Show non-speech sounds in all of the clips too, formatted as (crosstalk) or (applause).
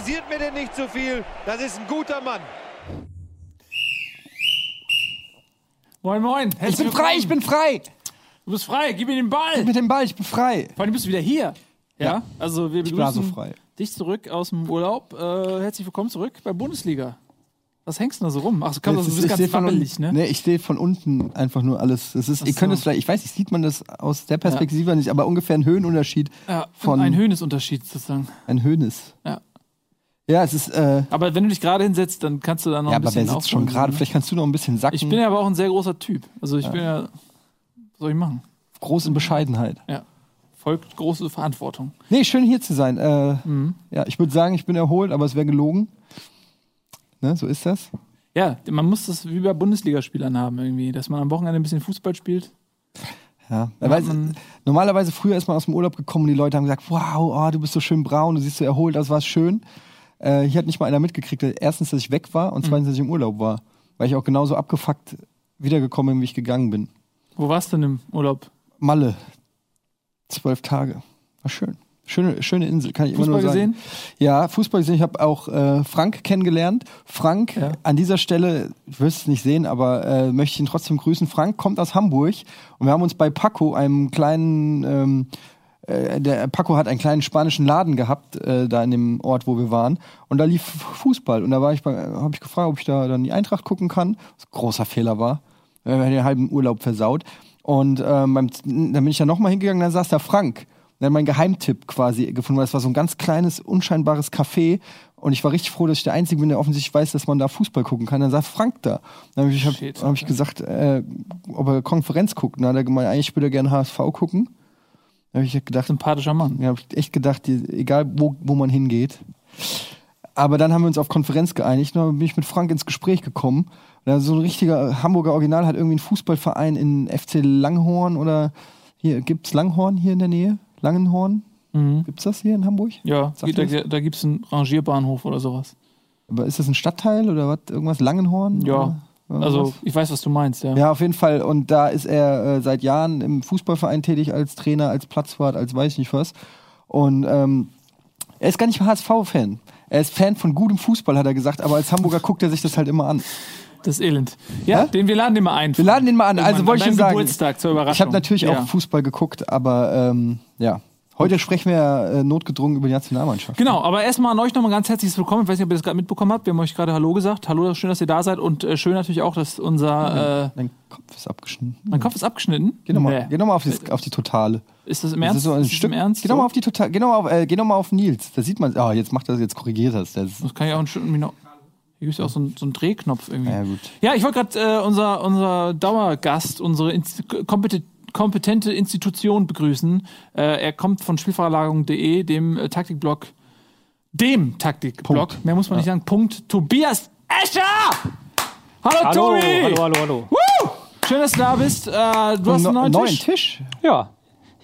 kritisiert mir den nicht zu viel. Das ist ein guter Mann. Moin, moin. Ich bin frei, ich bin frei. Du bist frei, gib mir den Ball. Mit dem Ball, ich bin frei. Vor allem bist du wieder hier. Ja, Ja. also wir Ich bin also begrüßen frei. dich zurück aus dem Urlaub. Äh, herzlich willkommen zurück bei Bundesliga. Was hängst du da so rum? Ach, du, kannst, Das du ist- bist ich ganz sehe von, wabbelig, unten- ne? nee, ich sehe von unten einfach nur alles. Das ist, ihr könnt so. es vielleicht, ich weiß nicht, sieht man das aus der Perspektive nicht, aber ungefähr ein Höhenunterschied Ja, von ein Höhnesunterschied sozusagen. ein Höhnes. Ja. Ja, es ist, äh, Aber wenn du dich gerade hinsetzt, dann kannst du da noch ja, ein aber bisschen wer sitzt schon gerade? ne? Vielleicht kannst du noch ein bisschen sacken. Ich bin ja aber auch ein sehr großer Typ. Also ich bin ja, was soll ich machen? groß in Bescheidenheit. Ja. Folgt große Verantwortung. Nee, schön hier zu sein. Äh, Mhm. Ja, ich würde sagen, ich bin erholt, aber es wäre gelogen. Ne, so ist das. Ja, man muss das wie bei Bundesligaspielern haben irgendwie, dass man am Wochenende ein bisschen Fußball spielt. Ja. Ja, man- normalerweise früher ist man aus dem Urlaub gekommen und die Leute haben gesagt, wow, oh, du bist so schön braun, du siehst so erholt, das war schön. Äh, hier hat nicht mal einer mitgekriegt. Erstens, dass ich weg war Mhm. und zweitens, dass ich im Urlaub war. Weil ich auch genauso abgefuckt wiedergekommen bin, wie ich gegangen bin. Wo warst du denn im Urlaub? Malle. Zwölf Tage. War schön. Schöne, schöne Insel, kann ich immer Fußball nur sagen. gesehen? Ja, Fußball gesehen. Ich habe auch äh, Frank kennengelernt. Frank, Ja. an dieser Stelle, ich wirst es nicht sehen, aber äh, möchte ich ihn trotzdem grüßen. Frank kommt aus Hamburg und wir haben uns bei Paco, einem kleinen, ähm, äh, der Paco hat einen kleinen spanischen Laden gehabt, äh, da in dem Ort, wo wir waren. Und da lief Fußball. Und da war ich, habe ich gefragt, ob ich da dann die Eintracht gucken kann. Was ein großer Fehler war. Wir haben den halben Urlaub versaut. Und ähm, beim, dann bin ich da nochmal hingegangen, dann saß da Frank. Und dann mein Geheimtipp quasi gefunden, weil es war so ein ganz kleines, unscheinbares Café. Und ich war richtig froh, dass ich der Einzige bin, der offensichtlich weiß, dass man da Fußball gucken kann. Dann saß Frank da. Dann habe ich, hab, Shit, hab ich gesagt, äh, ob er Konferenz guckt. Und dann hat er gemeint, eigentlich würde er gerne HSV gucken. Dann habe ich gedacht, Sympathischer Mann. ja, habe ich echt gedacht, egal wo, wo man hingeht. Aber dann haben wir uns auf Konferenz geeinigt und dann bin ich mit Frank ins Gespräch gekommen. Und so ein richtiger Hamburger Original hat irgendwie einen Fußballverein in FC Langhorn oder hier, gibt's Langhorn hier in der Nähe? Langenhorn? Mhm. Gibt's das hier in Hamburg? Ja, Sagt da, ihr da gibt es einen Rangierbahnhof oder sowas. Aber ist das ein Stadtteil oder was? Irgendwas? Langenhorn? Ja, Oder Also, ich weiß, was du meinst, ja. Ja, auf jeden Fall. Und da ist er äh, seit Jahren im Fußballverein tätig, als Trainer, als Platzwart, als weiß ich nicht was. Und ähm, er ist gar nicht HSV-Fan. Er ist Fan von gutem Fußball, hat er gesagt, aber als Hamburger guckt er sich das halt immer an. Das Elend. Ja, Hä? den, wir laden den mal ein. Wir laden den mal an. Also wollte ich deinem sagen. Geburtstag zur Überraschung. Ich habe natürlich ja. auch Fußball geguckt, aber ähm, ja. Heute sprechen wir ja, äh, notgedrungen über die Nationalmannschaft. Genau, aber erstmal an euch nochmal ganz herzliches Willkommen. Ich weiß nicht, ob ihr das gerade mitbekommen habt. Wir haben euch gerade Hallo gesagt. Hallo, schön, dass ihr da seid. Und äh, schön natürlich auch, dass unser. Äh, Dein Kopf ist abgeschnitten. mein Kopf ist abgeschnitten. Geh nochmal Nee. noch auf, die, auf die Totale. Ist das im Das Ernst? ist so ein Ist das Stück. im Ernst? Geh nochmal auf die Totale. Geh nochmal auf, äh, geh noch mal auf Nils. Da sieht man. Ah, jetzt macht er jetzt korrigiert das. das Das kann ich auch ein Stück. Hier gibt es ja auch so einen, so einen Drehknopf irgendwie. ja, gut. Ja, ich wollte gerade äh, unser, unser Dauergast, unsere kompeti- kompetente Institution begrüßen. Äh, er kommt von Spielverlagerung.de, dem äh, Taktikblog, dem Taktikblog, mehr muss man nicht sagen, Punkt, Tobias Escher! Hallo, Hallo, Tobi! hallo, hallo, hallo. Schön, dass du da bist. Äh, du hast einen neuen, Tisch. Tisch. Ja,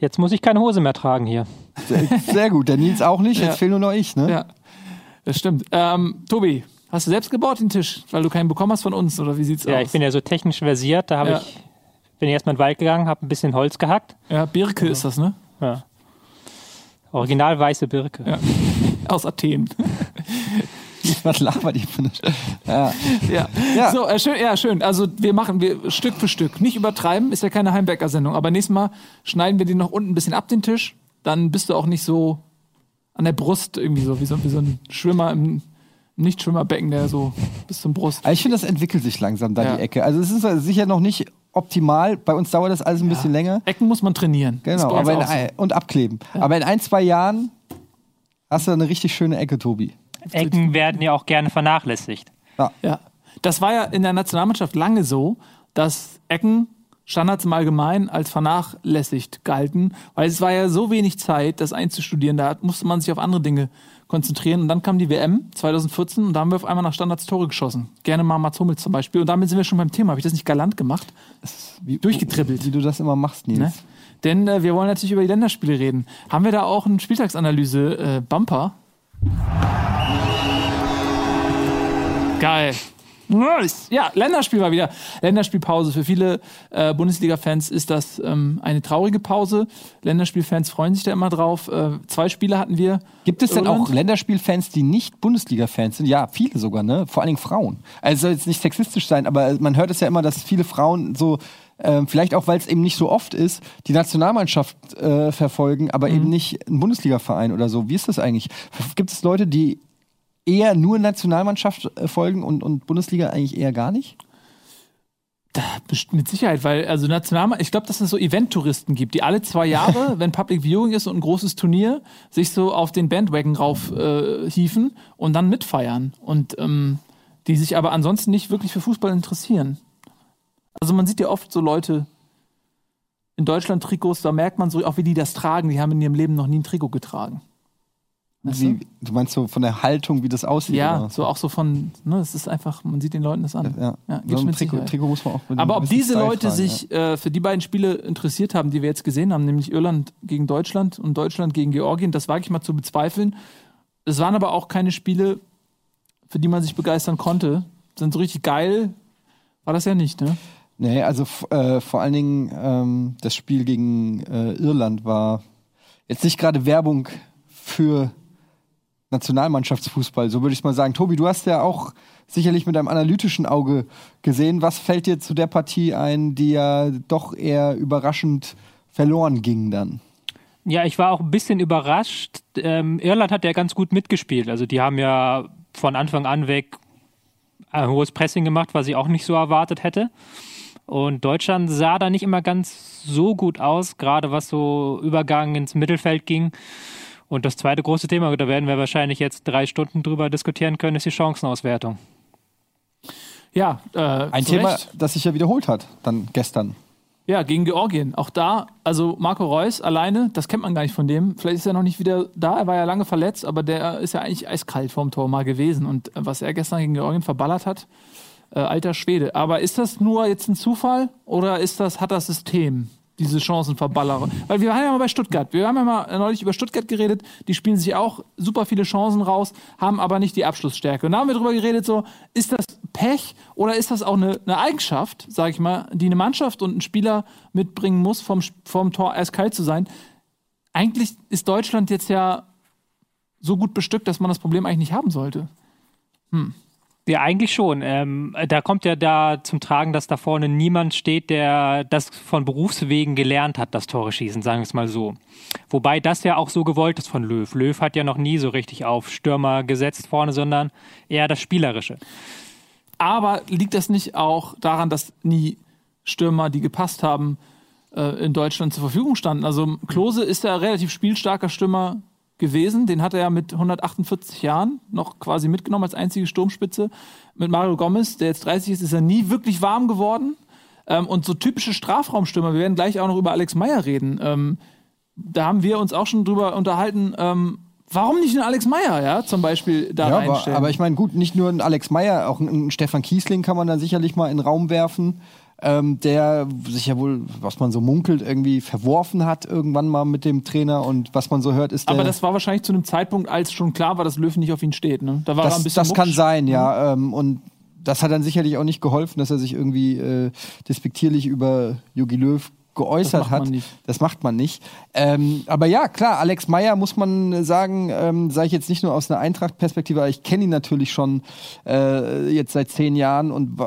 jetzt muss ich keine Hose mehr tragen hier. Sehr, sehr gut. Der Nils auch nicht. Jetzt Ja. fehlt nur noch ich, ne? Ja, das stimmt. Ähm, Tobi, hast du selbst gebaut den Tisch, weil du keinen bekommen hast von uns, oder wie sieht's Ja, aus? ich bin ja so technisch versiert. Da habe Ja. ich bin ich erstmal in den Wald gegangen, habe ein bisschen Holz gehackt. ja, Birke ist das, ne? Ja. Original weiße Birke. Ja. (laughs) Aus Athen. (laughs) Was labert ihr Sch- ja. Ja. Ja. So, äh, schön, ja, schön. Also wir machen wir Stück für Stück. Nicht übertreiben, ist ja keine Heimwerker-Sendung. Aber nächstes Mal schneiden wir den noch unten ein bisschen ab den Tisch. Dann bist du auch nicht so an der Brust irgendwie so, wie so, wie so ein Schwimmer im Nicht-Schwimmerbecken, der so bis zum Brust. Aber ich finde, das entwickelt sich langsam da Ja. die Ecke. Also es ist sicher noch nicht optimal. Bei uns dauert das alles ein bisschen länger. Ecken muss man trainieren. Genau. in, so. und abkleben. Aber in ein, zwei Jahren hast du eine richtig schöne Ecke, Tobi. Ecken werden ja auch gerne vernachlässigt. Ja. Das war ja in der Nationalmannschaft lange so, dass Ecken Standards im Allgemeinen als vernachlässigt galten, weil es war ja so wenig Zeit, das einzustudieren. Da musste man sich auf andere Dinge konzentrieren. Und dann kam die WM 2014 und da haben wir auf einmal nach Standards Tore geschossen. Gerne mal Mats Hummels zum Beispiel. Und damit sind wir schon beim Thema. Habe ich das nicht galant gemacht? Wie, Durchgetribbelt. Wie du das immer machst, Nils. Ne? Denn äh, wir wollen natürlich über die Länderspiele reden. Haben wir da auch einen Spieltagsanalyse-Bumper? Geil. Nice. Ja, Länderspiel war wieder. Länderspielpause. Für viele äh, Bundesliga-Fans ist das ähm, eine traurige Pause. Länderspielfans freuen sich da immer drauf. Äh, zwei Spiele hatten wir. Gibt es denn auch Länderspielfans, die nicht Bundesliga-Fans sind? Ja, viele sogar, ne? Vor allen Dingen Frauen. Also soll jetzt nicht sexistisch sein, aber man hört es ja immer, dass viele Frauen so, ähm, vielleicht auch, weil es eben nicht so oft ist, die Nationalmannschaft äh, verfolgen, aber eben nicht einen Bundesliga-Verein oder so. Wie ist das eigentlich? Gibt es Leute, die eher nur Nationalmannschaft äh, folgen und, und Bundesliga eigentlich eher gar nicht? Mit Sicherheit, weil also National, ich glaube, dass es so Event-Touristen gibt, die alle zwei Jahre, (laughs) wenn Public Viewing ist und ein großes Turnier, sich so auf den Bandwagon rauf äh, hieven und dann mitfeiern und ähm, die sich aber ansonsten nicht wirklich für Fußball interessieren. Also man sieht ja oft so Leute in Deutschland Trikots, da merkt man so auch, wie die das tragen. Die haben in ihrem Leben noch nie ein Trikot getragen. Wie, du meinst so von der Haltung, wie das aussieht? Ja, oder? so auch so von, ne, es ist einfach, man sieht den Leuten das an. Ja, Ja, so ein mit Trikot. Trikot muss man auch Aber ob diese Style Leute tragen, sich äh, für die beiden Spiele interessiert haben, die wir jetzt gesehen haben, nämlich Irland gegen Deutschland und Deutschland gegen Georgien, das wage ich mal zu bezweifeln. Es waren aber auch keine Spiele, für die man sich begeistern konnte. Sind so richtig geil, war das ja nicht, ne? Nee, also äh, vor allen Dingen ähm, das Spiel gegen äh, Irland war jetzt nicht gerade Werbung für Nationalmannschaftsfußball, so würde ich mal sagen. Tobi, du hast ja auch sicherlich mit einem analytischen Auge gesehen. Was fällt dir zu der Partie ein, die ja doch eher überraschend verloren ging dann? Ja, ich war auch ein bisschen überrascht. Ähm, Irland hat ja ganz gut mitgespielt. Also die haben ja von Anfang an weg ein hohes Pressing gemacht, was ich auch nicht so erwartet hätte. Und Deutschland sah da nicht immer ganz so gut aus, gerade was so Übergang ins Mittelfeld ging. Und das zweite große Thema, da werden wir wahrscheinlich jetzt drei Stunden drüber diskutieren können, ist die Chancenauswertung. Ja, äh, Ein Thema, Recht. das sich ja wiederholt hat, dann gestern. Ja, gegen Georgien. Auch da, also Marco Reus alleine, das kennt man gar nicht von dem. Vielleicht ist er noch nicht wieder da. Er war ja lange verletzt, aber der ist ja eigentlich eiskalt vorm Tor mal gewesen. Und äh, was er gestern gegen Georgien verballert hat, äh, alter Schwede. Aber ist das nur jetzt ein Zufall oder ist das, hat das System diese Chancenverballerer? Weil wir waren ja mal bei Stuttgart. Wir haben ja mal neulich über Stuttgart geredet. Die spielen sich auch super viele Chancen raus, haben aber nicht die Abschlussstärke. Und da haben wir drüber geredet, so, ist das Pech oder ist das auch eine, eine Eigenschaft, sag ich mal, die eine Mannschaft und ein Spieler mitbringen muss, vom, vom Tor eiskalt zu sein? Eigentlich ist Deutschland jetzt ja so gut bestückt, dass man das Problem eigentlich nicht haben sollte. Ja, eigentlich schon. Ähm, da kommt ja da zum Tragen, dass da vorne niemand steht, der das von Berufswegen gelernt hat, das Tore schießen, sagen wir es mal so. Wobei das ja auch so gewollt ist von Löw. Löw hat ja noch nie so richtig auf Stürmer gesetzt vorne, sondern eher das Spielerische. Aber liegt das nicht auch daran, dass nie Stürmer, die gepasst haben, äh, in Deutschland zur Verfügung standen? Also Klose ist ja relativ spielstarker Stürmer gewesen. Den hat er ja mit 148 Jahren noch quasi mitgenommen als einzige Sturmspitze. Mit Mario Gomez, der jetzt 30 ist, ist er nie wirklich warm geworden. Ähm, und so typische Strafraumstürmer, wir werden gleich auch noch über Alex Meyer reden. Ähm, da haben wir uns auch schon drüber unterhalten, ähm, warum nicht einen Alex Meyer, ja, zum Beispiel da Ja, aber, reinstellen. aber ich meine, gut, nicht nur ein Alex Meyer, auch ein, ein Stefan Kiesling kann man da sicherlich mal in den Raum werfen, ähm, der sich ja wohl, was man so munkelt, irgendwie verworfen hat irgendwann mal mit dem Trainer und was man so hört, ist der. Aber das war wahrscheinlich zu einem Zeitpunkt, als schon klar war, dass Löw nicht auf ihn steht. Ne? Da war er ein das, bisschen das kann mucksch. sein, ja. Ähm, und das hat dann sicherlich auch nicht geholfen, dass er sich irgendwie äh, despektierlich über Jogi Löw geäußert Das hat. Das macht man nicht. Ähm, aber ja, klar, Alex Meyer muss man sagen, ähm, sage ich jetzt nicht nur aus einer Eintracht-Perspektive, aber ich kenne ihn natürlich schon äh, jetzt seit zehn Jahren und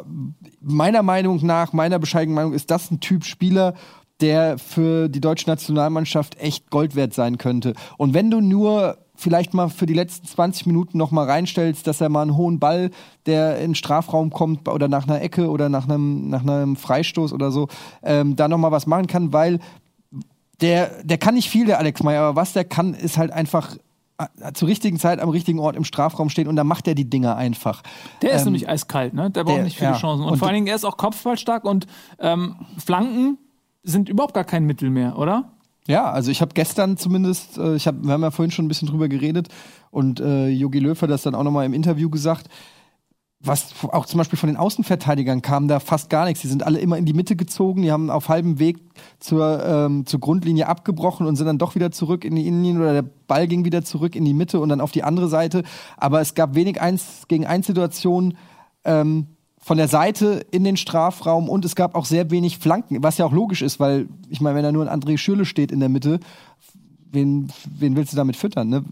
meiner Meinung nach, meiner bescheidenen Meinung, ist das ein Typ Spieler, der für die deutsche Nationalmannschaft echt Gold wert sein könnte. Und wenn du nur vielleicht mal für die letzten 20 Minuten noch mal reinstellst, dass er mal einen hohen Ball, der in den Strafraum kommt oder nach einer Ecke oder nach einem, nach einem Freistoß oder so, ähm, da noch mal was machen kann, weil der, der kann nicht viel, der Alex Meyer, aber was der kann, ist halt einfach äh, zur richtigen Zeit am richtigen Ort im Strafraum stehen und da macht er die Dinger einfach. Der ist Ähm, nämlich eiskalt, ne? Der braucht der- nicht viele ja. Chancen. Und, Und vor allen Dingen, er ist auch kopfballstark und ähm, Flanken sind überhaupt gar kein Mittel mehr, oder? Ja, also ich habe gestern zumindest, äh, ich hab, wir haben ja vorhin schon ein bisschen drüber geredet und äh, Jogi Löw hat das dann auch nochmal im Interview gesagt, was auch zum Beispiel von den Außenverteidigern kam da fast gar nichts. Die sind alle immer in die Mitte gezogen, die haben auf halbem Weg zur, ähm, zur Grundlinie abgebrochen und sind dann doch wieder zurück in die Innenlinie oder der Ball ging wieder zurück in die Mitte und dann auf die andere Seite. Aber es gab wenig eins gegen eins Situationen, ähm, von der Seite in den Strafraum und es gab auch sehr wenig Flanken, was ja auch logisch ist, weil ich meine, wenn da nur ein André Schürle steht in der Mitte, wen, wen willst du damit füttern? Ne?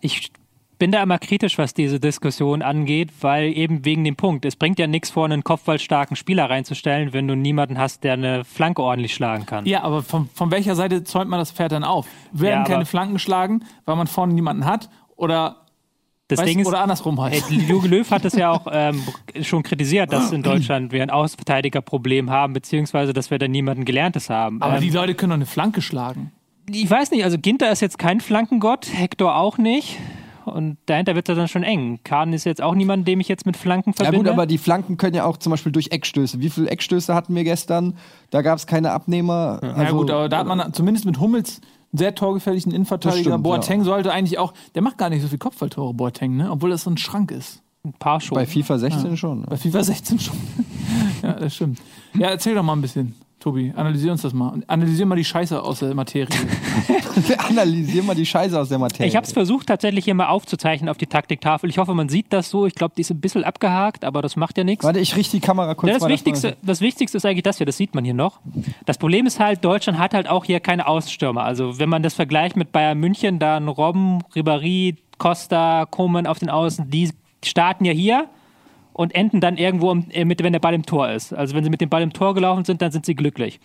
Ich bin da immer kritisch, was diese Diskussion angeht, weil eben wegen dem Punkt, es bringt ja nichts vorne einen kopfballstarken Spieler reinzustellen, wenn du niemanden hast, der eine Flanke ordentlich schlagen kann. Ja, aber von, von welcher Seite zäumt man das Pferd dann auf? Werden Ja, keine Flanken geschlagen, weil man vorne niemanden hat? Oder, Das weißt, Ding ist, oder andersrum halt? Ey, Jogi Löw hat es ja auch ähm, schon kritisiert, dass in (clears throat) Deutschland wir ein Außenverteidigerproblem haben, beziehungsweise dass wir da niemanden Gelerntes haben. Aber ähm, die Leute können doch eine Flanke schlagen. ich weiß nicht, also Ginter ist jetzt kein Flankengott, Hector auch nicht. Und dahinter wird es dann schon eng. Kahn ist jetzt auch niemand, dem ich jetzt mit Flanken Ja verbinde. gut, aber die Flanken können ja auch zum Beispiel durch Eckstöße. Wie viele Eckstöße hatten wir gestern? Da gab es keine Abnehmer. Ja Also- gut, aber da hat man zumindest mit Hummels sehr torgefährlichen Innenverteidiger. Stimmt, Boateng sollte eigentlich auch, der macht gar nicht so viel Kopfballtore, Boateng, ne? obwohl das so ein Schrank ist. ein paar schon. bei FIFA 16 schon. Bei FIFA 16 schon. (laughs) ja, das stimmt. Ja, erzähl doch mal ein bisschen, Tobi. Analysier uns das mal. Analysier mal die Scheiße aus der Materie. (laughs) Analysier mal die Scheiße aus der Materie. Ich habe es versucht, tatsächlich hier mal aufzuzeichnen auf die Taktiktafel. Ich hoffe, man sieht das so. Ich glaube, die ist ein bisschen abgehakt, aber das macht ja nichts. Warte, ich richte die Kamera kurz Ja, das, Wichtigste, das Wichtigste ist eigentlich das hier, das sieht man hier noch. Das Problem ist halt, Deutschland hat halt auch hier keine Außenstürmer. Also wenn man das vergleicht mit Bayern München, dann Robben, Ribéry, Costa, Koman auf den Außen, die starten ja hier und enden dann irgendwo, äh, mit, wenn der Ball im Tor ist. Also wenn sie mit dem Ball im Tor gelaufen sind, dann sind sie glücklich.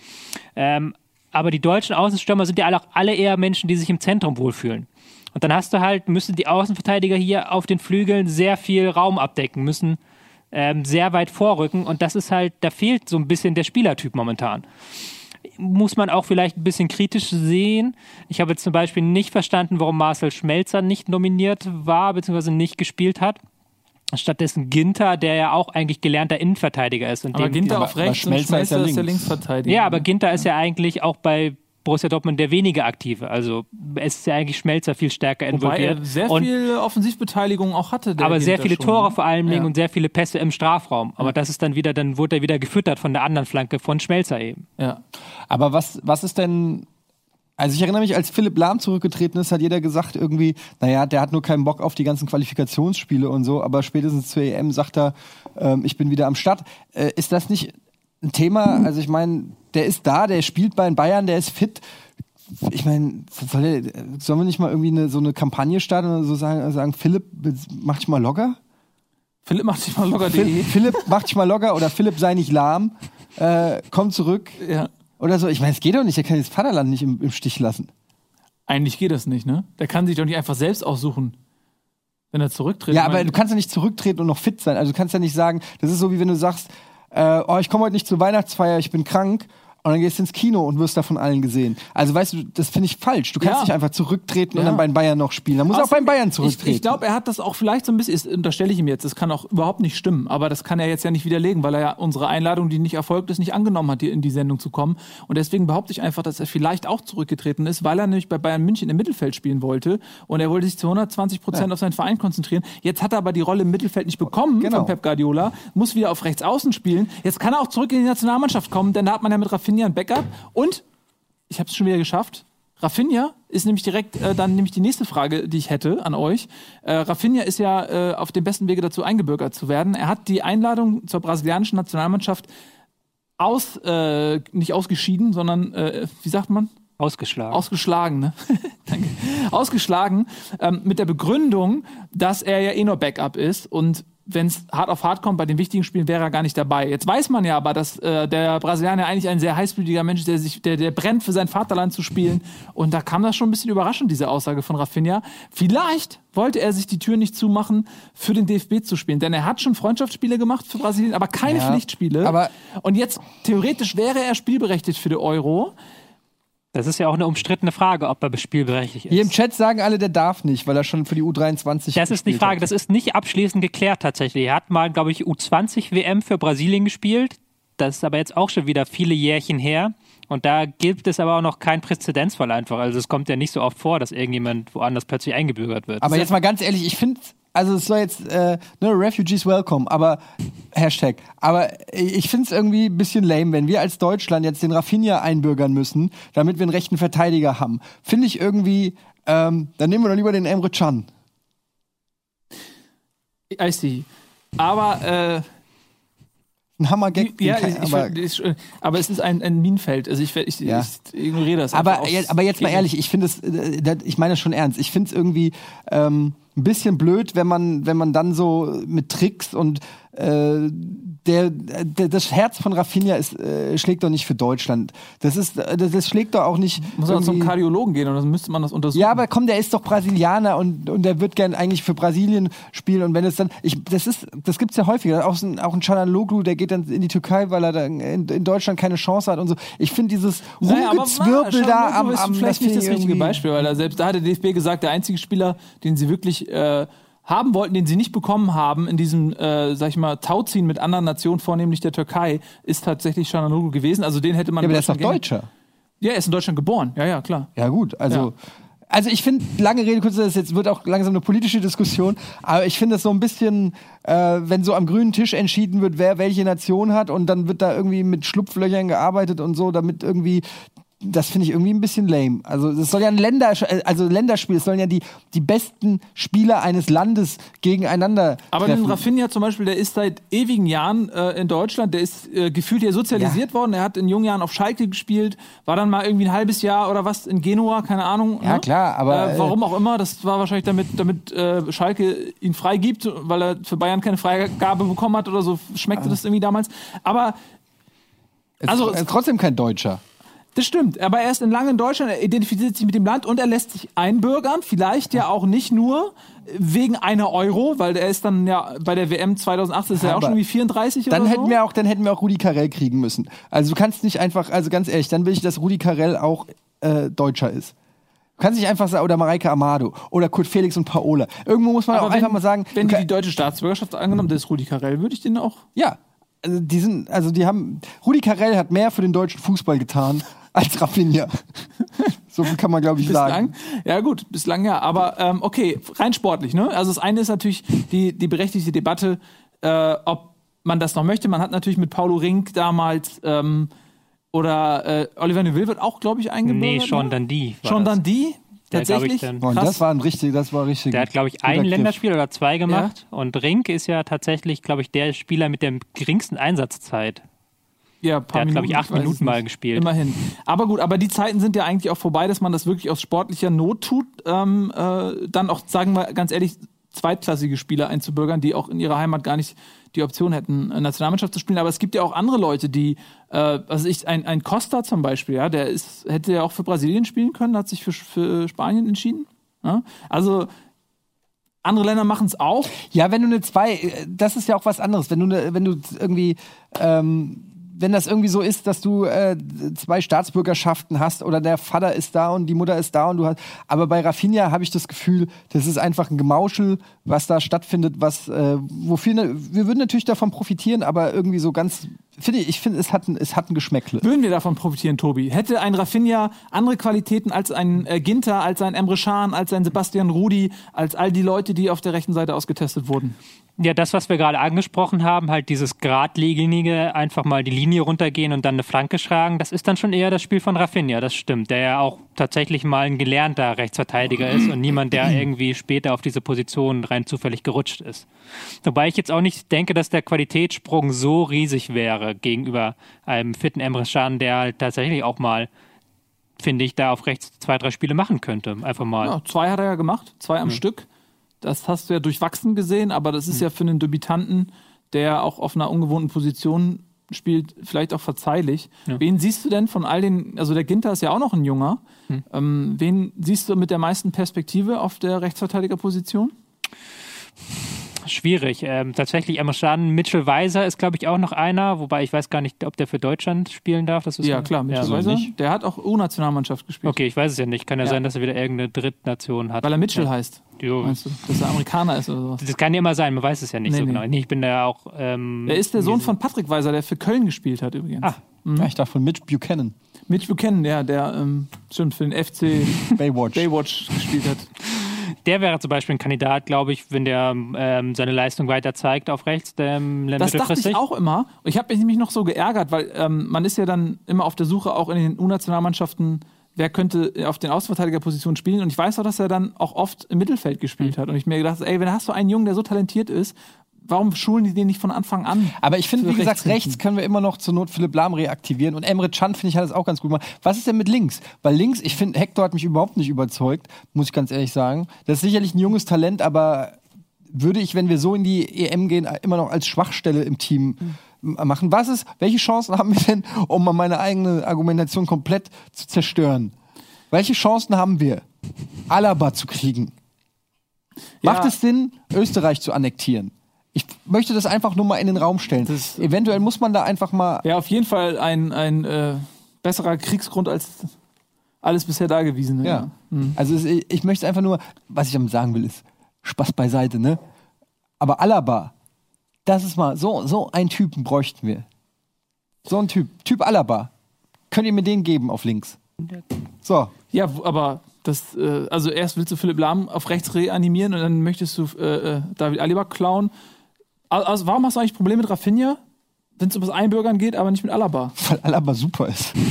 Ähm, aber die deutschen Außenstürmer sind ja auch alle eher Menschen, die sich im Zentrum wohlfühlen. Und dann hast du halt, müssen die Außenverteidiger hier auf den Flügeln sehr viel Raum abdecken, müssen ähm, sehr weit vorrücken und das ist halt, da fehlt so ein bisschen der Spielertyp momentan. Muss man auch vielleicht ein bisschen kritisch sehen. Ich habe jetzt zum Beispiel nicht verstanden, warum Marcel Schmelzer nicht nominiert war, beziehungsweise nicht gespielt hat. Stattdessen Ginter, der ja auch eigentlich gelernter Innenverteidiger ist. Und Aber dem- Ginter auf rechts aber und Schmelzer ist ja Schmelzer ist der links. Linksverteidiger. ja, aber Ginter ist ja eigentlich auch bei Borussia Dortmund der weniger aktive. Also es ist ja eigentlich Schmelzer viel stärker Wobei involviert. er sehr und, viel Offensivbeteiligung auch hatte. der aber sehr Ginter viele schon, Tore ne? vor allem Ja. und sehr viele Pässe im Strafraum. Aber das ist dann wieder, dann wurde er wieder gefüttert von der anderen Flanke von Schmelzer eben. Ja. Aber was, was ist denn. Also ich erinnere mich, als Philipp Lahm zurückgetreten ist, hat jeder gesagt irgendwie, naja, der hat nur keinen Bock auf die ganzen Qualifikationsspiele und so, aber spätestens zur EM sagt er, ähm, ich bin wieder am Start. Äh, ist das nicht ein Thema? Also ich meine, der ist da, der spielt bei den Bayern, der ist fit. Ich meine, soll sollen wir nicht mal irgendwie eine, so eine Kampagne starten und so sagen, sagen Philipp, mach dich mal locker? Philipp macht sich mal locker Phil, die. Philipp, mach dich mal locker oder Philipp sei nicht lahm, äh, komm zurück Ja. Oder so. Ich meine, es geht doch nicht, er kann das Vaterland nicht im, im Stich lassen. Eigentlich geht das nicht, ne? Der kann sich doch nicht einfach selbst aussuchen, wenn er zurücktritt. Ja, aber du kannst ja nicht zurücktreten und noch fit sein. Also du kannst ja nicht sagen, das ist so wie wenn du sagst, äh, oh, ich komme heute nicht zur Weihnachtsfeier, ich bin krank. Und dann gehst du ins Kino und wirst da von allen gesehen. Also weißt du, das finde ich falsch. Du kannst Ja. nicht einfach zurücktreten und Ja. dann bei den Bayern noch spielen. Dann muss er auch beim Bayern zurücktreten. Ich, ich glaube, er hat das auch vielleicht so ein bisschen, das unterstelle ich ihm jetzt, das kann auch überhaupt nicht stimmen, aber das kann er jetzt ja nicht widerlegen, weil er ja unsere Einladung, die nicht erfolgt ist, nicht angenommen hat, hier in die Sendung zu kommen. Und deswegen behaupte ich einfach, dass er vielleicht auch zurückgetreten ist, weil er nämlich bei Bayern München im Mittelfeld spielen wollte und er wollte sich zu 120 Prozent auf seinen Verein konzentrieren. Jetzt hat er aber die Rolle im Mittelfeld nicht bekommen Genau. von Pep Guardiola, muss wieder auf rechts außen spielen. Jetzt kann er auch zurück in die Nationalmannschaft kommen, denn da hat man ja mit Rafinha ein Backup und ich habe es schon wieder geschafft. Rafinha ist nämlich direkt äh, dann nämlich die nächste Frage, die ich hätte an euch. Äh, Rafinha ist ja äh, auf dem besten Wege dazu eingebürgert zu werden. Er hat die Einladung zur brasilianischen Nationalmannschaft aus äh, nicht ausgeschieden, sondern äh, wie sagt man? Ausgeschlagen. Ausgeschlagen, ne? (laughs) Danke. Ausgeschlagen ähm, mit der Begründung, dass er ja eh nur Backup ist und wenn es hart auf hart kommt, bei den wichtigen Spielen wäre er gar nicht dabei. Jetzt weiß man ja aber, dass äh, der Brasilianer eigentlich ein sehr heißblütiger Mensch ist, der sich, der, der brennt für sein Vaterland zu spielen. Und da kam das schon ein bisschen überraschend, diese Aussage von Rafinha. Vielleicht wollte er sich die Tür nicht zumachen, für den DFB zu spielen. Denn er hat schon Freundschaftsspiele gemacht für Brasilien, aber keine Ja, Pflichtspiele. aber- Und jetzt, theoretisch wäre er spielberechtigt für die Euro. Das ist ja auch eine umstrittene Frage, ob er spielberechtigt ist. Hier im Chat sagen alle, der darf nicht, weil er schon für die U23 Das ist die Frage, hat. das ist nicht abschließend geklärt tatsächlich. Er hat mal, glaube ich, U20 WM für Brasilien gespielt. Das ist aber jetzt auch schon wieder viele Jährchen her. Und da gibt es aber auch noch keinen Präzedenzfall einfach. Also es kommt ja nicht so oft vor, dass irgendjemand woanders plötzlich eingebürgert wird. Aber jetzt mal ganz ehrlich, ich finde, also es soll jetzt, äh, ne, Refugees welcome, aber Hashtag. Aber ich finde es irgendwie ein bisschen lame, wenn wir als Deutschland jetzt den Rafinha einbürgern müssen, damit wir einen rechten Verteidiger haben. Finde ich irgendwie, ähm, dann nehmen wir doch lieber den Emre Can. I see. Aber äh, ein Hammergag. Ja, ich, aber, ich, aber es ist ein, ein Minenfeld. Also ich, ich, Ja. ich ignoriere das. aber, aber jetzt mal ehrlich, ich finde es, äh, das- ich meine das schon ernst. Ich finde es irgendwie ähm, ein bisschen blöd, wenn man, wenn man dann so mit Tricks und äh, der, der, das Herz von Rafinha ist, äh, schlägt doch nicht für Deutschland. Das ist, äh, das, das schlägt doch auch nicht. Muss man zum Kardiologen gehen und dann müsste man das untersuchen. Ja, aber komm, der ist doch Brasilianer und, und der wird gern eigentlich für Brasilien spielen. Und wenn es dann, ich, das ist, das gibt's ja häufiger. Auch, ein- auch ein Çalhanoğlu, der geht dann in die Türkei, weil er dann in, in Deutschland keine Chance hat und so. Ich finde dieses Naja, Rumgezwirbel mal, da am, ist am vielleicht nicht das ich richtige Beispiel, weil er selbst da hat der DFB gesagt, der einzige Spieler, den sie wirklich äh, haben wollten, den sie nicht bekommen haben in diesem, äh, sag ich mal, Tauziehen mit anderen Nationen, vornehmlich der Türkei, ist tatsächlich Çalhanoğlu gewesen. Also den hätte man. Ja, aber der ist doch Deutscher. Ja, er ist in Deutschland geboren. Ja, ja, klar. Ja, gut, also. Ja. Also ich finde, lange Rede, kurz, das jetzt wird auch langsam eine politische Diskussion, aber ich finde es so ein bisschen, äh, wenn so am grünen Tisch entschieden wird, wer welche Nation hat und dann wird da irgendwie mit Schlupflöchern gearbeitet und so, damit irgendwie das finde ich irgendwie ein bisschen lame. Also es soll ja ein Länder, also Länderspiel, es sollen ja die, die besten Spieler eines Landes gegeneinander Aber treffen. den Rafinha zum Beispiel, der ist seit ewigen Jahren äh, in Deutschland, der ist äh, gefühlt hier sozialisiert worden. Er hat in jungen Jahren auf Schalke gespielt, war dann mal irgendwie ein halbes Jahr oder was in Genua, keine Ahnung. Ja, ne? klar, aber, Äh, warum auch immer, das war wahrscheinlich damit, damit äh, Schalke ihn freigibt, weil er für Bayern keine Freigabe bekommen hat oder so schmeckte das irgendwie damals. Aber Es also- er ist trotzdem kein Deutscher. Das stimmt, aber er ist in lange in Deutschland, er identifiziert sich mit dem Land und er lässt sich einbürgern. Vielleicht ja auch nicht nur wegen einer Euro, weil er ist dann ja bei der WM 2018 ist er auch Aber schon irgendwie 34 Dann oder hätten so. wir auch, dann hätten wir auch Rudi Carell kriegen müssen. Also du kannst nicht einfach, also ganz ehrlich, dann will ich, dass Rudi Carell auch äh, Deutscher ist. Du kannst nicht einfach sagen, oder Mareike Amado oder Kurt Felix und Paola. Irgendwo muss man Aber auch einfach mal sagen, wenn du die die deutsche Staatsbürgerschaft angenommen, das ist Rudi Carell, würde ich den auch. ja, also die sind, also die haben, Rudi Carell hat mehr für den deutschen Fußball getan als Rafinha. (laughs) so viel kann man glaube ich Bislang, sagen. ja gut, bislang ja, aber ähm, okay, rein sportlich, ne? Also das eine ist natürlich die, die berechtigte Debatte, äh, ob man das noch möchte. Man hat natürlich mit Paulo Rink damals ähm, oder äh, Oliver Neuville wird auch, glaube ich, eingebürgert. Nee, schon ne? dann die. war Schon das. dann die? Der, ich, Tatsächlich? dann- Und Krass. das war ein richtig, das war richtig. Der hat, glaube ich, ein. Länderspiel oder zwei gemacht. Und Rink ist ja tatsächlich, glaube ich, der Spieler mit der geringsten Einsatzzeit. Ja, ein paar Der hat, glaube ich, acht Minuten mal gespielt. Immerhin. Aber gut, aber die Zeiten sind ja eigentlich auch vorbei, dass man das wirklich aus sportlicher Not tut, ähm, äh, dann auch, sagen wir ganz ehrlich, zweitklassige Spieler einzubürgern, die auch in ihrer Heimat gar nicht die Option hätten, äh, Nationalmannschaft zu spielen. Aber es gibt ja auch andere Leute, die, äh, also ich, ein, ein Costa zum Beispiel, ja, der ist, hätte ja auch für Brasilien spielen können, hat sich für, für Spanien entschieden. Ja? Also andere Länder machen es auch. Ja, wenn du eine zwei, äh, das ist ja auch was anderes. Wenn du eine, wenn du irgendwie, ähm, wenn das irgendwie so ist, dass du äh, zwei Staatsbürgerschaften hast oder der Vater ist da und die Mutter ist da und du hast. Aber bei Rafinha habe ich das Gefühl, das ist einfach ein Gemauschel, was da stattfindet, was äh, wofür ne, wir würden natürlich davon profitieren, aber irgendwie so ganz. Finde ich, ich finde, es hat ein, ein Geschmäckle. Würden wir davon profitieren, Tobi? Hätte ein Rafinha andere Qualitäten als ein äh, Ginter, als ein Emre Can, als ein Sebastian Rudi, als all die Leute, die auf der rechten Seite ausgetestet wurden? Ja, das, was wir gerade angesprochen haben, halt dieses geradlinige, einfach mal die Linie runtergehen und dann eine Flanke schlagen, das ist dann schon eher das Spiel von Rafinha, das stimmt, der ja auch tatsächlich mal ein gelernter Rechtsverteidiger ist und niemand, der (clears throat) irgendwie später auf diese Position rein zufällig gerutscht ist. Wobei ich jetzt auch nicht denke, dass der Qualitätssprung so riesig wäre gegenüber einem fitten Emre Can, der halt tatsächlich auch mal, finde ich, da auf rechts zwei, drei Spiele machen könnte. Einfach mal. Ja, zwei hat er ja gemacht, zwei am Stück. Das hast du ja durchwachsen gesehen, aber das ist ja für einen Debütanten, der auch auf einer ungewohnten Position spielt, vielleicht auch verzeihlich. Wen siehst du denn von all den, also der Ginter ist ja auch noch ein Junger, ähm, wen siehst du mit der meisten Perspektive auf der Rechtsverteidigerposition? Schwierig. Ähm, tatsächlich Can, Mitchell Weiser ist, glaube ich, auch noch einer, wobei ich weiß gar nicht, ob der für Deutschland spielen darf. Das ist Ja, ein- klar, Mitchell so Weiser. Der hat auch U-Nationalmannschaft gespielt. Okay, ich weiß es ja nicht. Kann ja, Ja. sein, dass er wieder irgendeine Drittnation hat. Weil er Mitchell heißt. Jo. Meinst du, dass er Amerikaner ist oder sowas? Das kann ja immer sein, man weiß es ja nicht Nee, so nee. genau. Ich bin da ja auch. Ähm, Er ist der Sohn von Patrick Weiser, der für Köln gespielt hat übrigens. Ah. Ja, ich dachte von Mitch Buchanan, Mitch Buchanan, ja, der ähm, stimmt für den FC (laughs) Baywatch. Baywatch gespielt hat. Der wäre zum Beispiel ein Kandidat, glaube ich, wenn der ähm, seine Leistung weiter zeigt auf rechts, der ähm, Das dachte ich auch immer. Ich habe mich nämlich noch so geärgert, weil ähm, man ist ja dann immer auf der Suche auch in den U-Nationalmannschaften, wer könnte auf den Außenverteidigerpositionen spielen. Und ich weiß auch, dass er dann auch oft im Mittelfeld gespielt hat. Und ich mir gedacht, ey, wenn hast du einen Jungen, der so talentiert ist, warum schulen die den nicht von Anfang an? Aber ich finde, wie gesagt, rechts rechts können wir immer noch zur Not Philipp Lahm reaktivieren. Und Emre Can, finde ich, hat das auch ganz gut gemacht. Was ist denn mit links? Weil links, ich finde, Hector hat mich überhaupt nicht überzeugt, muss ich ganz ehrlich sagen. Das ist sicherlich ein junges Talent, aber würde ich, wenn wir so in die EM gehen, immer noch als Schwachstelle im Team m- machen. Was ist, welche Chancen haben wir denn, um mal meine eigene Argumentation komplett zu zerstören? Welche Chancen haben wir, Alaba zu kriegen? Ja. Macht es Sinn, Österreich zu annektieren? Ich möchte das einfach nur mal in den Raum stellen. Das- Eventuell muss man da einfach mal. Ja, auf jeden Fall ein, ein äh, besserer Kriegsgrund als alles bisher Dagewesene. Ja. Also es, ich möchte einfach nur, was ich damit sagen will, ist Spaß beiseite, ne? Aber Alaba, das ist mal so so einen Typen bräuchten wir. So ein Typ, Typ Alaba. Könnt ihr mir den geben auf links? So, Ja, aber das, äh, also erst willst du Philipp Lahm auf rechts reanimieren und dann möchtest du äh, äh, David Alaba klauen. Al- Also warum hast du eigentlich Probleme mit Rafinha, wenn es um das Einbürgern geht, aber nicht mit Alaba? weil Alaba super ist. (laughs)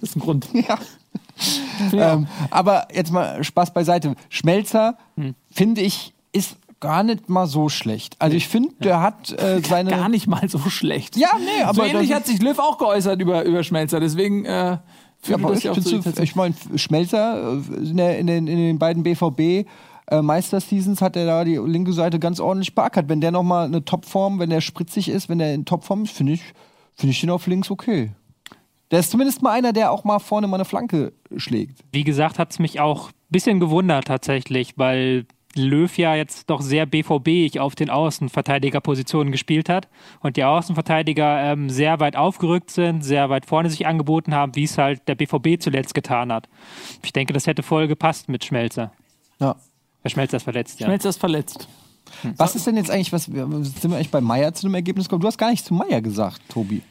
Das ist ein Grund. ja. Ähm, aber jetzt mal Spaß beiseite. Schmelzer, finde ich, ist gar nicht mal so schlecht. Also ich finde, der hat äh, (laughs) seine. Gar nicht mal so schlecht. Ja, nee, aber so ähnlich hat sich Löw auch geäußert über, über Schmelzer. Deswegen äh, Ja, aber ich, so, ich meine, Schmelzer äh, in, der, in, den, in den beiden BVB äh, Meisterseasons hat er da die linke Seite ganz ordentlich beackert. Wenn der nochmal eine Topform, wenn der spritzig ist, wenn der in Topform ist, finde ich, finde ich den auf links okay. Der ist zumindest mal einer, der auch mal vorne mal eine Flanke schlägt. Wie gesagt, hat es mich auch ein bisschen gewundert tatsächlich, weil Löw ja jetzt doch sehr BVB auf den Außenverteidigerpositionen gespielt hat und die Außenverteidiger ähm, sehr weit aufgerückt sind, sehr weit vorne sich angeboten haben, wie es halt der BVB zuletzt getan hat. Ich denke, das hätte voll gepasst mit Schmelzer. Ja. Der Schmelzer ist verletzt, ja. Schmelzer ist verletzt. Was ist denn jetzt eigentlich, was sind wir eigentlich bei Meier zu dem Ergebnis gekommen? Du hast gar nichts zu Meier gesagt, Tobi.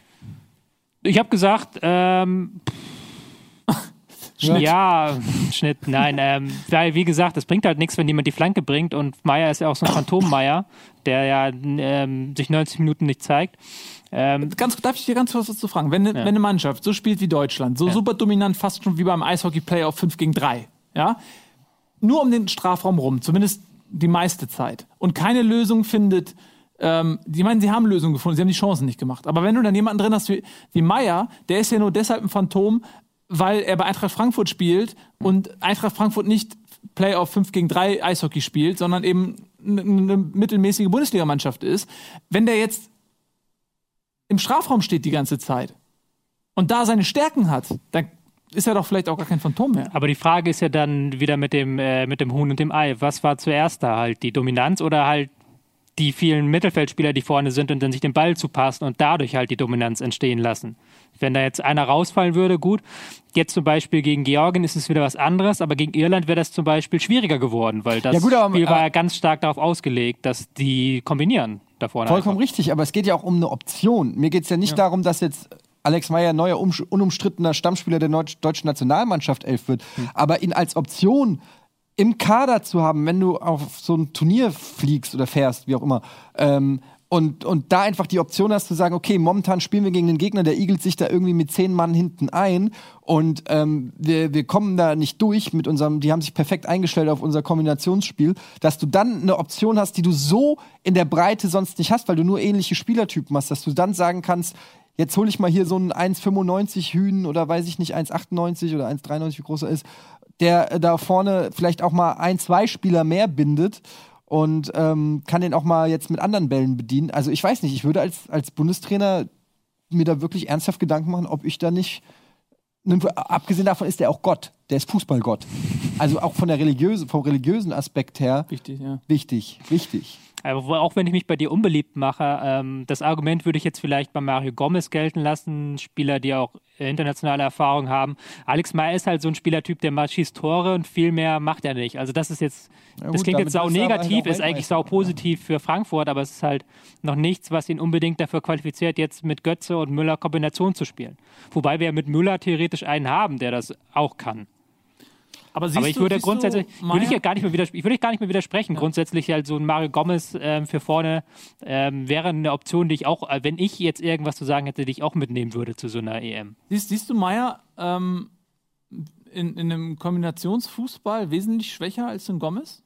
Ich habe gesagt, ähm, Schnitt. Ja, Schnitt, nein, ähm, weil wie gesagt, es bringt halt nichts, wenn jemand die Flanke bringt und Meier ist ja auch so ein Phantom-Meier, der ja ähm, sich 90 Minuten nicht zeigt. Ähm, Ganz, darf ich dir ganz kurz was zu fragen? Wenn, ne- wenn eine Mannschaft so spielt wie Deutschland, so super dominant, fast schon wie beim Eishockey-Play auf 5 gegen 3, ja, nur um den Strafraum rum, zumindest die meiste Zeit, und keine Lösung findet, ähm, die meinen, sie haben Lösungen gefunden, sie haben die Chancen nicht gemacht. Aber wenn du dann jemanden drin hast wie, wie Meier, der ist ja nur deshalb ein Phantom, weil er bei Eintracht Frankfurt spielt und Eintracht Frankfurt nicht Playoff 5 gegen 3 Eishockey spielt, sondern eben eine mittelmäßige Bundesligamannschaft ist. Wenn der jetzt im Strafraum steht die ganze Zeit und da seine Stärken hat, dann ist er doch vielleicht auch gar kein Phantom mehr. aber die Frage ist ja dann wieder mit dem, äh, mit dem Huhn und dem Ei. Was war zuerst da halt? Die Dominanz oder halt die vielen Mittelfeldspieler, die vorne sind und dann sich den Ball zupassen und dadurch halt die Dominanz entstehen lassen? Wenn da jetzt einer rausfallen würde, gut. Jetzt zum Beispiel gegen Georgien ist es wieder was anderes, aber gegen Irland wäre das zum Beispiel schwieriger geworden, weil das Ja, gut, aber- Spiel war ja ganz stark darauf ausgelegt, dass die kombinieren da vorne. Vollkommen einfach. richtig, aber es geht ja auch um eine Option. Mir geht es ja nicht darum, dass jetzt Alex Meyer neuer, unumstrittener Stammspieler der deutschen Nationalmannschaft elf wird. Aber ihn als Option im Kader zu haben, wenn du auf so ein Turnier fliegst oder fährst, wie auch immer, ähm, und, und da einfach die Option hast zu sagen, okay, momentan spielen wir gegen den Gegner, der igelt sich da irgendwie mit zehn Mann hinten ein und ähm, wir, wir kommen da nicht durch mit unserem, die haben sich perfekt eingestellt auf unser Kombinationsspiel, dass du dann eine Option hast, die du so in der Breite sonst nicht hast, weil du nur ähnliche Spielertypen hast, dass du dann sagen kannst, jetzt hole ich mal hier so einen 1,95 Hühn oder weiß ich nicht, 1,98 oder 1,93, wie groß er ist, der äh, da vorne vielleicht auch mal ein, zwei Spieler mehr bindet und ähm, kann den auch mal jetzt mit anderen Bällen bedienen. Also ich weiß nicht, ich würde als, als Bundestrainer mir da wirklich ernsthaft Gedanken machen, ob ich da nicht. Abgesehen davon ist er auch Gott, der ist Fußballgott. Also auch von der religiösen, vom religiösen Aspekt her Wichtig, ja. wichtig, wichtig. Aber wo- auch wenn ich mich bei dir unbeliebt mache, ähm, das Argument würde ich jetzt vielleicht bei Mario Gomez gelten lassen, Spieler, die auch äh, internationale Erfahrung haben. Alex Meyer ist halt so ein Spielertyp, der mal schießt Tore und viel mehr macht er nicht. Also das ist jetzt, das gut, klingt jetzt sau negativ, halt auch ist eigentlich sau positiv für Frankfurt, aber es ist halt noch nichts, was ihn unbedingt dafür qualifiziert, jetzt mit Götze und Müller Kombination zu spielen. Wobei wir mit Müller theoretisch einen haben, der das auch kann. Aber, siehst Aber ich du, würde siehst grundsätzlich, du, würde ich ja gar nicht mehr widersprechen, ich würde gar nicht mehr widersprechen. Grundsätzlich halt so ein Mario Gomez ähm, für vorne ähm, wäre eine Option, die ich auch, äh, wenn ich jetzt irgendwas zu sagen hätte, die ich auch mitnehmen würde zu so einer EM. Siehst, siehst du Meier ähm, in, in einem Kombinationsfußball wesentlich schwächer als ein Gomez?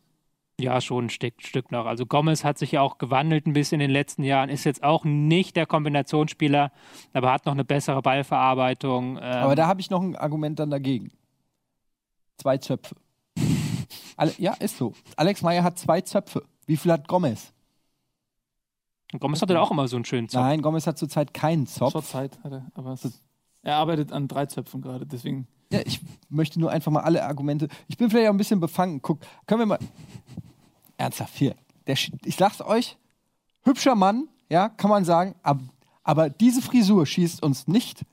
Ja, schon ein Stück, Stück noch. Also Gomez hat sich ja auch gewandelt ein bisschen in den letzten Jahren, ist jetzt auch nicht der Kombinationsspieler, aber hat noch eine bessere Ballverarbeitung. Ähm, Aber da habe ich noch ein Argument dann dagegen. Zwei Zöpfe. (laughs) Ale ja, ist so. Alex Meyer hat zwei Zöpfe. Wie viel hat Gomez? Gomez hatte da auch immer so einen schönen Zopf. Nein, Gomez hat zurzeit keinen Zopf. Zur Zeit hat er, aber es, er arbeitet an drei Zöpfen gerade, deswegen. Ja, ich möchte nur einfach mal alle Argumente. Ich bin vielleicht auch ein bisschen befangen. Guck, können wir mal. Ernsthaft, hier. Der, ich sag's euch, hübscher Mann, ja, kann man sagen, aber, aber diese Frisur schießt uns nicht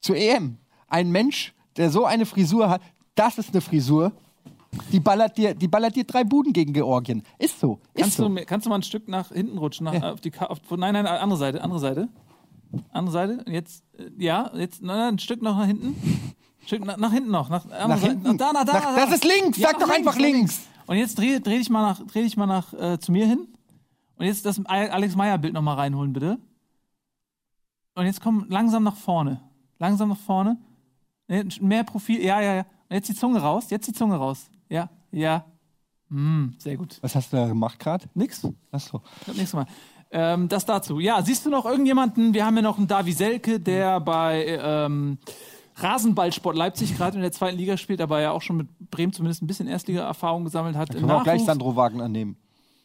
zur EM. Ein Mensch, der so eine Frisur hat, das ist eine Frisur, die ballert dir, die ballert dir drei Buden gegen Georgien. Ist so. Ist Kannst, so. du, kannst du mal ein Stück nach hinten rutschen? Nach, Ja. auf die, auf, nein, nein, andere Seite, andere Seite. Andere Seite. Jetzt, äh, ja, jetzt, nein, nein, ein Stück noch nach hinten. Ein Stück nach, nach hinten noch. Nach, Nach hinten? Da, da, da, Nach- da. das ist links. Sag nach doch einfach links. Und jetzt dreh, dreh dich mal nach, dreh dich mal nach äh, zu mir hin. Und jetzt das Alex Meyer Bild noch mal reinholen, bitte. Und jetzt komm langsam nach vorne. Langsam nach vorne. Nee, Mehr Profil. Ja, ja, ja. Jetzt die Zunge raus. Jetzt die Zunge raus. Ja, ja. Hm, sehr gut. Was hast du da gemacht gerade? Nix. Achso. Das nächste Mal. Ähm, das dazu. Ja, siehst du noch irgendjemanden? Wir haben ja noch einen Davi Selke, der bei ähm, Rasenballsport Leipzig gerade in der zweiten Liga spielt, aber ja auch schon mit Bremen zumindest ein bisschen Erstliga-Erfahrung gesammelt hat. Können wir auch gleich Sandro Wagner nehmen.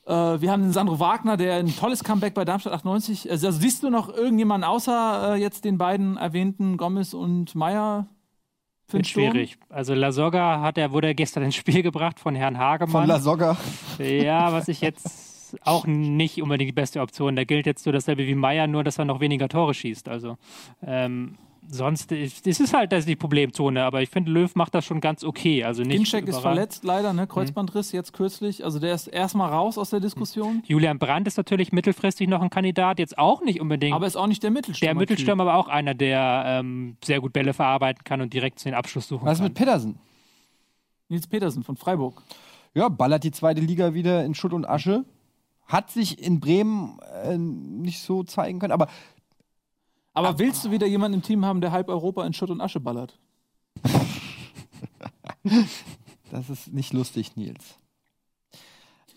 Äh, wir haben den Sandro Wagner, der ein tolles Comeback bei Darmstadt 98. Also siehst du noch irgendjemanden außer äh, jetzt den beiden erwähnten Gomez und Meyer? Für Wird schwierig. Also La Soga hat er, wurde er gestern ins Spiel (laughs) gebracht von Herrn Von Hagemann. La Soga. ja, was ich jetzt auch nicht unbedingt die beste Option. Da gilt jetzt so dasselbe wie Meier, nur dass er noch weniger Tore schießt. Also ähm, sonst ist es halt das ist die Problemzone, aber ich finde, Löw macht das schon ganz okay. Also nicht Ginczek ist verletzt leider, ne? Kreuzbandriss jetzt kürzlich. Also der ist erstmal raus aus der Diskussion. Julian Brandt ist natürlich mittelfristig noch ein Kandidat, jetzt auch nicht unbedingt. Aber ist auch nicht der Mittelstürmer. der Mittelstürmer, aber auch einer, der ähm, sehr gut Bälle verarbeiten kann und direkt den Abschluss suchen Was ist kann. mit Pedersen? Nils Petersen von Freiburg. Ja, ballert die zweite Liga wieder in Schutt und Asche. Hat sich in Bremen äh, nicht so zeigen können, aber Aber willst du wieder jemanden im Team haben, der halb Europa in Schutt und Asche ballert? (laughs) das ist nicht lustig, Nils.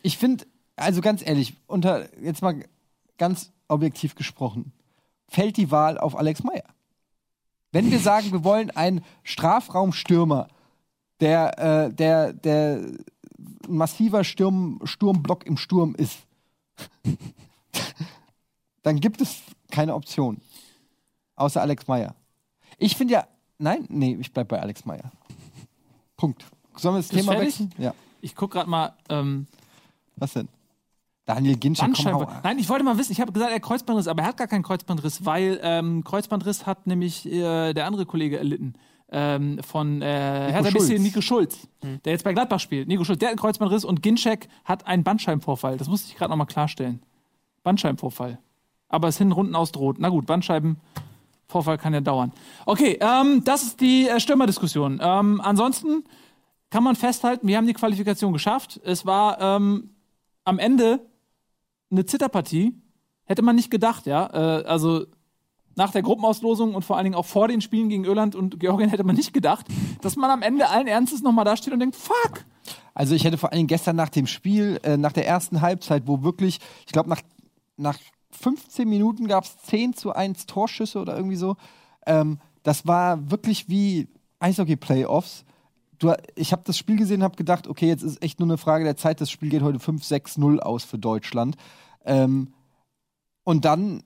Ich finde, also ganz ehrlich, unter jetzt mal ganz objektiv gesprochen, fällt die Wahl auf Alex Meyer. Wenn wir sagen, wir wollen einen Strafraumstürmer, der, äh, der, der ein massiver Sturm, Sturmblock im Sturm ist, (laughs) dann gibt es keine Option. Außer Alex Meyer. Ich finde ja, nein, nee, ich bleib bei Alex Meyer. Punkt. Sollen wir das Bist Thema fertig? wechseln? Ja. Ich guck gerade mal, ähm, Was denn? Daniel Ginczek, komm, hau Bandscheibe. Nein, ich wollte mal wissen, ich habe gesagt, er hat Kreuzbandriss, aber er hat gar keinen Kreuzbandriss, weil ähm, Kreuzbandriss hat nämlich äh, der andere Kollege erlitten. Ähm, von äh, Hertha. BSC Nico Schulz, der jetzt bei Gladbach spielt. Nico Schulz, der hat einen Kreuzbandriss und Ginczek hat einen Bandscheibenvorfall. Das musste ich gerade nochmal klarstellen. Bandscheibenvorfall. Aber es hinten unten ausdroht. Na gut, Bandscheibenvorfall kann ja dauern. Okay, ähm, das ist die äh, Stürmerdiskussion. Ähm, ansonsten kann man festhalten, wir haben die Qualifikation geschafft. Es war ähm, am Ende eine Zitterpartie. Hätte man nicht gedacht, ja. Äh, also nach der Gruppenauslosung und vor allen Dingen auch vor den Spielen gegen Irland und Georgien hätte man nicht gedacht, dass man am Ende allen Ernstes nochmal da steht und denkt, fuck! Also ich hätte vor allen Dingen gestern nach dem Spiel, äh, nach der ersten Halbzeit, wo wirklich, ich glaube nach, nach 15 Minuten gab es 10 zu 1 Torschüsse oder irgendwie so. Ähm, das war wirklich wie Eishockey-Playoffs. Ich habe das Spiel gesehen und habe gedacht, okay, jetzt ist echt nur eine Frage der Zeit. Das Spiel geht heute 5-6-0 aus für Deutschland. Ähm, und dann,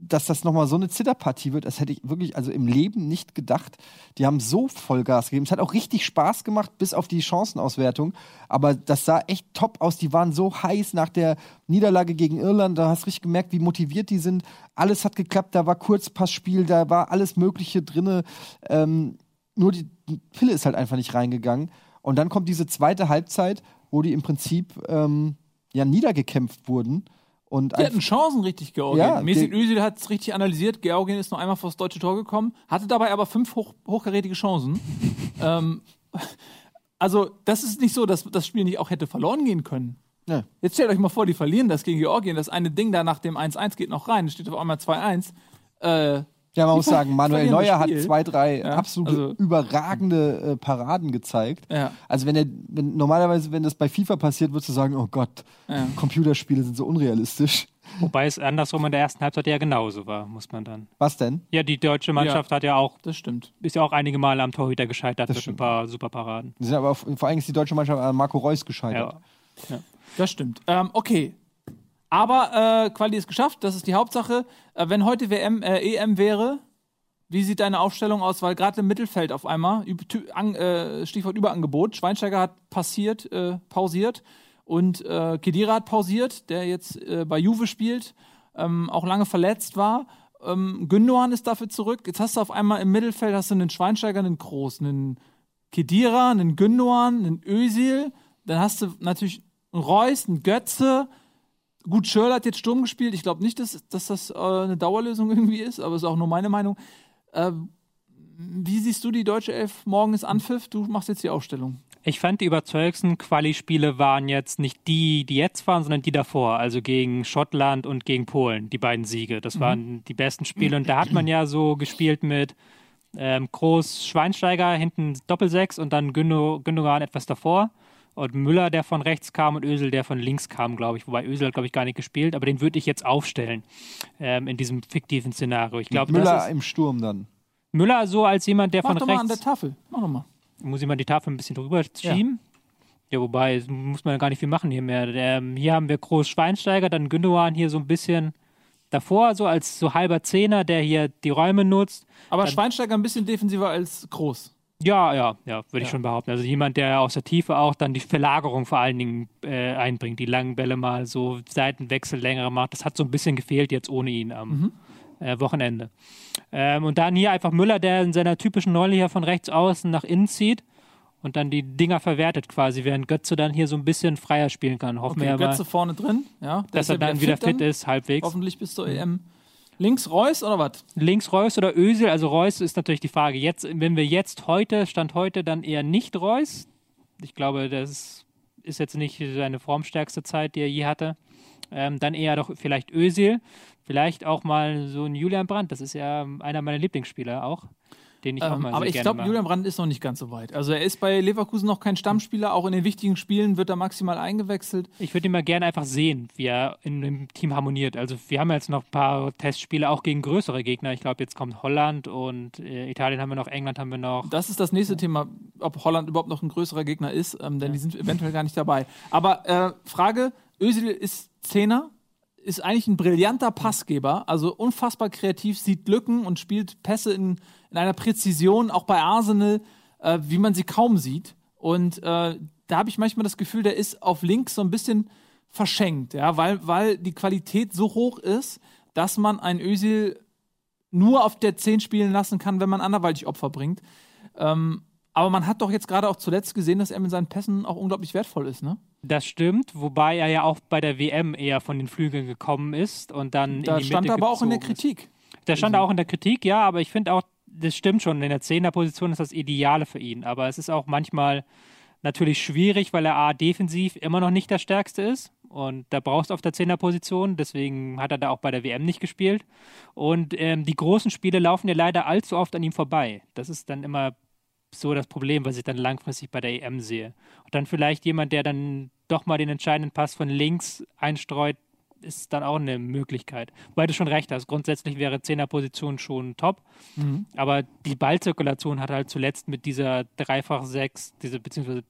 dass das nochmal so eine Zitterpartie wird, das hätte ich wirklich also im Leben nicht gedacht. Die haben so Vollgas gegeben. Es hat auch richtig Spaß gemacht, bis auf die Chancenauswertung. Aber das sah echt top aus. Die waren so heiß nach der Niederlage gegen Irland. Da hast du richtig gemerkt, wie motiviert die sind. Alles hat geklappt. Da war Kurzpassspiel, da war alles Mögliche drinne. Ähm, nur die Pille ist halt einfach nicht reingegangen. Und dann kommt diese zweite Halbzeit, wo die im Prinzip ähm, ja niedergekämpft wurden. Und Die hatten Chancen richtig, Georgien. Ja, Mesut Özil hat es richtig analysiert. Georgien ist noch einmal vors deutsche Tor gekommen, hatte dabei aber fünf hoch, hochkarätige Chancen. (laughs) ähm, also, das ist nicht so, dass das Spiel nicht auch hätte verloren gehen können. Ja. Jetzt stellt euch mal vor, die verlieren das gegen Georgien. Das eine Ding da nach dem 1-1 geht noch rein. Es steht auf einmal 2-1. Äh, Ja, Ja, man muss sagen, Manuel Neuer hat zwei, drei Ja, absolute also- überragende äh, Paraden gezeigt. Ja. Also wenn er, wenn, normalerweise, wenn das bei FIFA passiert, würdest du sagen, oh Gott, Ja. Computerspiele sind so unrealistisch. Wobei es andersrum in der ersten Halbzeit ja genauso war, muss man dann. Was denn? Ja, die deutsche Mannschaft hat ja auch, Das stimmt. ist ja auch einige Male am Torhüter gescheitert Das mit ein paar Superparaden. Die sind aber auf, vor allem ist die deutsche Mannschaft an Marco Reus gescheitert. Ja. Das stimmt. Ähm, okay. Aber äh, Quali ist geschafft, das ist die Hauptsache. Äh, wenn heute WM, äh, EM wäre, wie sieht deine Aufstellung aus? Weil gerade im Mittelfeld auf einmal, an, äh, Stichwort Überangebot, Schweinsteiger hat passiert, äh, pausiert und äh, Kedira hat pausiert, der jetzt äh, bei Juve spielt, ähm, auch lange verletzt war. Ähm, Gündogan ist dafür zurück. Jetzt hast du auf einmal im Mittelfeld hast du einen Schweinsteiger, einen Groß, einen Kedira, einen Gündogan, einen Özil. Dann hast du natürlich einen Reus, einen Götze. Gut, Schörl hat jetzt Sturm gespielt. Ich glaube nicht, dass, dass das äh, eine Dauerlösung irgendwie ist, aber ist auch nur meine Meinung. Ähm, wie siehst du die deutsche Elf? Morgen ist Anpfiff. Du machst jetzt die Aufstellung. Ich fand, die überzeugendsten Quali-Spiele waren jetzt nicht die, die jetzt waren, sondern die davor. Also gegen Schottland und gegen Polen, die beiden Siege. Das waren die besten Spiele. Und da hat man ja so gespielt mit ähm, Groß Schweinsteiger, hinten Doppelsechs und dann Gündo, Gündogan etwas davor. Und Müller, der von rechts kam und Ösel, der von links kam, glaube ich. Wobei Ösel hat, glaube ich, gar nicht gespielt. Aber den würde ich jetzt aufstellen ähm, in diesem fiktiven Szenario. Ich glaube, Müller das ist im Sturm dann. Müller so als jemand, der Mach von doch mal an der rechts... Tafel. Mach doch mal. Muss ich mal die Tafel ein bisschen drüber schieben? Ja, wobei, es muss man gar nicht viel machen hier mehr. Der, hier haben wir Groß Schweinsteiger, dann Gündogan hier so ein bisschen davor, so als so halber Zehner, der hier die Räume nutzt. Aber Schweinsteiger ein bisschen defensiver als Groß. Ja, ja, ja, würde ich schon behaupten. Also jemand, der aus der Tiefe auch dann die Verlagerung vor allen Dingen äh, einbringt, die langen Bälle mal so Seitenwechsel längere macht. Das hat so ein bisschen gefehlt jetzt ohne ihn am äh, Wochenende. Ähm, und dann hier einfach Müller, der in seiner typischen Rolle hier von rechts außen nach innen zieht und dann die Dinger verwertet quasi, während Götze dann hier so ein bisschen freier spielen kann. Hoffen wir Okay, ja Götze mal, vorne drin. Ja, dass er dann wieder fit dann. ist, halbwegs. Hoffentlich bis zur EM. Links Reus oder was? Links Reus oder Ösel? Also Reus ist natürlich die Frage. Jetzt, wenn wir jetzt heute, Stand heute, dann eher nicht Reus. Ich glaube, das ist jetzt nicht seine formstärkste Zeit, die er je hatte. Ähm, dann eher doch vielleicht Ösil. Vielleicht auch mal so ein Julian Brandt. Das ist ja einer meiner Lieblingsspieler auch. Den ich auch Ähm, mal aber ich glaube. Julian Brandt ist noch nicht ganz so weit. Also er ist bei Leverkusen noch kein Stammspieler. Auch in den wichtigen Spielen wird er maximal eingewechselt. Ich würde ihn mal gerne einfach sehen, wie er in dem Team harmoniert. Also wir haben jetzt noch ein paar Testspiele auch gegen größere Gegner. Ich glaube, jetzt kommt Holland und äh, Italien haben wir noch, England haben wir noch. Das ist das nächste Thema, ob Holland überhaupt noch ein größerer Gegner ist, ähm, denn die sind eventuell gar nicht dabei. Aber äh, Frage, Özil ist Zehner, ist eigentlich ein brillanter Passgeber, also unfassbar kreativ, sieht Lücken und spielt Pässe in, in einer Präzision, auch bei Arsenal, äh, wie man sie kaum sieht. Und äh, da habe ich manchmal das Gefühl, der ist auf links so ein bisschen verschenkt, ja, weil, weil die Qualität so hoch ist, dass man ein Özil nur auf der 10 spielen lassen kann, wenn man anderweitig Opfer bringt. Ähm, aber man hat doch jetzt gerade auch zuletzt gesehen, dass er mit seinen Pässen auch unglaublich wertvoll ist, ne? Das stimmt, wobei er ja auch bei der WM eher von den Flügeln gekommen ist und dann Da in die stand Mitte er aber auch in der gezogen ist. Kritik. Der stand auch in der Kritik, ja, aber ich finde auch, das stimmt schon, in der Zehnerposition ist das Ideale für ihn. Aber es ist auch manchmal natürlich schwierig, weil er A, defensiv immer noch nicht der Stärkste ist. Und da brauchst du auf der Zehnerposition, deswegen hat er da auch bei der WM nicht gespielt. Und ähm, die großen Spiele laufen ja leider allzu oft an ihm vorbei. Das ist dann immer so das Problem, was ich dann langfristig bei der EM sehe. Und dann vielleicht jemand, der dann doch mal den entscheidenden Pass von links einstreut, ist dann auch eine Möglichkeit. Weil du schon recht hast, grundsätzlich wäre Zehnerposition schon top, aber die Ballzirkulation hat halt zuletzt mit dieser Dreifach-Sechs, diese, beziehungsweise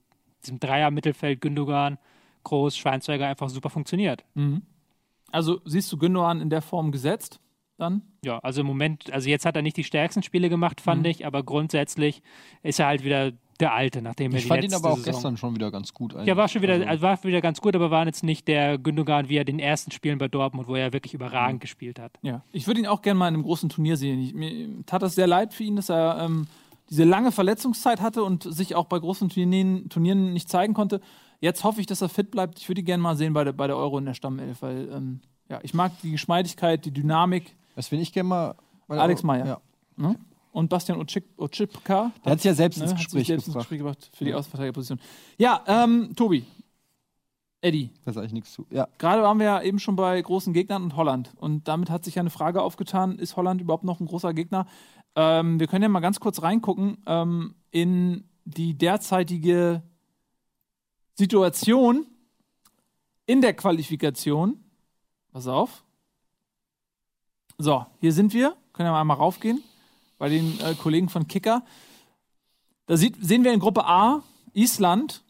diesem Dreier-Mittelfeld Gündogan, Groß, Schweinsteiger einfach super funktioniert. Also siehst du Gündogan in der Form gesetzt dann? Ja, also im Moment, also jetzt hat er nicht die stärksten Spiele gemacht, fand ich, aber grundsätzlich ist er halt wieder der Alte, nachdem er Ich die fand ihn aber auch Saison gestern schon wieder ganz gut. Ja, war schon wieder, Also, also war wieder ganz gut, aber war jetzt nicht der Gündogan, wie er den ersten Spielen bei Dortmund, wo er wirklich überragend gespielt hat. Ja. Ich würde ihn auch gerne mal in einem großen Turnier sehen. Ich, mir tat das sehr leid für ihn, dass er ähm, diese lange Verletzungszeit hatte und sich auch bei großen Turnieren, Turnieren nicht zeigen konnte. Jetzt hoffe ich, dass er fit bleibt. Ich würde ihn gerne mal sehen bei der, bei der Euro in der Stammelf, weil ähm, ja, ich mag die Geschmeidigkeit, die Dynamik. was will ich gerne mal. Alex Meyer. Ja. Ne? Und Bastian Ocip Ocipka. Der hat sich ja selbst ne, ins hat Gespräch selbst ins gebracht. Gespräch gebracht für die Ausverteidigerposition. Ja, ähm, Tobi, Eddie, Da sage ich nichts zu. Ja. gerade waren wir ja eben schon bei großen Gegnern und Holland. Und damit hat sich ja eine Frage aufgetan: Ist Holland überhaupt noch ein großer Gegner? Ähm, wir können ja mal ganz kurz reingucken ähm, in die derzeitige Situation in der Qualifikation. Pass auf. So, hier sind wir. Können mal einmal raufgehen bei den äh, Kollegen von Kicker. Da sieht, sehen wir in Gruppe A Island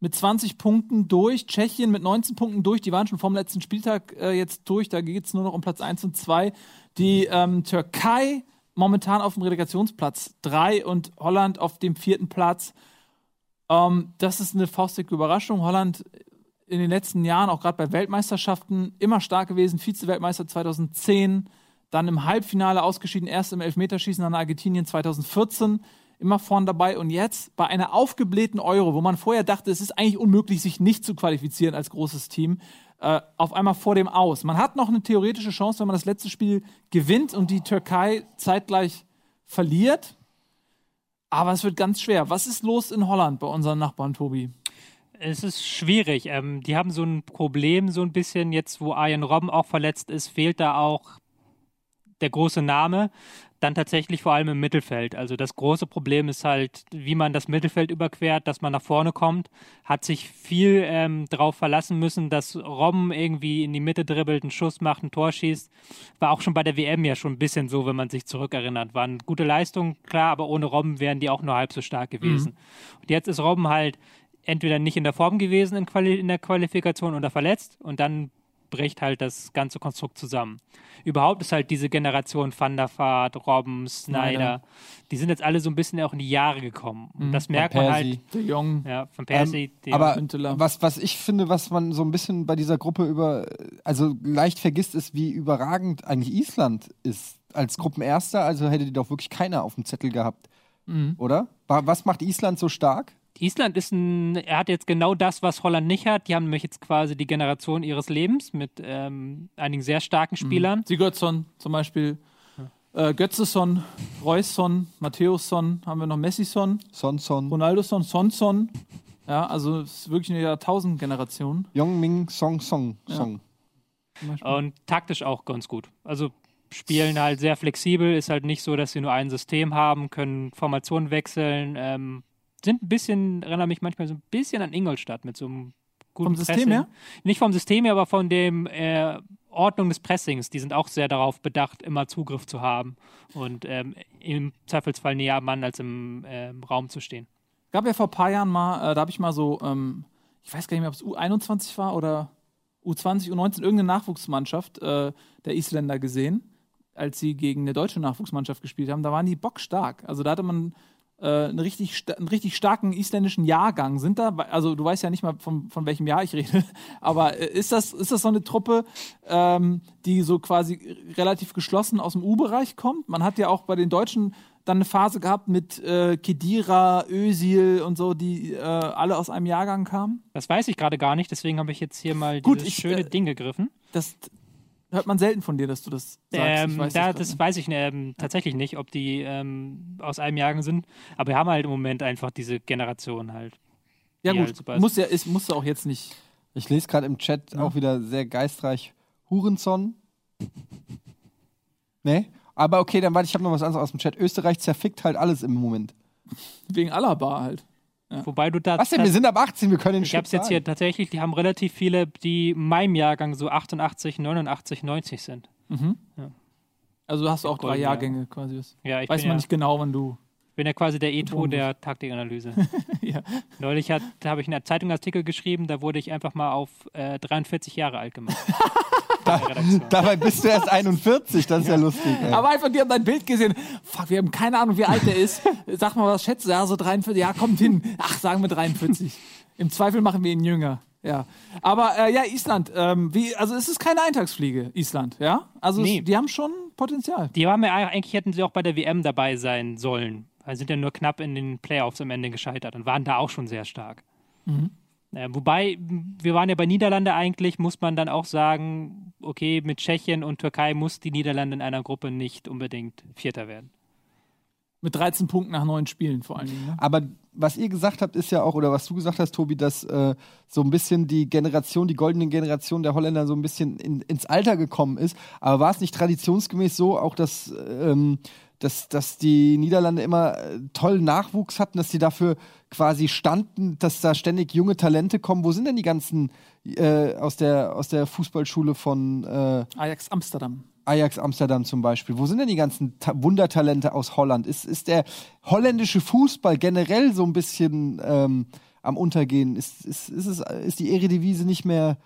mit 20 Punkten durch, Tschechien mit 19 Punkten durch, die waren schon vom letzten Spieltag äh, jetzt durch, da geht es nur noch um Platz 1 und 2. Die ähm, Türkei momentan auf dem Relegationsplatz 3 und Holland auf dem vierten Platz. Ähm, das ist eine faustige Überraschung. Holland in den letzten Jahren, auch gerade bei Weltmeisterschaften, immer stark gewesen. Vize-Weltmeister 2010, dann im Halbfinale ausgeschieden, erst im Elfmeterschießen an Argentinien 2014, immer vorn dabei. Und jetzt bei einer aufgeblähten Euro, wo man vorher dachte, es ist eigentlich unmöglich, sich nicht zu qualifizieren als großes Team, äh, auf einmal vor dem Aus. Man hat noch eine theoretische Chance, wenn man das letzte Spiel gewinnt und die Türkei zeitgleich verliert. Aber es wird ganz schwer. Was ist los in Holland bei unseren Nachbarn, Tobi? Es ist schwierig. Ähm, die haben so ein Problem, so ein bisschen jetzt, wo Arjen Robben auch verletzt ist, fehlt da auch der große Name. Dann tatsächlich vor allem im Mittelfeld. Also das große Problem ist halt, wie man das Mittelfeld überquert, dass man nach vorne kommt. Hat sich viel ähm, darauf verlassen müssen, dass Robben irgendwie in die Mitte dribbelt, einen Schuss macht, ein Tor schießt. War auch schon bei der WM ja schon ein bisschen so, wenn man sich zurückerinnert. Waren gute Leistungen, klar, aber ohne Robben wären die auch nur halb so stark gewesen. Und jetzt ist Robben halt entweder nicht in der Form gewesen in, Quali in der Qualifikation oder verletzt und dann bricht halt das ganze Konstrukt zusammen. Überhaupt ist halt diese Generation Van der Vaart, Robben, Snyder, die sind jetzt alle so ein bisschen auch in die Jahre gekommen. Und das merkt Van man Persie. halt. De Jong. Ja, von Percy, Ähm, aber was, was ich finde, was man so ein bisschen bei dieser Gruppe über, also leicht vergisst, ist, wie überragend eigentlich Island ist. Als Gruppenerster, also hätte die doch wirklich keiner auf dem Zettel gehabt. Mhm. Oder? Wa- Was macht Island so stark? Island ist ein, er hat jetzt genau das, was Holland nicht hat. Die haben nämlich jetzt quasi die Generation ihres Lebens mit ähm, einigen sehr starken Spielern. Sigurdsson zum Beispiel, äh, Götzesson, Reusson, Matthäusson, haben wir noch Messison, Sonson, Ronaldosson, Sonson. Ja, also es ist wirklich eine Jahrtausend-Generation. Yongming, Song Song Song. Beispiel. Und taktisch auch ganz gut. Also spielen halt sehr flexibel, ist halt nicht so, dass sie nur ein System haben, können Formationen wechseln, ähm, sind ein bisschen, erinnere mich manchmal so ein bisschen an Ingolstadt mit so einem guten Vom System Pressing. her? Nicht vom System her, aber von dem äh, Ordnung des Pressings. Die sind auch sehr darauf bedacht, immer Zugriff zu haben und ähm, im Zweifelsfall näher am Mann als im ähm, Raum zu stehen. Gab ja vor ein paar Jahren mal, äh, da habe ich mal so, ähm, ich weiß gar nicht mehr, ob es U21 war oder U20, U19, irgendeine Nachwuchsmannschaft äh, der Isländer gesehen, als sie gegen eine deutsche Nachwuchsmannschaft gespielt haben. Da waren die bockstark. Also da hatte man äh, einen, richtig, einen richtig starken isländischen Jahrgang. Sind da, also du weißt ja nicht mal, von, von welchem Jahr ich rede, (laughs) aber äh, ist das, ist das so eine Truppe, ähm, die so quasi relativ geschlossen aus dem U-Bereich kommt? Man hat ja auch bei den Deutschen dann eine Phase gehabt mit äh, Kedira, Özil und so, die äh, alle aus einem Jahrgang kamen. Das weiß ich gerade gar nicht, deswegen habe ich jetzt hier mal Gut, dieses ich, schöne äh, Ding gegriffen. Das hört man selten von dir, dass du das sagst. Ähm, Ich weiß da, das nicht. weiß ich ähm, tatsächlich nicht, ob die ähm, aus einem Jahrgang sind. Aber wir haben halt im Moment einfach diese Generation halt. ja gut, halt super ist. muss ja, ist, musst du auch jetzt nicht. Ich lese gerade im Chat Ja. auch wieder sehr geistreich Hurenson. Nee? Aber okay, dann warte, ich habe noch was anderes aus dem Chat. Österreich zerfickt halt alles im Moment. Wegen Alaba halt. Wobei du da. Was denn? Wir sind ab 18, wir können den ich habe es jetzt hier tatsächlich, die haben relativ viele, die in meinem Jahrgang so 88, 89, 90 sind. Also du hast auch drei Jahrgänge quasi. Ja, ich Weiß man ja, nicht genau, wann du. bin ja quasi der Eto der Taktikanalyse. (laughs) ja. Neulich hat- da habe ich einen Zeitungsartikel geschrieben, da wurde ich einfach mal auf äh, 43 Jahre alt gemacht. (laughs) Redaktion. Dabei bist du erst 41, das ist ja, lustig. Ey. Aber einfach, die haben dein Bild gesehen. Fuck, wir haben keine Ahnung, wie alt der ist. Sag mal, was schätzt du? Ja, so 43. Ja, kommt hin. Ach, sagen wir 43. Im Zweifel machen wir ihn jünger. Ja. Aber äh, ja, Island, ähm, wie, also es ist keine Eintagsfliege, Island, ja? Also Nee. es, die haben schon Potenzial. Die haben ja eigentlich hätten sie auch bei der WM dabei sein sollen. Also sind ja nur knapp in den Playoffs am Ende gescheitert und waren da auch schon sehr stark. Äh, wobei, wir waren ja bei Niederlande eigentlich, muss man dann auch sagen, okay, mit Tschechien und Türkei muss die Niederlande in einer Gruppe nicht unbedingt Vierter werden. Mit 13 Punkten nach neun Spielen vor allen Dingen. Ne? Aber was ihr gesagt habt, ist ja auch, oder was du gesagt hast, Tobi, dass äh, so ein bisschen die Generation, die goldene Generation der Holländer so ein bisschen in, ins Alter gekommen ist. Aber war es nicht traditionsgemäß so, auch dass, ähm, dass, dass die Niederlande immer äh, tollen Nachwuchs hatten, dass sie dafür quasi standen, dass da ständig junge Talente kommen? Wo sind denn die ganzen äh, aus, der, aus der Fußballschule von äh, Ajax Amsterdam. Ajax Amsterdam zum Beispiel. Wo sind denn die ganzen Ta Wundertalente aus Holland? Ist, ist der holländische Fußball generell so ein bisschen ähm, am Untergehen? Ist, ist, ist, es, ist die Eredivisie nicht mehr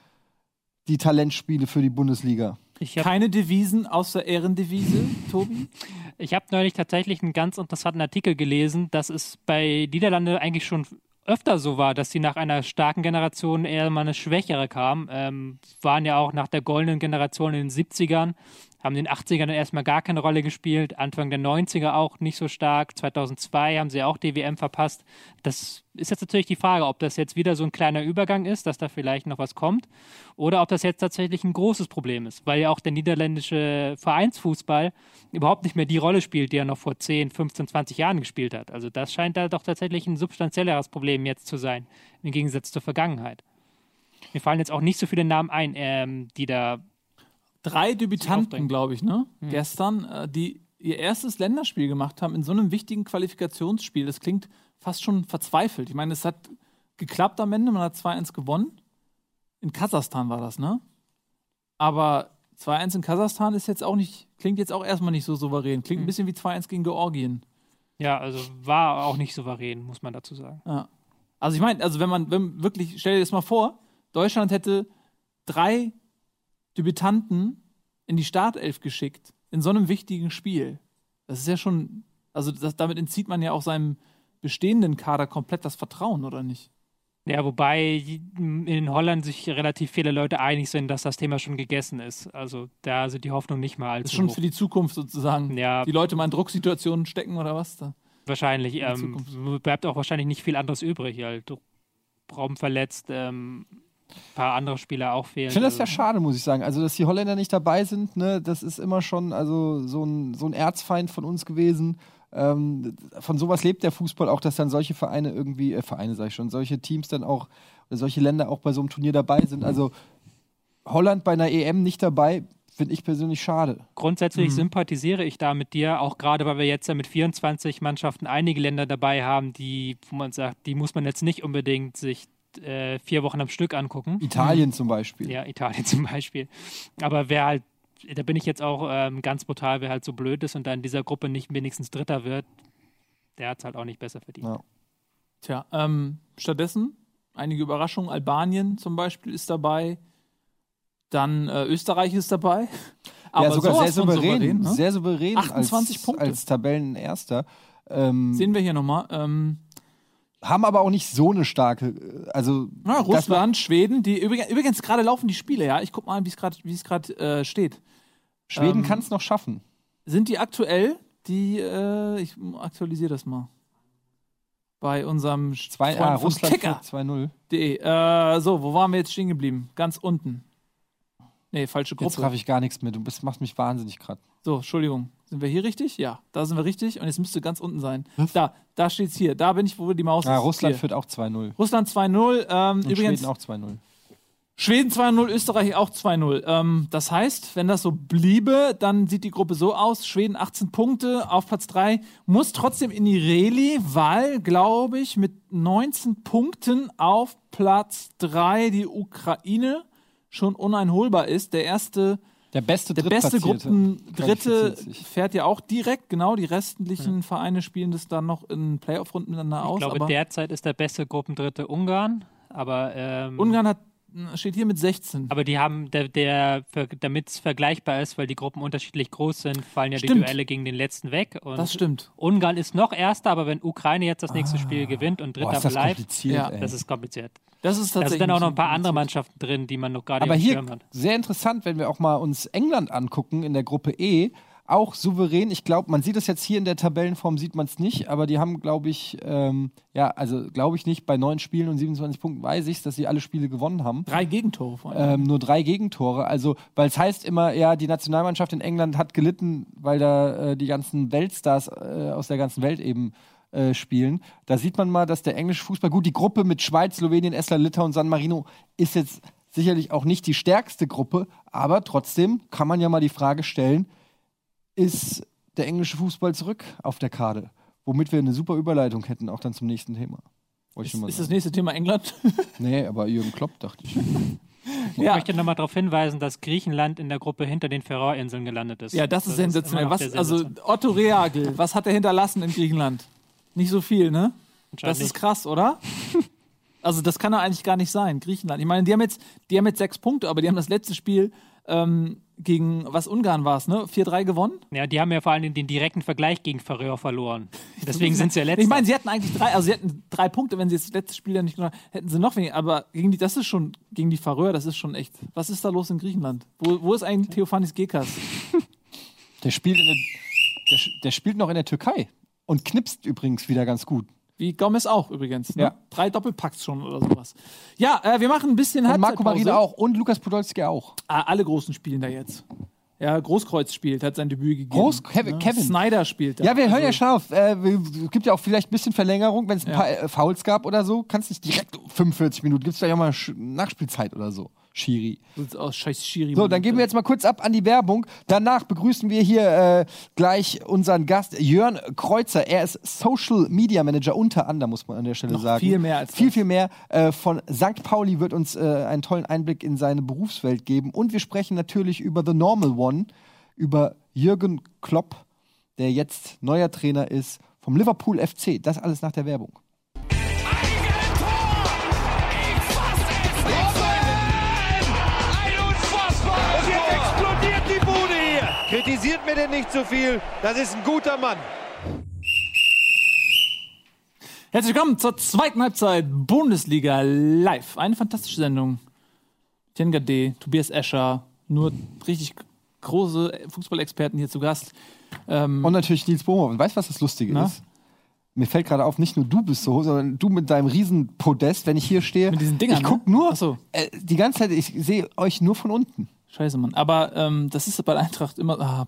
die Talentspiele für die Bundesliga? Ich hab, Keine Devisen außer Ehrendevise, (laughs) Tobi? ich habe neulich tatsächlich einen ganz interessanten Artikel gelesen, dass es bei Niederlande eigentlich schon öfter so war, dass sie nach einer starken Generation eher mal eine schwächere kam. Ähm, waren ja auch nach der goldenen Generation in den 70ern haben in den 80ern erstmal gar keine Rolle gespielt, Anfang der 90er auch nicht so stark, 2002 haben sie auch die WM verpasst. Das ist jetzt natürlich die Frage, ob das jetzt wieder so ein kleiner Übergang ist, dass da vielleicht noch was kommt, oder ob das jetzt tatsächlich ein großes Problem ist, weil ja auch der niederländische Vereinsfußball überhaupt nicht mehr die Rolle spielt, die er noch vor 10, 15, 20 Jahren gespielt hat. Also das scheint da doch tatsächlich ein substanzielleres Problem jetzt zu sein, im Gegensatz zur Vergangenheit. Mir fallen jetzt auch nicht so viele Namen ein, ähm, die da drei Debütanten, glaube ich, ne? Gestern, äh, die ihr erstes Länderspiel gemacht haben in so einem wichtigen Qualifikationsspiel. Das klingt fast schon verzweifelt. Ich meine, es hat geklappt am Ende, man hat 2-1 gewonnen. In Kasachstan war das, ne? Aber 2-1 in Kasachstan ist jetzt auch nicht, klingt jetzt auch erstmal nicht so souverän. Klingt ein bisschen wie 2-1 gegen Georgien. Ja, also war auch nicht souverän, muss man dazu sagen. Ja. Also ich meine, also wenn man wenn wirklich, stell dir das mal vor, Deutschland hätte drei Debütanten in die Startelf geschickt, in so einem wichtigen Spiel. Das ist ja schon, also das, damit entzieht man ja auch seinem bestehenden Kader komplett das Vertrauen, oder nicht? Ja, wobei in Holland sich relativ viele Leute einig sind, dass das Thema schon gegessen ist. Also da sind die Hoffnung nicht mal allzu Das ist schon hoch. für die Zukunft sozusagen. Ja. Die Leute mal in Drucksituationen stecken oder was da? Wahrscheinlich. Ähm, bleibt auch wahrscheinlich nicht viel anderes übrig. Halt. Raum verletzt, ähm, ein paar andere Spieler auch fehlen. Ich finde das ja Also, schade, muss ich sagen. Also, dass die Holländer nicht dabei sind, ne, das ist immer schon also so ein, so ein Erzfeind von uns gewesen. Ähm, von sowas lebt der Fußball auch, dass dann solche Vereine irgendwie, äh, Vereine sag ich schon, solche Teams dann auch, oder solche Länder auch bei so einem Turnier dabei sind. Also Holland bei einer EM nicht dabei, finde ich persönlich schade. Grundsätzlich Mhm. sympathisiere ich da mit dir, auch gerade weil wir jetzt ja mit 24 Mannschaften einige Länder dabei haben, die, wo man sagt, die muss man jetzt nicht unbedingt sich äh, vier Wochen am Stück angucken. Italien zum Beispiel. Ja, Italien (laughs) zum Beispiel. Aber wer halt, da bin ich jetzt auch ähm, ganz brutal, wer halt so blöd ist und dann in dieser Gruppe nicht wenigstens Dritter wird, der hat es halt auch nicht besser verdient. Ja. Tja, ähm, stattdessen einige Überraschungen. Albanien zum Beispiel ist dabei. Dann äh, Österreich ist dabei. (laughs) Aber ja, sogar sehr von souverän. ne? Sehr souverän 28 als, Punkte. als Tabellenerster. Ähm, Sehen wir hier nochmal. Ähm, haben aber auch nicht so eine starke, äh, also ja, Russland, Schweden, die übrigens, übrigens gerade laufen die Spiele, ja. Ich guck mal, wie es gerade wie es gerade äh, steht. Schweden ähm, kann es noch schaffen. Sind die aktuell? Die, äh, ich aktualisiere das mal. Bei unserem Zwei, Freund ah, Russland Kicker. führt 2-0. De. Äh, so, wo waren wir jetzt stehen geblieben? Ganz unten. Nee, falsche Jetzt Gruppe. traf ich gar nichts mehr. Du bist, machst mich wahnsinnig gerade. So, Entschuldigung. Sind wir hier richtig? Ja, da sind wir richtig. Und jetzt müsste ganz unten sein. Da, da steht's hier. Da bin ich, wo die Maus Ah, ist. Russland hier. führt auch 2-0. Russland 2-0. Ähm, übrigens, Schweden auch 2-0. Schweden 2-0, Österreich auch 2-0. Ähm, das heißt, wenn das so bliebe, dann sieht die Gruppe so aus: Schweden 18 Punkte auf Platz 3, muss trotzdem in die Reli, weil, glaube ich, mit 19 Punkten auf Platz 3 die Ukraine schon uneinholbar ist. Der erste, Der beste der beste sich. fährt ja auch direkt, genau. Die restlichen Vereine spielen das dann noch in Playoff-Runden miteinander Ich aus. glaube, aber derzeit ist der beste Gruppendritte Ungarn, aber ähm, Ungarn hat, steht hier mit 16. Aber die haben, der, der damit es vergleichbar ist, weil die Gruppen unterschiedlich groß sind, fallen ja die Stimmt. Duelle gegen den letzten weg. Und das stimmt. Ungarn ist noch Erster, aber wenn Ukraine jetzt das nächste Spiel gewinnt und Boah, Dritter ist das bleibt, kompliziert, Ja, das ist kompliziert. Das ist Da tatsächlich. sind dann auch noch ein paar andere. Mannschaften drin, die man noch gerade Aber hier Schirm hat. sehr interessant, wenn wir auch mal uns England angucken in der Gruppe E. auch souverän. Ich glaube, man sieht es jetzt hier in der Tabellenform, sieht man es nicht, aber die haben, glaube ich, ähm, ja, also glaube ich nicht, bei neun Spielen und 27 Punkten weiß ich dass sie alle Spiele gewonnen haben. Drei Gegentore vor allem. Ähm, nur drei Gegentore. Also, weil es heißt immer, ja, die Nationalmannschaft in England hat gelitten, weil da äh, die ganzen Weltstars äh, aus der ganzen Welt eben äh, spielen. Da sieht man mal, dass der englische Fußball, gut, die Gruppe mit Schweiz, Slowenien, Estland, Litauen, San Marino ist jetzt sicherlich auch nicht die stärkste Gruppe, aber trotzdem kann man ja mal die Frage stellen, ist der englische Fußball zurück auf der Karte? Womit wir eine super Überleitung hätten, auch dann zum nächsten Thema. Ist, ist das nächste Thema England? (laughs) (laughs) Nee, aber Jürgen Klopp, dachte ich. (laughs) Ich möchte nochmal darauf hinweisen, dass Griechenland in der Gruppe hinter den Färöerinseln gelandet ist. Ja, das ist sensationell. immer noch Was, also. Otto Rehagel, was hat er hinterlassen in Griechenland? Nicht so viel, ne? Das ist krass, oder? also das kann doch eigentlich gar nicht sein, Griechenland. Ich meine, die haben jetzt, die haben jetzt sechs Punkte, aber die haben das letzte Spiel ähm, gegen, was Ungarn war es, ne? 4-3 gewonnen. Ja, die haben ja vor allem den direkten Vergleich gegen Färöer verloren. (laughs) Deswegen sind sie ja letzter. Ich meine, sie hatten eigentlich drei, also sie hatten drei Punkte, wenn sie das letzte Spiel ja nicht hätten, hätten sie noch weniger. Aber gegen die, das ist schon, gegen die Färöer, das ist schon echt. Was ist da los in Griechenland? Wo, wo ist eigentlich Theophanis Gekas? Der spielt, in der, der, der spielt noch in der Türkei und knipst übrigens wieder ganz gut. Wie Gomez auch übrigens. Ne? Ja. Drei Doppelpacks schon oder sowas. Ja, äh, wir machen ein bisschen Und Marco Halbzeitpause. Marina auch und Lukas Podolski auch. Ah, alle Großen spielen da jetzt. Ja, Großkreuz spielt, hat sein Debüt gegeben. Groß- Kevin- Kevin. Snyder spielt da. Ja, wir hören Also, ja schon auf. Äh, gibt ja auch vielleicht ein bisschen Verlängerung, wenn es ein Ja. paar äh, Fouls gab oder so. Kannst nicht direkt 45 Minuten. Gibt es vielleicht auch mal Nachspielzeit oder so. Schiri. aus, scheiß Schiri. So, dann gehen wir jetzt mal kurz ab an die Werbung. Danach begrüßen wir hier äh, gleich unseren Gast Jörn Kreuzer. Er ist Social Media Manager unter anderem, muss man an der Stelle Noch sagen. viel mehr als Viel, das. viel mehr. Äh, von St. Pauli wird uns äh, einen tollen Einblick in seine Berufswelt geben. Und wir sprechen natürlich über The Normal One, über Jürgen Klopp, der jetzt neuer Trainer ist vom Liverpool FC. Das alles nach der Werbung. Kritisiert mir denn nicht zu viel. Das ist ein guter Mann. Herzlich willkommen zur zweiten Halbzeit Bundesliga live. Eine fantastische Sendung. Tjenga D., Tobias Escher, nur richtig große Fußballexperten hier zu Gast. Ähm, Und natürlich Nils Bohmer. Und weißt du, was das Lustige Na? ist? Mir fällt gerade auf, nicht nur du bist so, sondern du mit deinem riesen Podest, wenn ich hier stehe. Mit diesen Dingern, Ich guck ne? nur Ach so. äh, die ganze Zeit, ich sehe euch nur von unten. Scheiße, Mann. Aber ähm, das ist bei der Eintracht immer. Ah,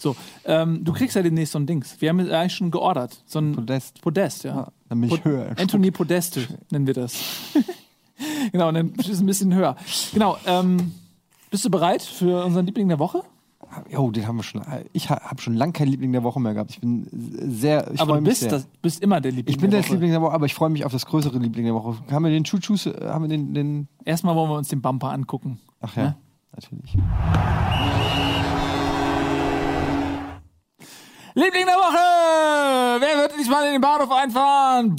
so, ähm, du kriegst ja demnächst so ein Dings. Wir haben es eigentlich schon geordert. So ein Podest. Podest, ja. Ah, dann bin ich Po- höher. Anthony Podeste nennen wir das. (laughs) genau, dann ist es ein bisschen höher. Genau, ähm, bist du bereit für unseren Liebling der Woche? Jo, den haben wir schon. Ich ha- habe schon lange keinen Liebling der Woche mehr gehabt. Ich bin sehr. Ich aber du bist, das, bist immer der Liebling ich bin der der. Liebling der Woche, aber ich freue mich auf das größere Liebling der Woche. Haben wir den Chuchus, äh, haben wir den, den. Erstmal wollen wir uns den Bumper angucken. Ach ja, Ne? Natürlich. Liebling der Woche! Wer wird diesmal in den Bahnhof einfahren?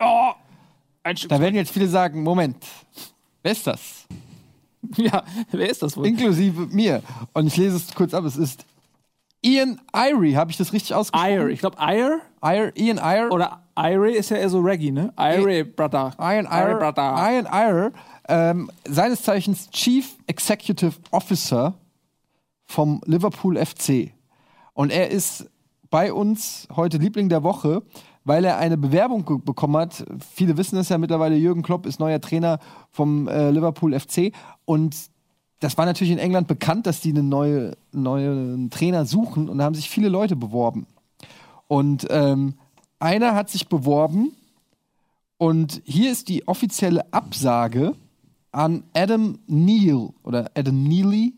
Oh. Da werden jetzt viele sagen: Moment, wer ist das? Ja, wer ist das wohl? Inklusive mir. Und ich lese es kurz ab. Es ist Ian Irie. Habe ich das richtig ausgesprochen? Ire. Ich glaube, Ire Ire, Ian Ire. oder Ire ist ja eher so Reggae, ne? Ire, Brother. Ian Ire, Brother. Ian Ire ähm, seines Zeichens Chief Executive Officer vom Liverpool FC. Und er ist bei uns heute Liebling der Woche, weil er eine Bewerbung bekommen hat. Viele wissen es ja mittlerweile, Jürgen Klopp ist neuer Trainer vom äh, Liverpool FC. Und das war natürlich in England bekannt, dass die einen neue, neuen Trainer suchen. Und da haben sich viele Leute beworben. Und ähm, einer hat sich beworben, und hier ist die offizielle Absage an Adam Neal oder Adam Neely.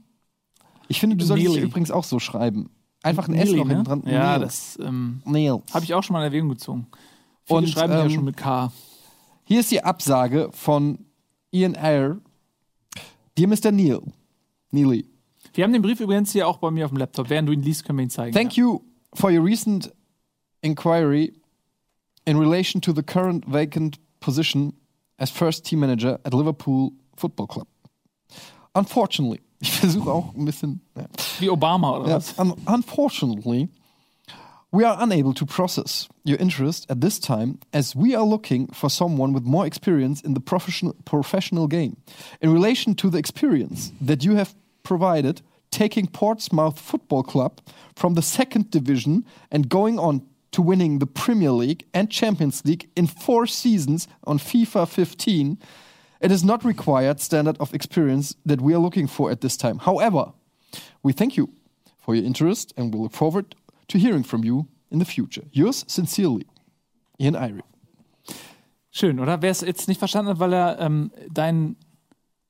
Ich finde, du solltest Neely. übrigens auch so schreiben. Einfach ein S Neely, noch hinten ne? dran. Ja, Neal. das ähm, Neal. habe ich auch schon mal in Erwägung gezogen. Viele Und, schreiben ja ähm, schon mit K. Hier ist die Absage von Ian Eyre. Dear Mr. Neal. Neely. Wir haben den Brief übrigens hier auch bei mir auf dem Laptop. Während du ihn liest, können wir ihn zeigen. Thank you for your recent inquiry in relation to the current vacant position as first team manager at Liverpool Football Club. Unfortunately, (laughs) ich versuche auch ein bisschen. Ja. Wie Obama oder Ja, was? un unfortunately, We are unable to process your interest at this time as we are looking for someone with more experience in the professional, professional game. In relation to the experience that you have provided, taking Portsmouth Football Club from the second division and going on to winning the Premier League and Champions League in four seasons on FIFA 15, it is not required standard of experience that we are looking for at this time. However, we thank you for your interest and we look forward to hearing from you in the future. Yours sincerely, Ian Irie. Schön, oder? Wer es jetzt nicht verstanden hat, weil er ähm, dein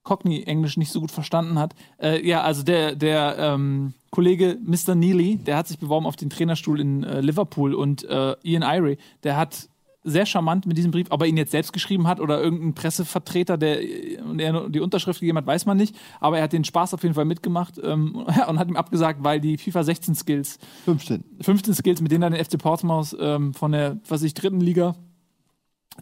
Cockney-Englisch nicht so gut verstanden hat. Äh, ja, also der, der ähm, Kollege Mr. Neely, der hat sich beworben auf den Trainerstuhl in äh, Liverpool und äh, Ian Irie, der hat sehr charmant mit diesem Brief, ob er ihn jetzt selbst geschrieben hat oder irgendein Pressevertreter, der, der die Unterschrift gegeben hat, weiß man nicht. Aber er hat den Spaß auf jeden Fall mitgemacht ähm, (laughs) und hat ihm abgesagt, weil die FIFA 16 Skills, 15. 15 Skills, mit denen er den FC Portsmouth ähm, von der, was ich, dritten Liga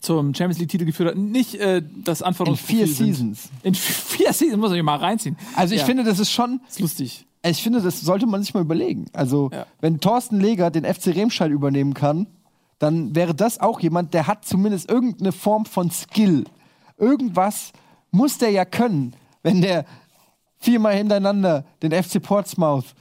zum Champions League-Titel geführt hat, nicht äh, das In Anforderungsprofil vier sind. Seasons. In (laughs) vier Seasons muss ich mal reinziehen. Also ich Ja. finde, das ist schon, ist lustig. ich finde, das sollte man sich mal überlegen. Also, Ja. wenn Thorsten Leger den FC Remscheid übernehmen kann, dann wäre das auch jemand, der hat zumindest irgendeine Form von Skill. Irgendwas muss der ja können, wenn der viermal hintereinander den FC Portsmouth.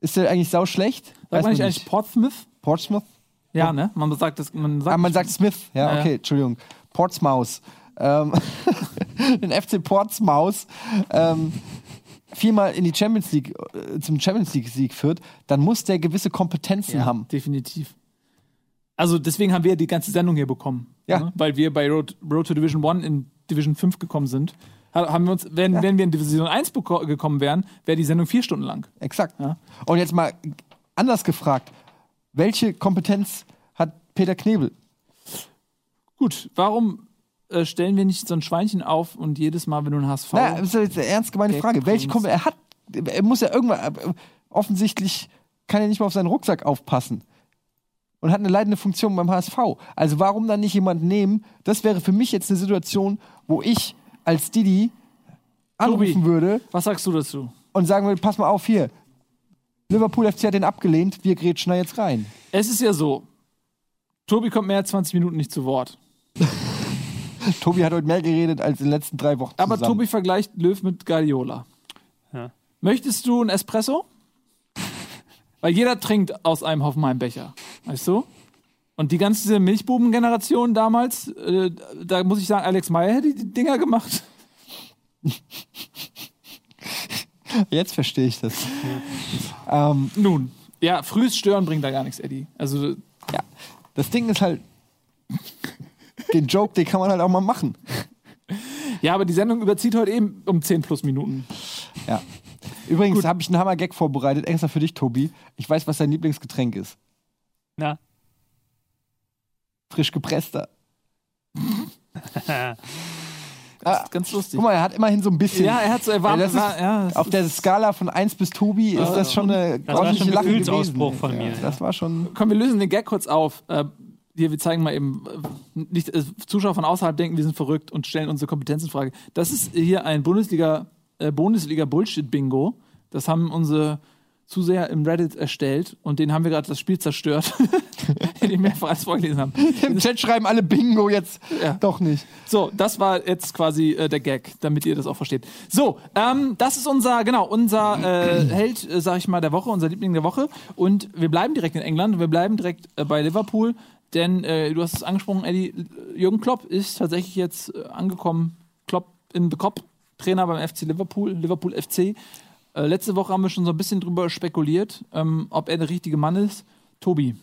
Ist der eigentlich sau schlecht? Sagt man nicht eigentlich Portsmouth? Portsmouth? Ja, ne? Man sagt das, man sagt, Ah, man sagt Smith. Ja, Ja, okay, ja. Entschuldigung. Portsmouth. Ähm, (laughs) den FC Portsmouth ähm, viermal in die Champions League, äh, zum Champions League Sieg führt, dann muss der gewisse Kompetenzen ja, haben. definitiv. Also deswegen haben wir die ganze Sendung hier bekommen. Ja. Ne? Weil wir bei Road, Road to Division 1 in Division 5 gekommen sind. Ha- Haben wir uns, wenn, wenn wir in Division 1 beko- gekommen wären, wäre die Sendung vier Stunden lang. Exakt. Ja. Und jetzt mal anders gefragt. Welche Kompetenz hat Peter Knebel? Gut, warum äh, stellen wir nicht so ein Schweinchen auf und jedes Mal, wenn du ein HSV. Naja, das ist jetzt eine ernst gemeine Gag Frage. Welche. Kompetenz? Er hat, er muss ja irgendwann, äh, offensichtlich kann er nicht mal auf seinen Rucksack aufpassen. Und hat eine leitende Funktion beim HSV. Also warum dann nicht jemanden nehmen? Das wäre für mich jetzt eine Situation, wo ich als Didi anrufen Tobi. würde Was sagst du dazu? und sagen würde, pass mal auf hier. Liverpool FC hat den abgelehnt, wir grätschen da jetzt rein. Es ist ja so, Tobi kommt mehr als 20 Minuten nicht zu Wort. (laughs) Tobi hat heute mehr geredet als in den letzten drei Wochen Aber zusammen. Tobi vergleicht Löw mit Guardiola. Ja. Möchtest du ein Espresso? Weil jeder trinkt aus einem Hoffenheim-Becher. Weißt du? Und die ganze Milchbuben-Generation damals, äh, da muss ich sagen, Alex Meyer hätte die Dinger gemacht. (laughs) Jetzt verstehe ich das. Ähm, Nun, ja, frühes Stören bringt da gar nichts, Eddie. Also, ja, das Ding ist halt, den Joke, den kann man halt auch mal machen. ja, aber die Sendung überzieht heute eben um 10 plus Minuten. Ja. Übrigens habe ich einen Hammer-Gag vorbereitet, extra für dich, Tobi. Ich weiß, was dein Lieblingsgetränk ist. Na, Frisch gepresster. (laughs) Ganz lustig. Guck mal, er hat immerhin so ein bisschen. Ja, er hat so, er war, Ja, das ist, war ja, auf der Skala von 1 bis Tobi ist das schon eine Das war ordentliche schon ein Lache gewesen. von ja, mir, Das war schon. Komm, wir lösen den Gag kurz auf. Äh, hier, wir zeigen mal eben, äh, nicht, äh, Zuschauer von außerhalb denken, wir sind verrückt und stellen unsere Kompetenz in Frage. Das ist hier ein Bundesliga, äh, Bundesliga Bullshit-Bingo. Das haben unsere Zuseher im Reddit erstellt und den haben wir gerade das Spiel zerstört, den die mehrfach als vorgelesen haben. (laughs) Im Chat schreiben alle Bingo jetzt. Ja. Doch nicht. So, das war jetzt quasi äh, der Gag, damit ihr das auch versteht. So, ähm, das ist unser, genau, unser äh, Held, äh, sag ich mal, der Woche, unser Liebling der Woche. Und wir bleiben direkt in England, wir bleiben direkt äh, bei Liverpool, denn äh, du hast es angesprochen, Eddie, Jürgen Klopp ist tatsächlich jetzt äh, angekommen, Klopp in the Kopf, Trainer beim FC Liverpool, Liverpool FC. Äh, letzte Woche haben wir schon so ein bisschen drüber spekuliert, ähm, ob er der richtige Mann ist. Tobi,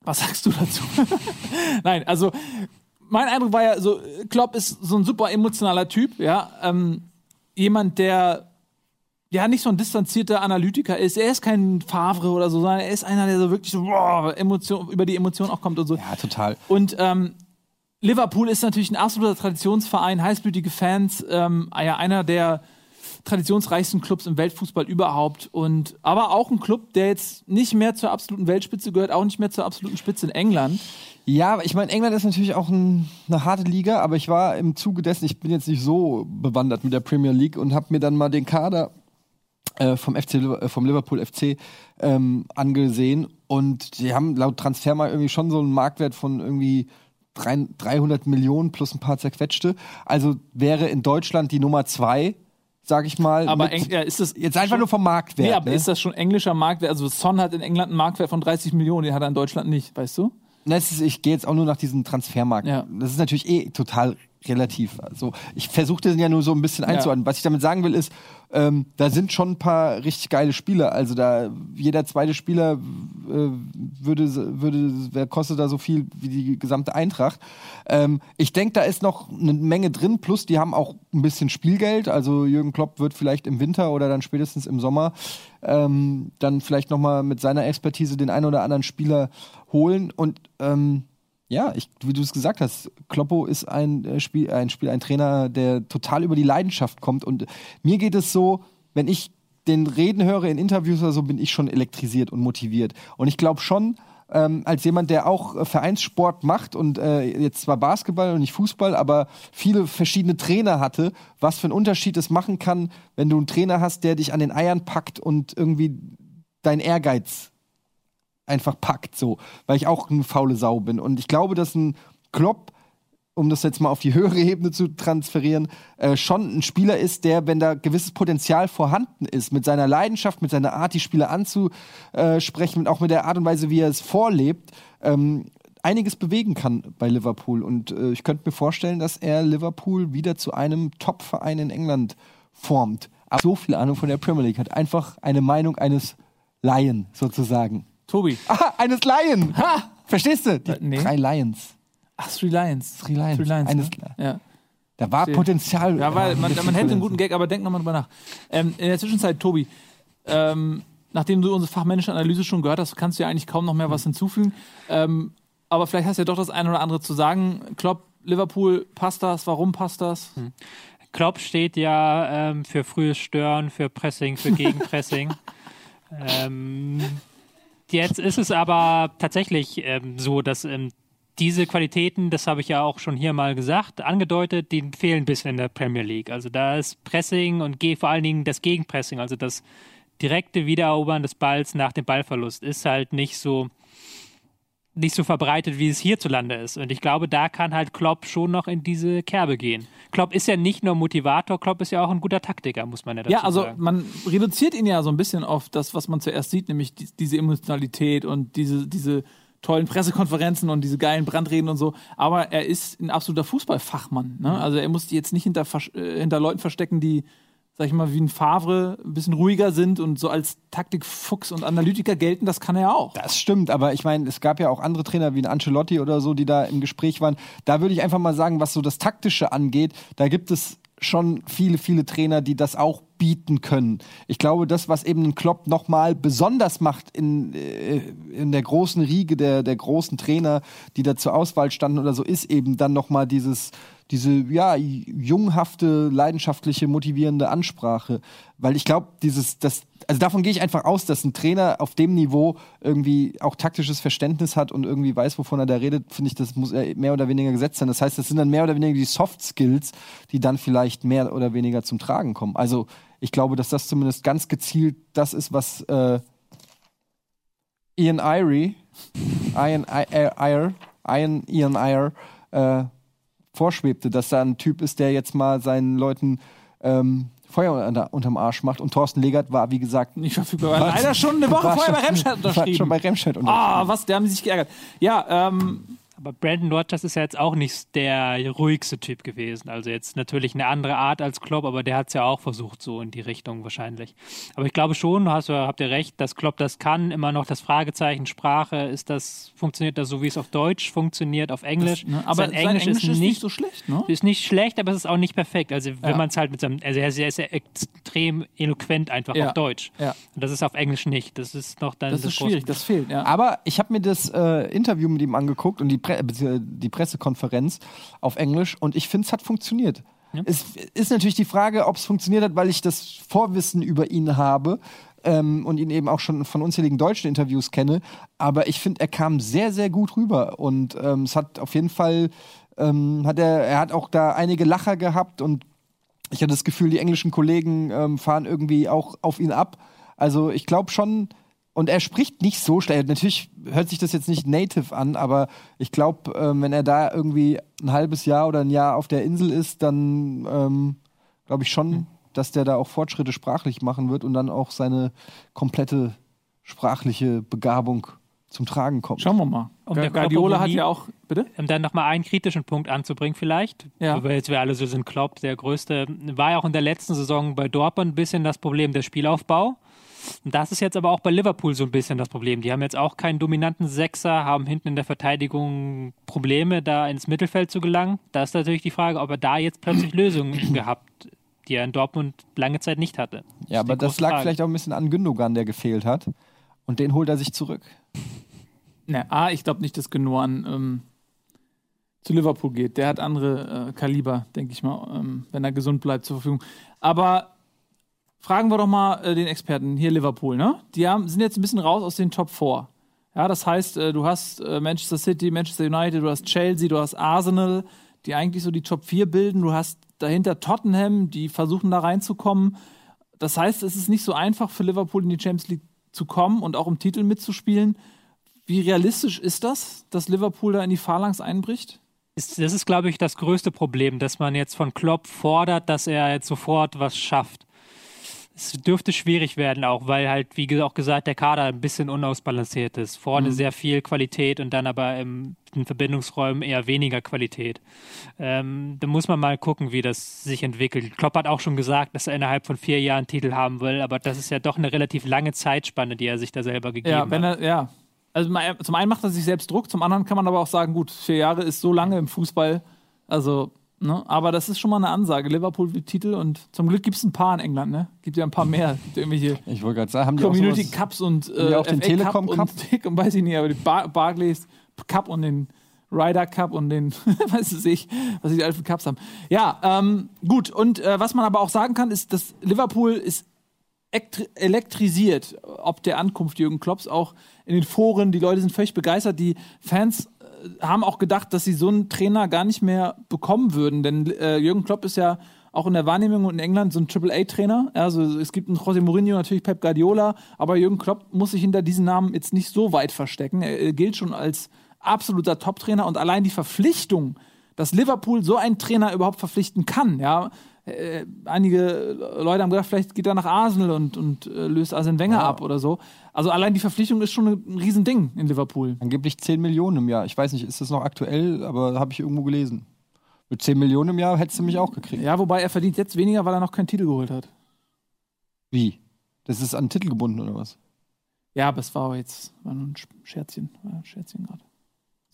was sagst du dazu? (laughs) Nein, also mein Eindruck war ja so, Klopp ist so ein super emotionaler Typ, ja. Ähm, jemand, der ja nicht so ein distanzierter Analytiker ist. Er ist kein Favre oder so, sondern er ist einer, der so wirklich so boah, Emotion, über die Emotionen auch kommt und so. Ja, total. Und ähm, Liverpool ist natürlich ein absoluter Traditionsverein, heißblütige Fans, ähm, ja, einer der traditionsreichsten Clubs im Weltfußball überhaupt. Und aber auch ein Club, der jetzt nicht mehr zur absoluten Weltspitze gehört, auch nicht mehr zur absoluten Spitze in England. Ja, ich meine, England ist natürlich auch ein, eine harte Liga, aber ich war im Zuge dessen, ich bin jetzt nicht so bewandert mit der Premier League und habe mir dann mal den Kader äh, vom, FC, äh, vom Liverpool FC ähm, angesehen. und die haben laut Transfermarkt irgendwie schon so einen Marktwert von irgendwie 300 Millionen plus ein paar zerquetschte. Also wäre in Deutschland die Nummer zwei, sag ich mal. Aber mit- ja, ist das jetzt einfach schon- nur vom Marktwert. Nee, aber ne? ist das schon englischer Marktwert? Also Son hat in England einen Marktwert von 30 Millionen, den hat er in Deutschland nicht, weißt du? Ist, ich gehe jetzt auch nur nach diesem Transfermarkt. Ja. Das ist natürlich eh total relativ. Also ich versuche den ja nur so ein bisschen einzuordnen. Was ich damit sagen will, ist, ähm, da sind schon ein paar richtig geile Spieler. Also da jeder zweite Spieler äh, würde, würde, wer kostet da so viel wie die gesamte Eintracht. Ähm, ich denke, da ist noch eine Menge drin. Plus, die haben auch ein bisschen Spielgeld. Also Jürgen Klopp wird vielleicht im Winter oder dann spätestens im Sommer ähm, dann vielleicht noch mal mit seiner Expertise den einen oder anderen Spieler holen und ähm, ja, ich, wie du es gesagt hast, Kloppo ist ein äh, Spiel, ein Spiel, ein Trainer, der total über die Leidenschaft kommt. Und mir geht es so, wenn ich den Reden höre in Interviews oder so, bin ich schon elektrisiert und motiviert. Und ich glaube schon, ähm, als jemand, der auch äh, Vereinssport macht und äh, jetzt zwar Basketball und nicht Fußball, aber viele verschiedene Trainer hatte, was für einen Unterschied es machen kann, wenn du einen Trainer hast, der dich an den Eiern packt und irgendwie dein Ehrgeiz einfach packt, so, weil ich auch eine faule Sau bin. Und ich glaube, dass ein Klopp, um das jetzt mal auf die höhere Ebene zu transferieren, äh, schon ein Spieler ist, der, wenn da gewisses Potenzial vorhanden ist, mit seiner Leidenschaft, mit seiner Art, die Spieler anzusprechen und auch mit der Art und Weise, wie er es vorlebt, ähm, einiges bewegen kann bei Liverpool. Und äh, ich könnte mir vorstellen, dass er Liverpool wieder zu einem Top-Verein in England formt. Aber so viel Ahnung von der Premier League hat einfach eine Meinung eines Laien sozusagen. Tobi. Aha, eines Lion. Ha! Verstehst du? Die Äh, nee. drei Lions. Ach, Three Lions. Three Lions. Three Lions Eines- ne? ja. Da war Verstehe. Potenzial. Ja, weil man, man hätte einen guten Gag. Aber denk nochmal drüber nach. Ähm, in der Zwischenzeit, Tobi, ähm, nachdem du unsere fachmännische Analyse schon gehört hast, kannst du ja eigentlich kaum noch mehr was hinzufügen. Ähm, aber vielleicht hast du ja doch das eine oder andere zu sagen. Klopp, Liverpool, passt das? Warum passt das? Klopp steht ja ähm, für frühes Stören, für Pressing, für (laughs) Gegenpressing. ähm, jetzt ist es aber tatsächlich ähm, so, dass ähm, diese Qualitäten, das habe ich ja auch schon hier mal gesagt, angedeutet, die fehlen ein bisschen in der Premier League. Also da ist Pressing und vor allen Dingen das Gegenpressing, also das direkte Wiedererobern des Balls nach dem Ballverlust ist halt nicht so nicht so verbreitet, wie es hierzulande ist. Und ich glaube, da kann halt Klopp schon noch in diese Kerbe gehen. Klopp ist ja nicht nur Motivator, Klopp ist ja auch ein guter Taktiker, muss man ja dazu Ja, also sagen. man reduziert ihn ja so ein bisschen auf das, was man zuerst sieht, nämlich die, diese Emotionalität und diese, diese tollen Pressekonferenzen und diese geilen Brandreden und so. Aber er ist ein absoluter Fußballfachmann. Ne? Also er muss die jetzt nicht hinter, äh, hinter Leuten verstecken, die, sag ich mal, wie ein Favre ein bisschen ruhiger sind und so als Taktikfuchs und Analytiker gelten. Das kann er auch. Das stimmt, aber ich meine, es gab ja auch andere Trainer wie ein Ancelotti oder so, die da im Gespräch waren. Da würde ich einfach mal sagen, was so das Taktische angeht, da gibt es schon viele, viele Trainer, die das auch bieten können. Ich glaube, das, was eben ein Klopp nochmal besonders macht in, äh, in der großen Riege der, der großen Trainer, die da zur Auswahl standen oder so, ist eben dann nochmal dieses, diese, ja, junghafte, leidenschaftliche, motivierende Ansprache. Weil ich glaube, dieses, das, also davon gehe ich einfach aus, dass ein Trainer auf dem Niveau irgendwie auch taktisches Verständnis hat und irgendwie weiß, wovon er da redet, finde ich, das muss er mehr oder weniger gesetzt sein. Das heißt, das sind dann mehr oder weniger die Soft Skills, die dann vielleicht mehr oder weniger zum Tragen kommen. Also ich glaube, dass das zumindest ganz gezielt das ist, was äh, Ian Irie, Ian Iyer, Ian, Ian Iyer, äh, vorschwebte, dass da ein Typ ist, der jetzt mal seinen Leuten ähm, Feuer unter, unterm Arsch macht. Und Thorsten Legert war, wie gesagt, Nicht verfügbar. War leider schon eine Woche vorher bei Remscheid unterschrieben. schon bei Remscheid unterschrieben. Ah, was, der haben sie sich geärgert. Ja, ähm, Aber Brandon Rodgers ist ja jetzt auch nicht der ruhigste Typ gewesen. Also jetzt natürlich eine andere Art als Klopp, aber der hat es ja auch versucht, so in die Richtung wahrscheinlich. Aber ich glaube schon, hast du, habt ihr recht, dass Klopp das kann. Immer noch das Fragezeichen Sprache, ist das, funktioniert das so, wie es auf Deutsch funktioniert, auf Englisch? ne, aber sein Englisch, ist, nicht, so schlecht, ne? ist nicht schlecht, aber es ist auch nicht perfekt. Also wenn Ja. man es halt mit seinem, also er ist, ist ja extrem eloquent einfach Ja. auf Deutsch. Ja. Und das ist auf Englisch nicht. Das ist noch dann Das ist große- schwierig, das fehlt, ja. Aber ich habe mir das äh, Interview mit ihm angeguckt und die, Pre bezieh- die Pressekonferenz auf Englisch und ich finde, es hat funktioniert. Es ist natürlich die Frage, ob es funktioniert hat, weil ich das Vorwissen über ihn habe ähm, und ihn eben auch schon von unzähligen deutschen Interviews kenne. Aber ich finde, er kam sehr, sehr gut rüber und ähm, es hat auf jeden Fall, ähm, hat er, er hat auch da einige Lacher gehabt und ich hatte das Gefühl, die englischen Kollegen ähm, fahren irgendwie auch auf ihn ab. Also ich glaube schon, und er spricht nicht so schlecht. Natürlich hört sich das jetzt nicht native an, aber ich glaube, ähm, wenn er da irgendwie ein halbes Jahr oder ein Jahr auf der Insel ist, dann ähm, glaube ich schon, dass der da auch Fortschritte sprachlich machen wird und dann auch seine komplette sprachliche Begabung zum Tragen kommt. Schauen wir mal. Um Gu- der Guardiola hat ja auch, bitte? Um dann nochmal einen kritischen Punkt anzubringen, vielleicht. Ja. Weil jetzt wir alle so sind, Klopp, der größte. War ja auch in der letzten Saison bei Dortmund ein bisschen das Problem der Spielaufbau. Und das ist jetzt aber auch bei Liverpool so ein bisschen das Problem. Die haben jetzt auch keinen dominanten Sechser, haben hinten in der Verteidigung Probleme, da ins Mittelfeld zu gelangen. Da ist natürlich die Frage, ob er da jetzt plötzlich (clears throat) Lösungen gehabt, die er in Dortmund lange Zeit nicht hatte. Ja, aber das lag Frage. vielleicht auch ein bisschen an Gündogan, der gefehlt hat. Und den holt er sich zurück. Ne, A, ich glaube nicht, dass Genoan ähm, zu Liverpool geht. Der hat andere äh, Kaliber, denke ich mal, ähm, wenn er gesund bleibt zur Verfügung. Aber fragen wir doch mal äh, den Experten hier Liverpool, ne? Die haben, sind jetzt ein bisschen raus aus den Top 4. Ja, das heißt, äh, du hast äh, Manchester City, Manchester United, du hast Chelsea, du hast Arsenal, die eigentlich so die Top 4 bilden. Du hast dahinter Tottenham, die versuchen da reinzukommen. Das heißt, es ist nicht so einfach für Liverpool in die Champions League zu kommen und auch um Titel mitzuspielen. Wie realistisch ist das, dass Liverpool da in die Phalanx einbricht? Das ist, glaube ich, das größte Problem, dass man jetzt von Klopp fordert, dass er jetzt sofort was schafft. Es dürfte schwierig werden auch, weil halt, wie auch gesagt, der Kader ein bisschen unausbalanciert ist. Vorne sehr viel Qualität und dann aber im, in Verbindungsräumen eher weniger Qualität. Ähm, da muss man mal gucken, wie das sich entwickelt. Klopp hat auch schon gesagt, dass er innerhalb von vier Jahren Titel haben will, aber das ist ja doch eine relativ lange Zeitspanne, die er sich da selber gegeben Ja, wenn hat. er, ja. Also zum einen macht er sich selbst Druck, zum anderen kann man aber auch sagen, gut, vier Jahre ist so lange im Fußball. Also, ne, aber das ist schon mal eine Ansage. Liverpool will Titel und zum Glück gibt es ein paar in England, ne? Gibt ja ein paar mehr. Irgendwelche (laughs) Ich wollte gerade sagen, haben die Community auch sowas, Cups und äh, auch den Telekom Cup Cup? und, (laughs) und weiß ich nicht, aber die Bar Barclays Cup und den Ryder Cup und den, (laughs) weiß ich nicht, was die alten Cups haben. Ja, ähm, gut. Und äh, was man aber auch sagen kann, ist, dass Liverpool ist ektri- elektrisiert, ob der Ankunft Jürgen Klopps auch in den Foren. Die Leute sind völlig begeistert. Die Fans haben auch gedacht, dass sie so einen Trainer gar nicht mehr bekommen würden, denn äh, Jürgen Klopp ist ja auch in der Wahrnehmung in England so ein Triple-A-Trainer. Also es gibt einen José Mourinho, natürlich Pep Guardiola, aber Jürgen Klopp muss sich hinter diesen Namen jetzt nicht so weit verstecken. Er, er gilt schon als absoluter Top-Trainer und allein die Verpflichtung, dass Liverpool so einen Trainer überhaupt verpflichten kann, ja. Äh, einige Leute haben gedacht, vielleicht geht er nach Arsenal und, und äh, löst Arsene Wenger ab oder so. Also allein die Verpflichtung ist schon ein Riesending in Liverpool. angeblich 10 Millionen im Jahr. Ich weiß nicht, ist das noch aktuell, aber habe ich irgendwo gelesen. Mit 10 Millionen im Jahr hättest du mich auch gekriegt. Ja, wobei er verdient jetzt weniger, weil er noch keinen Titel geholt hat. Wie? Das ist an den Titel gebunden oder was? Ja, aber es war jetzt war nur ein Sch- Scherzchen, war ein Scherzchen gerade.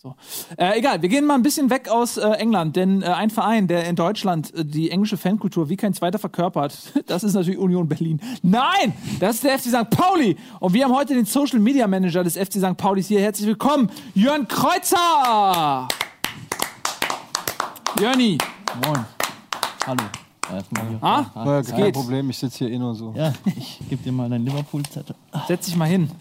So. Äh, egal, wir gehen mal ein bisschen weg aus äh, England, denn äh, ein Verein, der in Deutschland äh, die englische Fankultur wie kein zweiter verkörpert, (laughs) das ist natürlich Union Berlin. Nein, das ist der FC St. Pauli. Und wir haben heute den Social Media Manager des FC St. Paulis hier. Herzlich willkommen, Jörn Kreuzer. Jörni, Moin. Hallo. Erstmal. Ah? Es kein geht. Problem, ich sitze hier eh nur so. Ja, ich gebe dir mal deinen Liverpool-Zettel. setz dich mal hin.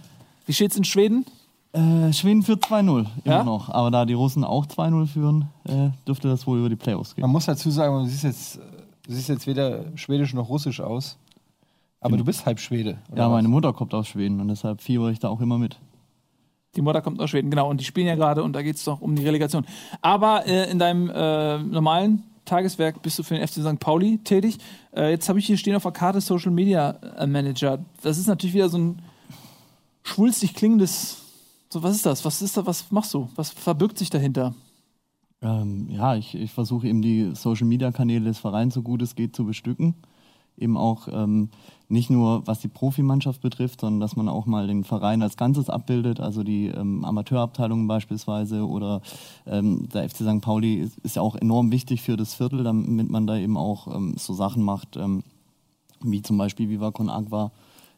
Wie steht's in Schweden? Äh, Schweden führt 2-0 immer Ja? noch. Aber da die Russen auch 2-0 führen, äh, dürfte das wohl über die Playoffs gehen. Man muss dazu sagen, du siehst jetzt, du siehst jetzt weder schwedisch noch russisch aus. Aber du bist halb Schwede. oder Ja, was? meine Mutter kommt aus Schweden und deshalb fiebere ich da auch immer mit. Die Mutter kommt aus Schweden, genau. Und die spielen ja gerade und da geht es doch um die Relegation. Aber äh, in deinem äh, normalen Tageswerk bist du für den FC St. Pauli tätig. Äh, jetzt habe ich hier stehen auf der Karte Social Media äh, Manager. Das ist natürlich wieder so ein schwulstig klingendes. So, was ist das? Was ist da? Was machst du? Was verbirgt sich dahinter? Ähm, ja, ich, ich versuche eben die Social-Media-Kanäle des Vereins so gut es geht zu bestücken. Eben auch ähm, nicht nur was die Profimannschaft betrifft, sondern dass man auch mal den Verein als Ganzes abbildet, also die ähm, Amateurabteilungen beispielsweise oder ähm, der FC St. Pauli ist, ist ja auch enorm wichtig für das Viertel, damit man da eben auch ähm, so Sachen macht, ähm, wie zum Beispiel Viva Con Agua,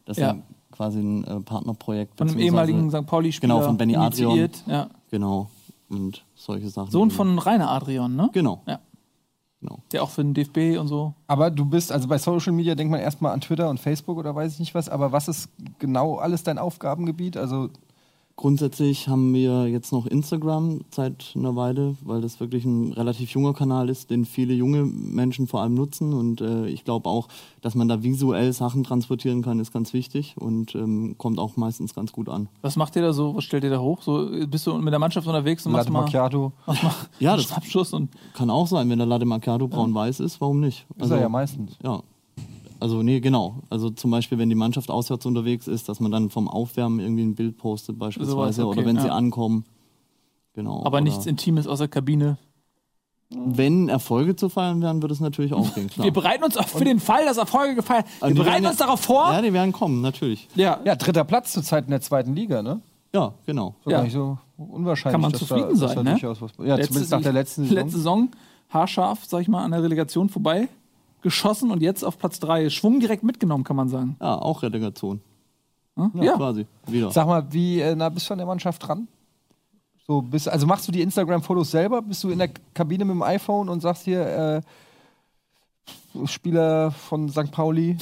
das Ja. Quasi ein äh, Partnerprojekt Von einem ehemaligen St. Pauli-Spieler Genau, von Benny Adrian. Ja. Genau, und solche Sachen. Sohn von Rainer Adrian, ne? Genau. Ja. genau. Der auch für den DFB und so. Aber du bist, also bei Social Media denkt man erstmal an Twitter und Facebook oder weiß ich nicht was, aber was ist genau alles dein Aufgabengebiet? Also Grundsätzlich haben wir jetzt noch Instagram seit einer Weile, weil das wirklich ein relativ junger Kanal ist, den viele junge Menschen vor allem nutzen. Und äh, ich glaube auch, dass man da visuell Sachen transportieren kann, ist ganz wichtig und ähm, kommt auch meistens ganz gut an. Was macht ihr da so? Was stellt ihr da hoch? So, bist du mit der Mannschaft unterwegs und machst Latte mal, Macchiato. machst mal Ja, einen das- Schnappschuss und Kann auch sein, wenn der Latte Macchiato braun-weiß ist, warum nicht? Ist er ja meistens. Ja. Also, nee, genau. Also zum Beispiel, wenn die Mannschaft auswärts unterwegs ist, dass man dann vom Aufwärmen irgendwie ein Bild postet beispielsweise Sowas, okay, oder wenn sie ja. ankommen. Genau. aber oder nichts Intimes aus der Kabine. Wenn Erfolge zu feiern wären, würde es natürlich auch gehen, klar. (laughs) Wir bereiten uns auch für den Fall, dass Erfolge gefeiert. Wir Also die bereiten werden- uns darauf vor. Ja, die werden kommen, natürlich. Ja, Ja, dritter Platz zurzeit in der zweiten Liga, ne? Ja, genau. So Ja. gar nicht so unwahrscheinlich. Kann man dass zufrieden da, sein, ne? was- Ja, Letzte- zumindest nach der letzten Saison. Letzte Saison haarscharf, sag ich mal, an der Relegation vorbei geschossen und jetzt auf Platz 3. Schwung direkt mitgenommen, kann man sagen. Ja, auch Relegation. Hm? Ja. Quasi. Wieder. Sag mal, wie äh, nah bist du an der Mannschaft dran? So, bist, also machst du die Instagram-Fotos selber? Bist du in der Kabine mit dem iPhone und sagst hier, äh, Spieler von St. Pauli,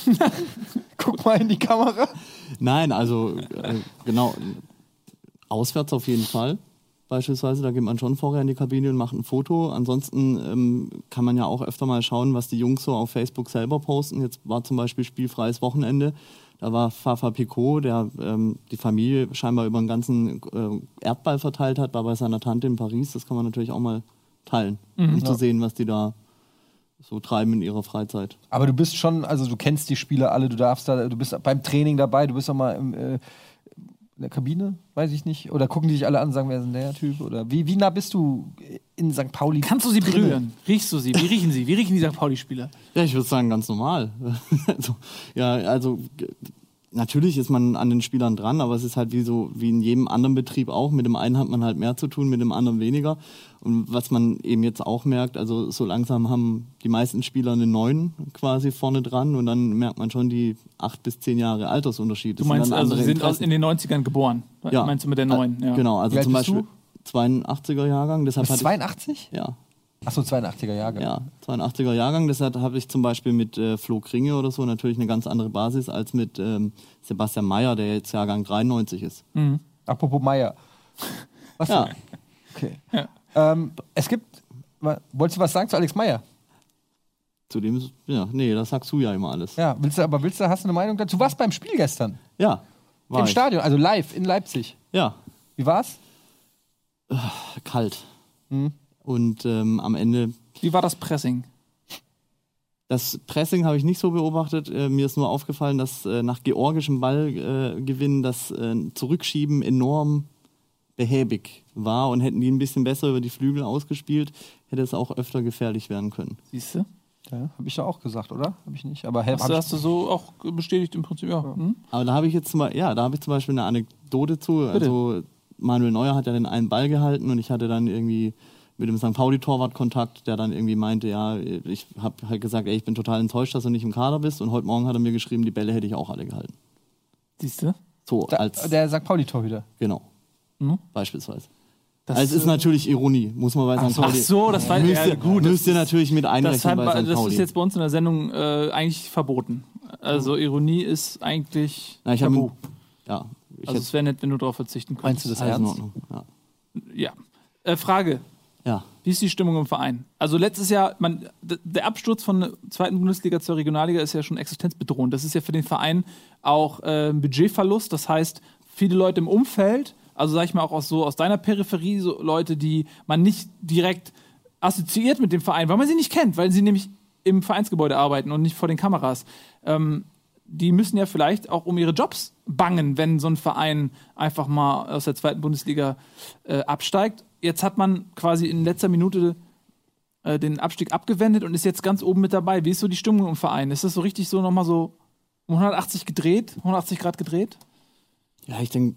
(laughs) guck mal in die Kamera? Nein, also äh, genau. Auswärts auf jeden Fall. Beispielsweise, da geht man schon vorher in die Kabine und macht ein Foto. Ansonsten ähm, kann man ja auch öfter mal schauen, was die Jungs so auf Facebook selber posten. Jetzt war zum Beispiel spielfreies Wochenende. Da war Fafa Picot, der ähm, die Familie scheinbar über den ganzen äh, Erdball verteilt hat, war bei seiner Tante in Paris. Das kann man natürlich auch mal teilen, um zu sehen, was die da so treiben in ihrer Freizeit. Aber du bist schon, also du kennst die Spieler alle, du darfst da, du bist beim Training dabei, du bist auch mal im, äh, der Kabine, weiß ich nicht. Oder gucken die dich alle an und sagen, wer ist denn der Typ? Oder wie, wie nah bist du in St. Pauli? Kannst du sie drinne? berühren? Riechst du sie? Wie riechen sie? Wie riechen die St. Pauli-Spieler? Ja, ich würde sagen, ganz normal. (laughs) also, ja, also natürlich ist man an den Spielern dran, aber es ist halt wie so wie in jedem anderen Betrieb auch. Mit dem einen hat man halt mehr zu tun, mit dem anderen weniger. Und was man eben jetzt auch merkt, also so langsam haben die meisten Spieler eine neun quasi vorne dran und dann merkt man schon die acht bis zehn Jahre Altersunterschied. Du Das meinst also, sie sind aus, in den 90ern geboren. ja. Meinst du mit der neuen? Ja. Genau, also zum Beispiel 82er Jahrgang. Deshalb Bist du hatte ich- 82? ja, Achso, 82er Jahre. Ja, 82er Jahrgang. Deshalb habe ich zum Beispiel mit äh, Flo Kringe oder so natürlich eine ganz andere Basis als mit ähm, Sebastian Mayer, der jetzt Jahrgang 93 ist. Apropos Meier. (laughs) Was Ja, Okay. Ähm, es gibt. Wolltest du was sagen zu Alex Meyer? zu dem ja, nee, das sagst du ja immer alles. Ja, willst du, aber willst du, hast du eine Meinung dazu? Du warst beim Spiel gestern. Ja, war Im ich. Stadion, also live in Leipzig. Ja, Wie war's? kalt. Hm. Und ähm, am Ende, Wie war das Pressing? das Pressing habe ich nicht so beobachtet. Äh, mir ist nur aufgefallen, dass äh, nach georgischem Ballgewinn äh, das äh, Zurückschieben enorm behäbig war und hätten die ein bisschen besser über die Flügel ausgespielt, hätte es auch öfter gefährlich werden können. Siehst du? Ja, habe ich ja auch gesagt, oder? Habe ich nicht. Aber Hast, du, hast du so auch bestätigt im Prinzip? Ja. Hm? Aber da habe ich jetzt zum Beispiel, ja, da habe ich zum Beispiel eine Anekdote zu. Also Manuel Neuer hat ja den einen Ball gehalten und ich hatte dann irgendwie mit dem St. Pauli-Torwart Kontakt, der dann irgendwie meinte, ja, ich habe halt gesagt, ey, ich bin total enttäuscht, dass du nicht im Kader bist. Und heute Morgen hat er mir geschrieben, die Bälle hätte ich auch alle gehalten. Siehst du? So da, als, der St. Pauli-Torhüter. genau, Mhm. beispielsweise. Das, also es ist äh, natürlich Ironie, muss man bei St. Ach Pauli. so, das war müsst, ja, gut. müsst ihr natürlich mit Das, einrechnen bei St. das Pauli. ist jetzt bei uns in der Sendung äh, eigentlich verboten. Also Ironie ist eigentlich Na, ich habe tabu. ja, ich Also es wäre nett, wenn du darauf verzichten Meinst könntest. du das alles in? Ordnung. Ja. Ja. Äh, Frage. ja. Wie ist die Stimmung im Verein? Also letztes Jahr, man, der Absturz von der zweiten Bundesliga zur Regionalliga ist ja schon existenzbedrohend. Das ist ja für den Verein auch äh, ein Budgetverlust. Das heißt, viele Leute im Umfeld, also sag ich mal auch aus, so aus deiner Peripherie, so Leute, die man nicht direkt assoziiert mit dem Verein, weil man sie nicht kennt, weil sie nämlich im Vereinsgebäude arbeiten und nicht vor den Kameras. Ähm, die müssen ja vielleicht auch um ihre Jobs bangen, wenn so ein Verein einfach mal aus der zweiten Bundesliga äh, absteigt. Jetzt hat man quasi in letzter Minute äh, den Abstieg abgewendet und ist jetzt ganz oben mit dabei. Wie ist so die Stimmung im Verein? Ist das so richtig so nochmal so um 180 gedreht, 180 Grad gedreht? Ja, ich denke,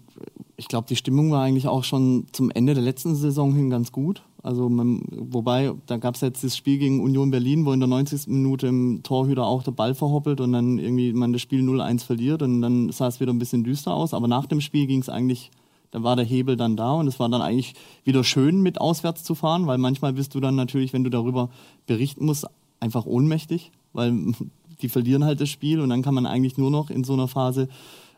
ich glaube, die Stimmung war eigentlich auch schon zum Ende der letzten Saison hin ganz gut. Also man, wobei, da gab es jetzt das Spiel gegen Union Berlin, wo in der 90. Minute im Torhüter auch der Ball verhoppelt und dann irgendwie man das Spiel 0-1 verliert und dann sah es wieder ein bisschen düster aus. Aber nach dem Spiel ging es eigentlich, da war der Hebel dann da und es war dann eigentlich wieder schön, mit auswärts zu fahren, weil manchmal bist du dann natürlich, wenn du darüber berichten musst, einfach ohnmächtig, weil (laughs) die verlieren halt das Spiel und dann kann man eigentlich nur noch in so einer Phase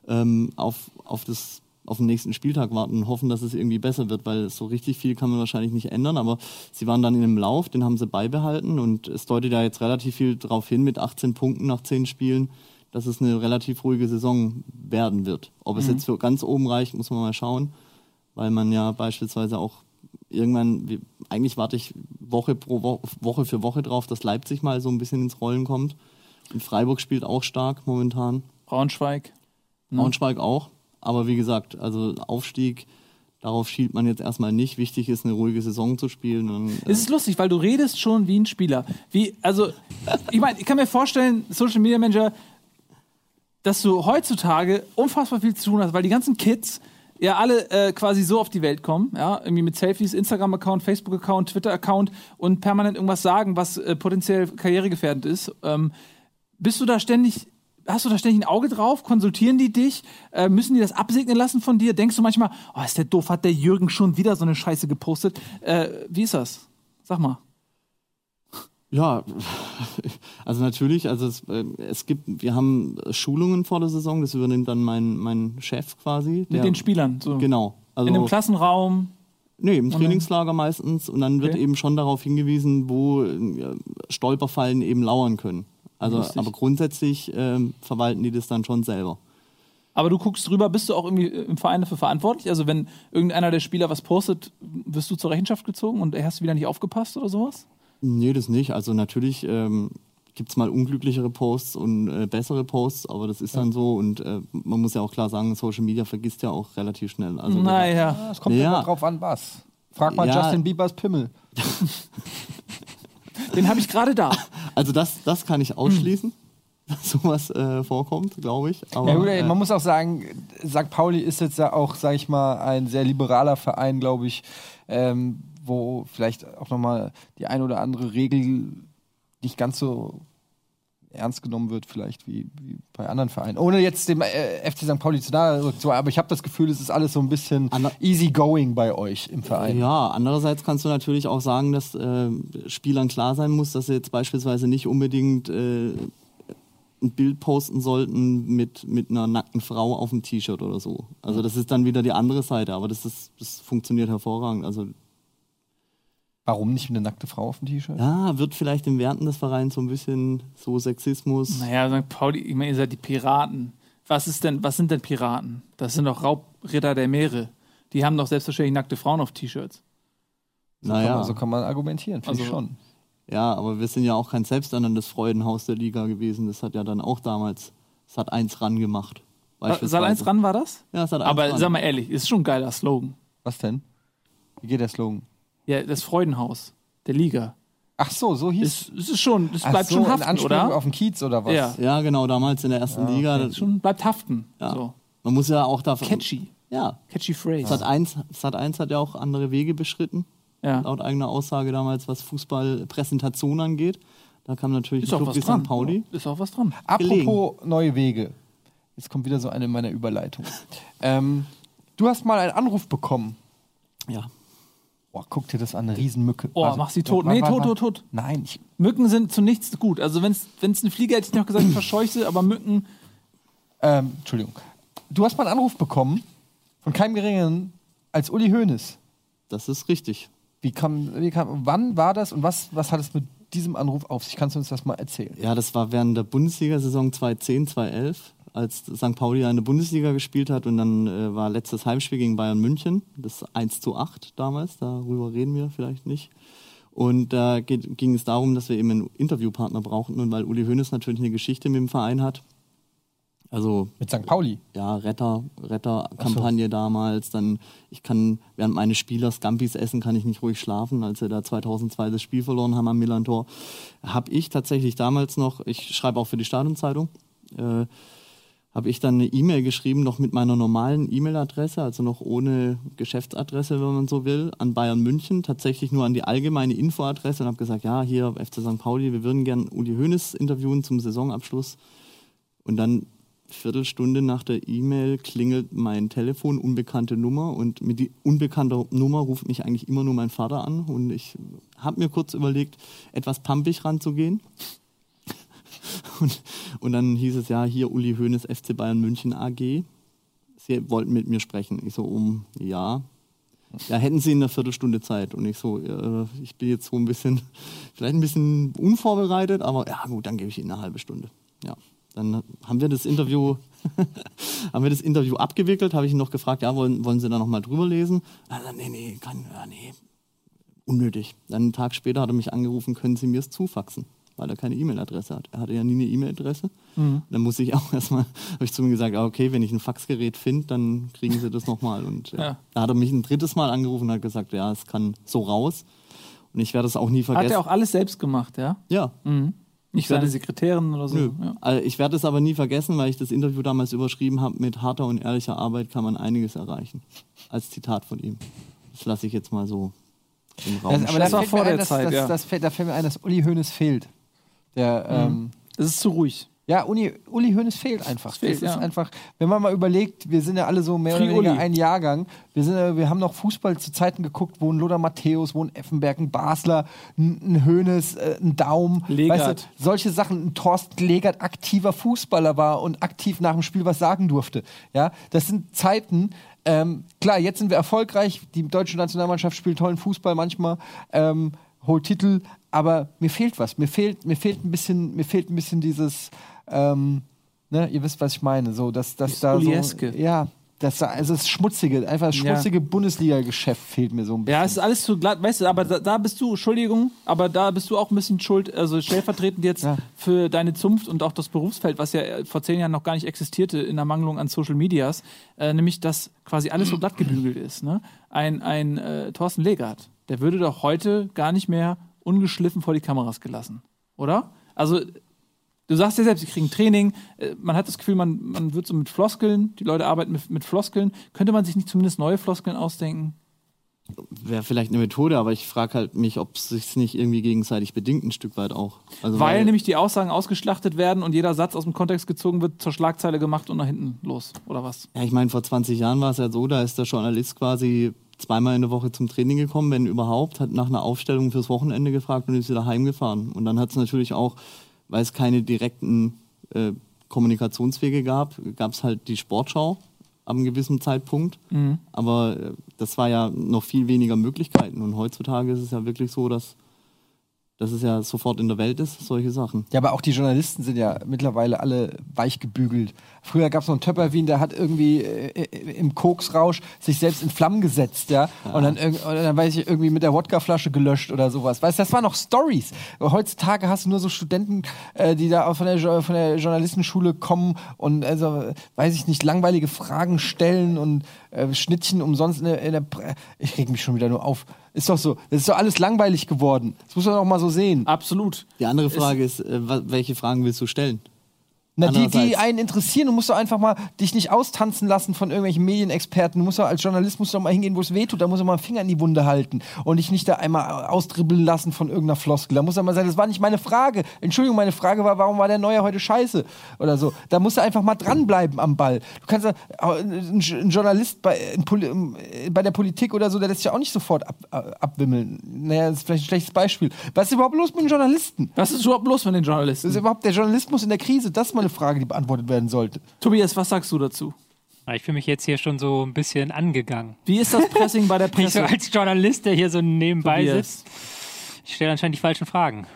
ähm, auf, auf, das, auf den nächsten Spieltag warten und hoffen, dass es irgendwie besser wird, weil so richtig viel kann man wahrscheinlich nicht ändern. Aber sie waren dann in einem Lauf, den haben sie beibehalten und es deutet ja jetzt relativ viel darauf hin mit 18 Punkten nach 10 Spielen, dass es eine relativ ruhige Saison werden wird. Ob es jetzt für ganz oben reicht, muss man mal schauen, weil man ja beispielsweise auch irgendwann, eigentlich warte ich Woche pro Woche, Woche für Woche drauf, dass Leipzig mal so ein bisschen ins Rollen kommt. Und Freiburg spielt auch stark momentan. Braunschweig. Braunschweig auch. Aber wie gesagt, also Aufstieg, darauf schielt man jetzt erstmal nicht. Wichtig ist, eine ruhige Saison zu spielen. Und, äh, Es ist lustig, weil du redest schon wie ein Spieler. Wie, also, (laughs) ich meine, ich kann mir vorstellen, Social Media Manager, dass du heutzutage unfassbar viel zu tun hast, weil die ganzen Kids ja alle äh, quasi so auf die Welt kommen, ja, irgendwie mit Selfies, Instagram-Account, Facebook-Account, Twitter-Account und permanent irgendwas sagen, was äh, potenziell karrieregefährdend ist. Ähm, bist du da ständig, hast du da ständig ein Auge drauf? Konsultieren die dich? Äh, müssen die das absegnen lassen von dir? Denkst du manchmal, oh, ist der doof, hat der Jürgen schon wieder so eine Scheiße gepostet? Äh, wie ist das? Sag mal. Ja, also natürlich, also es, äh, es gibt, wir haben Schulungen vor der Saison, das übernimmt dann mein, mein Chef quasi. Mit den Spielern. So. Genau. Also, In einem Klassenraum. Nee, im Trainingslager meistens und dann wird Okay. eben schon darauf hingewiesen, wo äh, Stolperfallen eben lauern können. Also, Lustig. aber grundsätzlich ähm, verwalten die das dann schon selber. Aber du guckst drüber, bist du auch irgendwie im Verein dafür verantwortlich? Also wenn irgendeiner der Spieler was postet, wirst du zur Rechenschaft gezogen und hast du wieder nicht aufgepasst oder sowas? Nee, das nicht. Also natürlich ähm, gibt es mal unglücklichere Posts und äh, bessere Posts, aber das ist dann so und äh, man muss ja auch klar sagen, Social Media vergisst ja auch relativ schnell. Also naja. Es kommt Ja. immer drauf an, was. Frag mal Ja. Justin Biebers Pimmel. (laughs) (laughs) Den habe ich gerade da. Also das, das kann ich ausschließen, dass sowas äh, vorkommt, glaube ich. Aber, Ja, gut, ey, äh, man muss auch sagen, St. Pauli ist jetzt ja auch, sag ich mal, ein sehr liberaler Verein, glaube ich, ähm, wo vielleicht auch nochmal die ein oder andere Regel nicht ganz so ernst genommen wird, vielleicht wie, wie bei anderen Vereinen. Ohne jetzt dem äh, FC St. Pauli zu nahe zu, aber ich habe das Gefühl, es ist alles so ein bisschen Ander- easy going bei euch im Verein. Ja, andererseits kannst du natürlich auch sagen, dass äh, Spielern klar sein muss, dass sie jetzt beispielsweise nicht unbedingt äh, ein Bild posten sollten mit, mit einer nackten Frau auf dem T-Shirt oder so. Also das ist dann wieder die andere Seite, aber das, ist, das funktioniert hervorragend. Also Warum nicht eine nackte Frau auf dem T-Shirt? ja, wird vielleicht im Werten des Vereins so ein bisschen so Sexismus. Naja, St. Pauli, ich meine, ihr seid die Piraten. Was ist denn, was sind denn Piraten? Das sind doch Raubritter der Meere. Die haben doch selbstverständlich nackte Frauen auf T-Shirts. So, kann naja, man, so kann man argumentieren, finde ich Also- schon. ja, aber wir sind ja auch kein selbsternanntes Freudenhaus der Liga gewesen. Das hat ja dann auch damals, das hat eins ran gemacht. Sal 1 ran war das? Ja, hat eins Aber ran. sag mal ehrlich, ist schon ein geiler Slogan. Was denn? Wie geht der Slogan? Ja, das Freudenhaus der Liga. Ach so, so hieß Es, es ist schon, es bleibt so, schon in haften, Anspielung oder? auf den Kiez oder was? Ja. Ja, genau, damals in der ersten Liga. Es schon bleibt haften. Ja. So. Man muss ja auch davon. Catchy. Ja. Catchy Phrase. Sat 1, Sat 1 hat ja auch andere Wege beschritten, Ja. laut eigener Aussage damals, was Fußballpräsentation angeht. Da kam natürlich Ist ein auch Club was wie dran. St. Pauli. Ist auch was dran. Apropos neue Wege. Jetzt kommt wieder so eine meiner Überleitungen. (laughs) ähm, du hast mal einen Anruf bekommen. Ja. Boah, guck dir das an, eine Riesenmücke. Oh, mach sie tot. warte, Nee, tot, tot, tot. Nein, ich, Mücken sind zu nichts gut. Also wenn es eine Fliege hätte ich noch gesagt, ich verscheuche sie, aber Mücken. ähm, Entschuldigung. Du hast mal einen Anruf bekommen von keinem Geringeren als Uli Hoeneß. Das ist richtig. Wie kam, wie kam, wann war das und was, was hat es mit diesem Anruf auf sich? Kannst du uns das mal erzählen? Ja, das war während der Bundesliga-Saison 2010, 2011, als St. Pauli der Bundesliga gespielt hat und dann äh, war letztes Heimspiel gegen Bayern München, das 1 zu 8 damals, darüber reden wir vielleicht nicht. Und da geht, ging es darum, dass wir eben einen Interviewpartner brauchten und weil Uli Hoeneß natürlich eine Geschichte mit dem Verein hat, also Mit St. Pauli. ja, Retter, Retterkampagne damals. Dann, ich kann während meines Spielers Gampis essen, kann ich nicht ruhig schlafen, als wir da 2002 das Spiel verloren haben am Millantor. Habe ich tatsächlich damals noch, ich schreibe auch für die Stadionzeitung, äh, habe ich dann eine E-Mail geschrieben, noch mit meiner normalen E-Mail-Adresse, also noch ohne Geschäftsadresse, wenn man so will, an Bayern München, tatsächlich nur an die allgemeine Infoadresse und habe gesagt, ja, hier FC St. Pauli, wir würden gern Uli Hoeneß interviewen zum Saisonabschluss. Und dann Viertelstunde nach der E-Mail klingelt mein Telefon, unbekannte Nummer und mit die unbekannte Nummer ruft mich eigentlich immer nur mein Vater an und ich habe mir kurz überlegt, etwas pampig ranzugehen. Und, und dann hieß es ja, hier Uli Hoeneß, FC Bayern München AG. Sie wollten mit mir sprechen. Ich so, um, ja. Ja, hätten Sie in einer Viertelstunde Zeit. Und ich so, äh, ich bin jetzt so ein bisschen, (laughs) vielleicht ein bisschen unvorbereitet, aber ja gut, dann gebe ich Ihnen eine halbe Stunde. Ja. Dann haben wir das Interview, (laughs) haben wir das Interview abgewickelt, habe ich ihn noch gefragt, ja, wollen, wollen Sie da nochmal drüber lesen? Also, nee, nee, kann, ja, nee, unnötig. Dann einen Tag später hat er mich angerufen, können Sie mir es zufaxen? Weil er keine E-Mail-Adresse hat. Er hatte ja nie eine E-Mail-Adresse. Mhm. Dann muss ich auch (laughs) erstmal, habe ich zu ihm gesagt, ah, okay, wenn ich ein Faxgerät finde, dann kriegen Sie das nochmal. Und ja. Ja. da hat er mich ein drittes Mal angerufen und hat gesagt, ja, es kann so raus. Und ich werde es auch nie vergessen. Hat er auch alles selbst gemacht, ja? ja, Mhm. Nicht werde- seine Sekretärin oder so. Nö. Ja. Also ich werde es aber nie vergessen, weil ich das Interview damals überschrieben habe, mit harter und ehrlicher Arbeit kann man einiges erreichen. Als Zitat von ihm. Das lasse ich jetzt mal so im Raum. Das, aber Das da war vor der ein, dass, Zeit, dass, ja. das da fällt mir ein, dass Uli Hoeneß fehlt. Der, ähm, Es ist zu ruhig. ja, Uli, Uli Hoeneß fehlt einfach. fehlt, das ist ja. einfach, wenn man mal überlegt, wir sind ja alle so mehr Free oder weniger Uli. ein Jahrgang. Wir, sind, ja- wir haben noch Fußball zu Zeiten geguckt, wo ein Lothar Matthäus, wo ein Effenberg, ein Basler, ein, ein Hoeneß, äh, ein Daum, Legert. weißt du, solche Sachen, ein Thorsten Legert aktiver Fußballer war und aktiv nach dem Spiel was sagen durfte. Ja, das sind Zeiten, ähm, klar, jetzt sind wir erfolgreich, die deutsche Nationalmannschaft spielt tollen Fußball manchmal, ähm, holt Titel, aber mir fehlt was. Mir fehlt, mir fehlt ein bisschen, mir fehlt ein bisschen dieses, ähm, ne, ihr wisst, was ich meine, so, dass, dass Das da so, ja, das, da- also das Schmutzige, einfach das Ja. schmutzige Bundesliga-Geschäft fehlt mir so ein bisschen. Ja, es ist alles zu glatt, weißt du, aber da, da bist du, Entschuldigung, aber da bist du auch ein bisschen schuld, also stellvertretend jetzt Ja. für deine Zunft und auch das Berufsfeld, was ja äh, vor zehn Jahren noch gar nicht existierte in der Mangelung an Social Medias, äh, nämlich, dass quasi alles so glatt gebügelt ist. Ne? Ein, ein äh, Thorsten Legert, der würde doch heute gar nicht mehr ungeschliffen vor die Kameras gelassen, oder? Also Du sagst ja selbst, sie kriegen Training. äh, Man hat das Gefühl, man, man wird so mit Floskeln, die Leute arbeiten mit, mit Floskeln. Könnte man sich nicht zumindest neue Floskeln ausdenken? Wäre vielleicht eine Methode, aber ich frage halt mich, ob es sich nicht irgendwie gegenseitig bedingt, ein Stück weit auch. Also Weil nämlich die Aussagen ausgeschlachtet werden und jeder Satz aus dem Kontext gezogen wird, zur Schlagzeile gemacht und nach hinten los, oder was? Ja, ich meine, vor 20 Jahren war es ja so, da ist der Journalist quasi zweimal in der Woche zum Training gekommen, wenn überhaupt, hat nach einer Aufstellung fürs Wochenende gefragt und ist wieder heimgefahren. Und dann hat es natürlich auch, weil es keine direkten äh, Kommunikationswege gab, gab es halt die Sportschau ab einem gewissen Zeitpunkt. Aber äh, das war ja noch viel weniger Möglichkeiten. Und heutzutage ist es ja wirklich so, dass, dass es ja sofort in der Welt ist, solche Sachen. Ja, aber auch die Journalisten sind ja mittlerweile alle weich gebügelt. Früher gab es noch einen Töpperwien, der hat irgendwie äh, äh, im Koksrausch sich selbst in Flammen gesetzt, ja. Und, dann, und dann weiß ich, irgendwie mit der Wodkaflasche gelöscht oder sowas. Weißt du, das waren noch Stories. Heutzutage hast du nur so Studenten, äh, die da von der, von der Journalistenschule kommen und also, weiß ich nicht, langweilige Fragen stellen und äh, Schnittchen umsonst in der, in der Ich reg mich schon wieder nur auf. Ist doch so. Das ist doch alles langweilig geworden. Das muss man auch mal so sehen. Absolut. Die andere Frage ist, äh, wa- welche Fragen willst du stellen? Na, die, die einen interessieren, du musst doch einfach mal dich nicht austanzen lassen von irgendwelchen Medienexperten. Du musst doch als Journalist musst du doch mal hingehen, wo es wehtut. Da musst du mal einen Finger in die Wunde halten und dich nicht da einmal austribbeln lassen von irgendeiner Floskel. Da muss er mal sagen, das war nicht meine Frage. Entschuldigung, meine Frage war, warum war der Neue heute scheiße? Oder so. Da musst du einfach mal dranbleiben am Ball. Du kannst ja, ein, ein Journalist bei, ein Poli- äh, bei der Politik oder so, der lässt sich auch nicht sofort ab, äh, abwimmeln. Naja, das ist vielleicht ein schlechtes Beispiel. Was ist überhaupt los mit den Journalisten? Was ist überhaupt los mit den Journalisten? Das ist überhaupt der Journalismus in der Krise? Das ist mal eine Frage, die beantwortet werden sollte. Tobias, was sagst du dazu? Ich fühle mich jetzt hier schon so ein bisschen angegangen. Wie ist das Pressing bei der (laughs) Nicht so Presse? als Journalist, der hier so nebenbei Tobias? sitzt. Ich stelle anscheinend die falschen Fragen.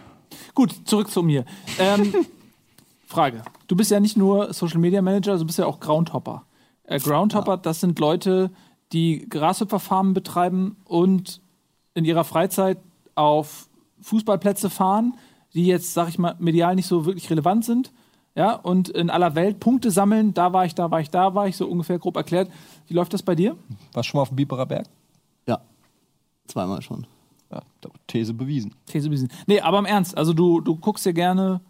Gut, zurück zu mir. Ähm, (laughs) Frage. Du bist ja nicht nur Social Media Manager, du bist ja auch Groundhopper. Äh, Groundhopper, das sind Leute, die Grashüpferfarmen betreiben und in ihrer Freizeit auf Fußballplätze fahren, die jetzt, sag ich mal, medial nicht so wirklich relevant sind. Ja, und in aller Welt Punkte sammeln, da war ich, da war ich, da war ich, so ungefähr grob erklärt. Wie läuft das bei dir? Warst du schon mal auf dem Biberer Berg? Ja, zweimal schon. Ja, These bewiesen. These bewiesen. Nee, aber im Ernst, also du, du guckst dir gerne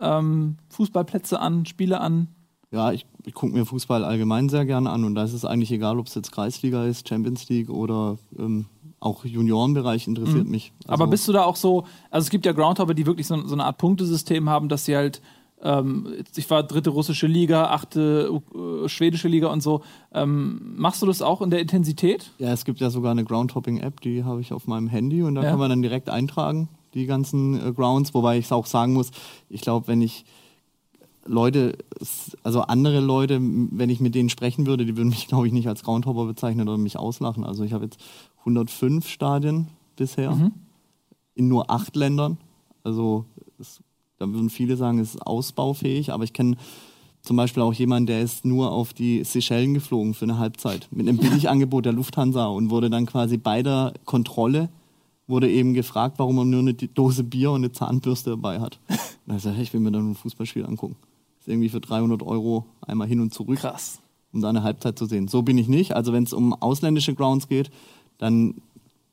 ähm, Fußballplätze an, Spiele an. Ja, ich, ich gucke mir Fußball allgemein sehr gerne an und da ist es eigentlich egal, ob es jetzt Kreisliga ist, Champions League oder ähm, auch Juniorenbereich interessiert mich. Also, Aber bist du da auch so, also es gibt ja Groundhopper, die wirklich so, so eine Art Punktesystem haben, dass sie halt, ähm, ich war dritte russische Liga, achte äh, schwedische Liga und so. Ähm, machst du das auch in der Intensität? Ja, es gibt ja sogar eine Groundhopping-App, die habe ich auf meinem Handy und da Ja. kann man dann direkt eintragen, die ganzen äh, Grounds, wobei ich auch sagen muss, ich glaube, wenn ich Leute, es- also andere Leute, wenn ich mit denen sprechen würde, die würden mich, (laughs) glaube ich, nicht als Groundhopper bezeichnen oder mich auslachen. Also ich habe jetzt 105 Stadien bisher in nur acht Ländern. Also es, da würden viele sagen, es ist ausbaufähig, aber ich kenne zum Beispiel auch jemanden, der ist nur auf die Seychellen geflogen für eine Halbzeit mit einem Billigangebot der Lufthansa und wurde dann quasi bei der Kontrolle wurde eben gefragt, warum er nur eine Dose Bier und eine Zahnbürste dabei hat. (laughs) Und er sagt, hey, ich will mir dann ein Fußballspiel angucken. Ist irgendwie für 300 Euro einmal hin und zurück, Krass. um da eine Halbzeit zu sehen. So bin ich nicht. Also wenn es um ausländische Grounds geht, dann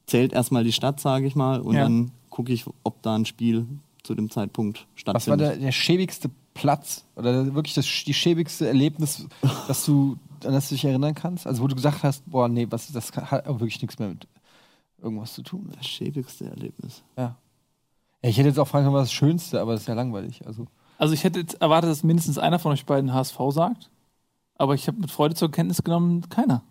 zählt erstmal die Stadt, sage ich mal, und Ja. dann gucke ich, ob da ein Spiel zu dem Zeitpunkt Was war stattfindet. der, der schäbigste Platz oder wirklich das, die schäbigste Erlebnis, dass du, an das du dich erinnern kannst? Also wo du gesagt hast, boah, nee, was, das hat auch wirklich nichts mehr mit irgendwas zu tun. das schäbigste Erlebnis. Ja. ja ich hätte jetzt auch fragen können, was das Schönste, aber das ist ja langweilig. Also Also ich hätte jetzt erwartet, dass mindestens einer von euch beiden HSV sagt. Aber ich habe mit Freude zur Kenntnis genommen, keiner.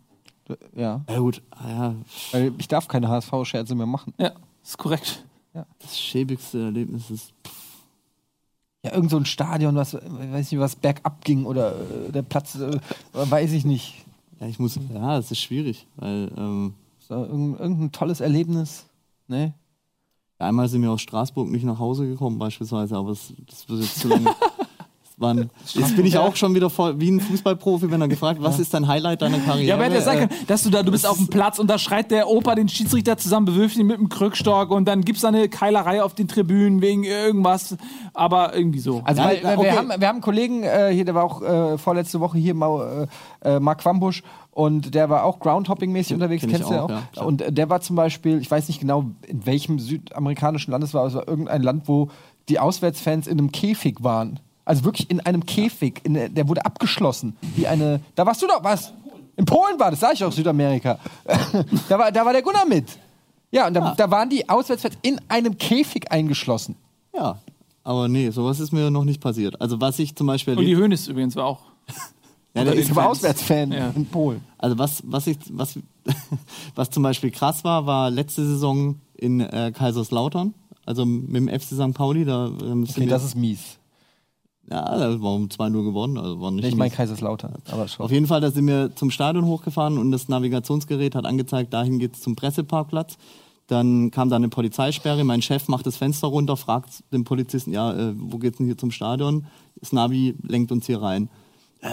ja, Ja gut, ah ja, weil ich darf keine HSV-Scherze mehr machen. Ja, ist korrekt. Das schäbigste Erlebnis ist Ja, irgend so ein Stadion, was, weiß nicht, was bergab ging oder äh, der Platz, äh, weiß ich nicht. Ja, ich muss, ja, es ist schwierig, weil ähm, So, irgendein, irgendein tolles Erlebnis. Ne? einmal sind wir aus Straßburg nicht nach Hause gekommen beispielsweise, aber es, das wird jetzt zu lange. (laughs) Waren, jetzt bin ich auch schon wieder voll, wie ein Fußballprofi, wenn er gefragt, was ist dein Highlight deiner Karriere? Ja, aber hätte ja sagen Äh, können, dass du da, du bist auf dem Platz und da schreit der Opa den Schiedsrichter zusammen, bewirft ihn mit dem Krückstock und dann gibt's da eine Keilerei auf den Tribünen wegen irgendwas. Aber irgendwie so. Also weil, weil okay. wir, haben, wir haben einen Kollegen äh, hier, der war auch äh, vorletzte Woche hier, Mau, äh, äh, Mark Quambusch, und der war auch Groundhopping-mäßig unterwegs, kenn kennst du ja auch, ja, und äh, der war zum Beispiel, ich weiß nicht genau, in welchem südamerikanischen Land es war, aber es war irgendein Land, wo die Auswärtsfans in einem Käfig waren. Also wirklich in einem Käfig, in, der- wurde abgeschlossen. Wie eine. Da warst du doch, was? In Polen war das, sag ich auch, Südamerika. (laughs) da, war, da war der Gunnar mit. Ja, und da, da waren die Auswärtsfans in einem Käfig eingeschlossen. Ja, aber nee, sowas ist mir noch nicht passiert. Also was ich zum Beispiel Und die Hönes übrigens war auch. (laughs) ja, der ist aber. Auswärtsfan Ja. in Polen. Also was, was ich, was, (laughs) was zum Beispiel krass war, war letzte Saison in äh, Kaiserslautern, also mit dem FC St. Pauli, da ähm, Okay, das ist mies. Ja, da war um 2-0 gewonnen, also war nicht Ich meine. Kaiserslautern, aber schon. Auf jeden Fall, da sind wir zum Stadion hochgefahren und das Navigationsgerät hat angezeigt, dahin geht's zum Presseparkplatz. Dann kam da eine Polizeisperre, mein Chef macht das Fenster runter, fragt den Polizisten, ja, äh, wo geht's denn hier zum Stadion? Das Navi lenkt uns hier rein. Äh,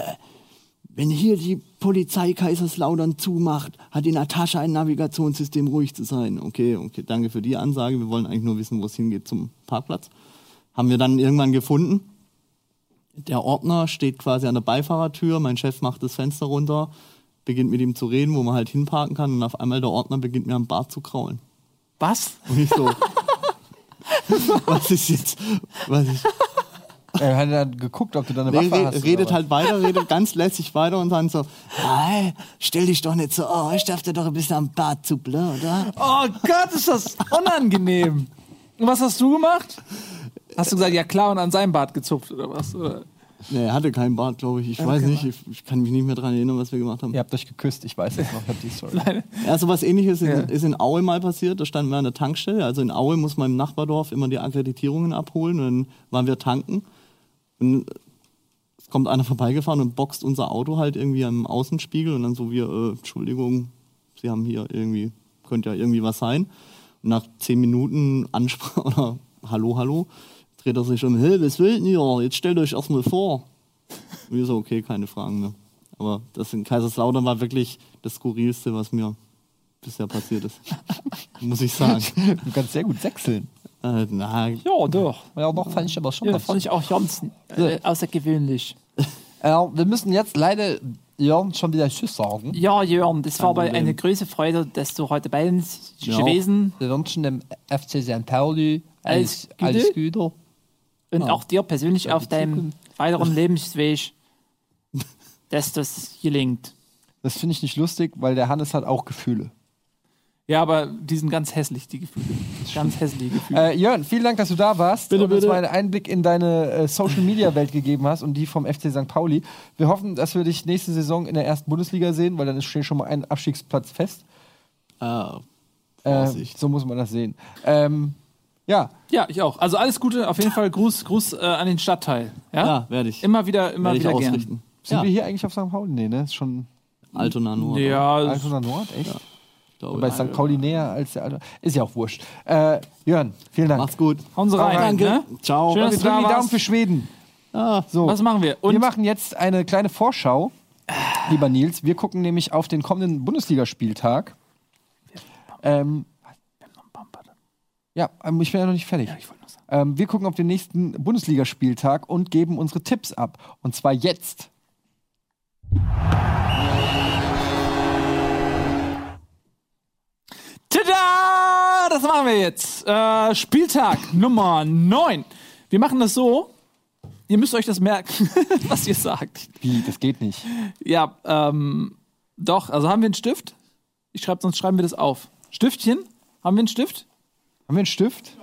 wenn hier die Polizei Kaiserslautern zumacht, hat die Natascha ein Navigationssystem, ruhig zu sein. Okay, okay, danke für die Ansage. Wir wollen eigentlich nur wissen, wo es hingeht zum Parkplatz. Haben wir dann irgendwann gefunden. Der Ordner steht quasi an der Beifahrertür. Mein Chef macht das Fenster runter, beginnt mit ihm zu reden, wo man halt hinparken kann. Und auf einmal der Ordner beginnt mir am Bart zu kraulen. Was? Und ich so, (laughs) was ist jetzt, was ich, Er hat dann geguckt, ob du da eine Nee, Waffe re hast. redet halt weiter, redet ganz lässig weiter und dann so, hey, stell dich doch nicht so, oh, ich darf dir doch ein bisschen am Bart zuppeln, oder? Oh Gott, ist das unangenehm. Und was hast du gemacht? Hast du gesagt, ja klar, und an seinem Bart gezupft oder was? Oder? Nee, er hatte keinen Bart, glaube ich. Ich weiß nicht, ich, ich kann mich nicht mehr dran erinnern, was wir gemacht haben. Ihr habt euch geküsst, ich weiß es noch, ich hab die Story. Ja, so was ähnliches in, Ja. ist in Aue mal passiert. Da standen wir an der Tankstelle. Also in Aue muss man im Nachbardorf immer die Akkreditierungen abholen. Und dann waren wir tanken. Und es kommt einer vorbeigefahren und boxt unser Auto halt irgendwie am Außenspiegel. Und dann so wir, äh, Entschuldigung, Sie haben hier irgendwie, könnte ja irgendwie was sein. Und nach zehn Minuten Ansprache (laughs) oder Hallo, Hallo, dreht er sich um, hey, was wollt ihr? Jetzt stellt euch erstmal vor. Und wir so, okay, keine Fragen mehr. Aber das in Kaiserslautern war wirklich das Skurrilste, was mir bisher passiert ist. (laughs) Muss ich sagen. Du kannst sehr gut sechseln. Äh, na, Ja, doch. Ja, doch, fand ich aber schon. Ja, fand ich auch ganz äh, außergewöhnlich. (laughs) äh, wir müssen jetzt leider Jörn schon wieder Tschüss sagen. Ja, Jörn, das war aber eine große Freude, dass du heute bei uns Ja. gewesen Wir wünschen dem FC St. Pauli Alles alles, Gute. alles Gute. Und auch dir persönlich auf deinem Zukunft. weiteren (laughs) Lebensweg, (laughs) dass das gelingt. Das finde ich nicht lustig, weil der Hannes hat auch Gefühle. Ja, aber die sind ganz hässlich, die Gefühle. Ganz hässliche Gefühle. Äh, Jörn, vielen Dank, dass du da warst Bitte, und uns bitte. mal einen Einblick in deine äh, Social-Media-Welt gegeben hast und die vom FC St. Pauli. Wir hoffen, dass wir dich nächste Saison in der ersten Bundesliga sehen, weil dann ist steht schon mal ein Abstiegsplatz fest. äh, Äh, Vorsicht. so muss man das sehen. Ähm, Ja, Ja, ich auch. Also alles Gute, auf jeden Fall Gruß, Gruß äh, an den Stadtteil. Ja, Ja, werde ich. immer wieder, immer wieder gern. ausrichten. sind ja, wir hier eigentlich auf St. Pauli? Nee, ne? Ist schon Altona Nord. Ja, Altona Nord, echt? glaube Bei. St. Pauli näher als der Alte. Ist ja auch wurscht. Äh, Jörn, vielen Dank. Macht's gut. hauen Sie rein. Danke. Ne? Ciao. Schön, dass Wir drücken die Daumen für Schweden. Ah, So, Was machen wir? Und wir machen jetzt eine kleine Vorschau, lieber Nils. Wir gucken nämlich auf den kommenden Bundesligaspieltag. Ähm, ja, ähm, ich bin ja noch nicht fertig. ich wollte nur sagen. Ähm, wir gucken auf den nächsten Bundesligaspieltag und geben unsere Tipps ab. Und zwar jetzt. Tada! Das machen wir jetzt. Äh, Spieltag (laughs) Nummer 9. Wir machen das so. Ihr müsst euch das merken, (laughs) was ihr sagt. Wie, das geht nicht. Ja, ähm, doch. Also haben wir einen Stift? Ich schreibe, sonst schreiben wir das auf. Stiftchen? Haben wir einen Stift? Haben wir einen Stift?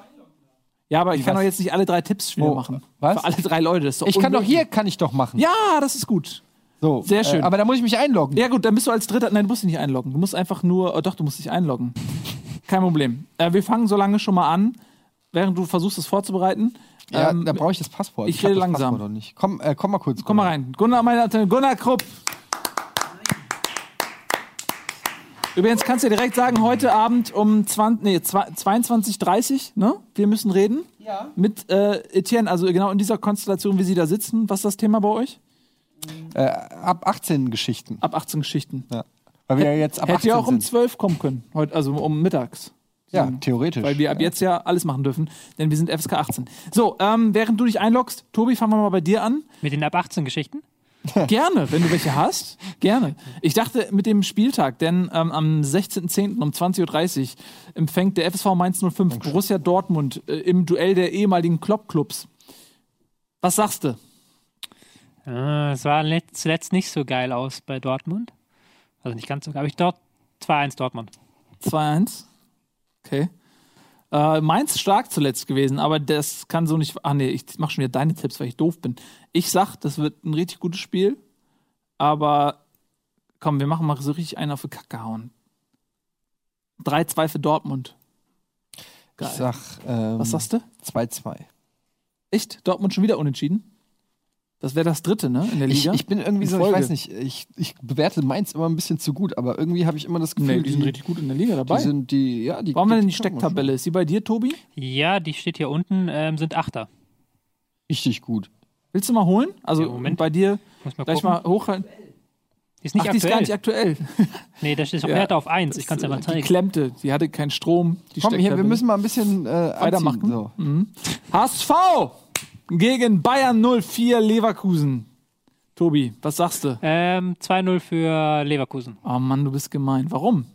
Ja, aber ich kann was? doch jetzt nicht alle drei Tipps wieder Wo? machen. Was? Für alle drei Leute. Das ist doch Ich kann doch hier, kann ich doch machen. Ja, das ist gut. So, Sehr schön. Äh, aber da muss ich mich einloggen. Ja, gut, dann bist du als Dritter. Nein, du musst dich nicht einloggen. Du musst einfach nur. Oh, doch, du musst dich einloggen. (laughs) Kein Problem. Äh, wir fangen so lange schon mal an, während du versuchst, es vorzubereiten. Ja, Ähm, da brauche ich das Passwort. ich hab rede langsam. Komm, äh, komm mal kurz. komm mal rein. Gunnar, meine Gunnar Krupp. Übrigens kannst du dir direkt sagen, heute Abend um 20, nee, 22.30 ne? Wir müssen reden. Ja. Mit äh, Etienne, also genau in dieser Konstellation, wie sie da sitzen. Was ist das Thema bei euch? Äh, ab 18 Geschichten. Ab 18 Geschichten. Ja. Weil wir ja jetzt ab Hätte 18 ja auch um sind. 12 kommen können, heute, also um mittags. Ja, theoretisch. Weil wir ab jetzt ja alles machen dürfen, denn wir sind FSK 18. So, ähm, während du dich einloggst, Tobi, fangen wir mal bei dir an. Mit den ab 18 Geschichten? (laughs) Gerne, wenn du welche hast. Gerne. Ich dachte mit dem Spieltag, denn ähm, am 16.10. um 20.30 Uhr empfängt der FSV Mainz 05 Borussia Dortmund äh, im Duell der ehemaligen Klopp-Clubs. Was sagst du? Äh, Es war let- zuletzt nicht so geil aus bei Dortmund. Also nicht ganz so geil. Aber ich dort 2-1 Dortmund. 2-1? Okay. Äh, Mainz stark zuletzt gewesen, aber das kann so nicht. Ah, nee, ich mach schon wieder deine Tipps, weil ich doof bin. Ich sag, das wird ein richtig gutes Spiel, aber komm, wir machen mal so richtig einen auf die Kacke hauen. 3-2 für Dortmund. Ich sag, ähm, Was sagst du? 2-2. Echt? Dortmund schon wieder unentschieden? Das wäre das dritte, ne? In der Ich, Liga? ich bin irgendwie In so, ich weiß nicht, ich, ich bewerte Mainz immer ein bisschen zu gut, aber irgendwie habe ich immer das Gefühl, nee, die sind richtig gut in der Liga dabei. die sind die, ja, die. Haben wir denn die Stecktabelle? Ist sie bei dir, Tobi? Ja, die steht hier unten, ähm, sind Achter. Richtig gut. Willst du mal holen? Also Ja, Moment. bei dir Muss mal gleich gucken. mal hochhalten. Die ist nicht Ach, die ist aktuell. gar nicht aktuell. (laughs) nee, da steht auf, Ja. auf 1. Ich kann es ja mal Die zeigen. klemmte, die hatte keinen Strom. Die Komm, hier, wir müssen mal ein bisschen äh, weitermachen. So. Mhm. HSV gegen Bayern 04 Leverkusen. Tobi, was sagst du? Ähm, 2-0 für Leverkusen. Oh Mann, du bist gemein. Warum?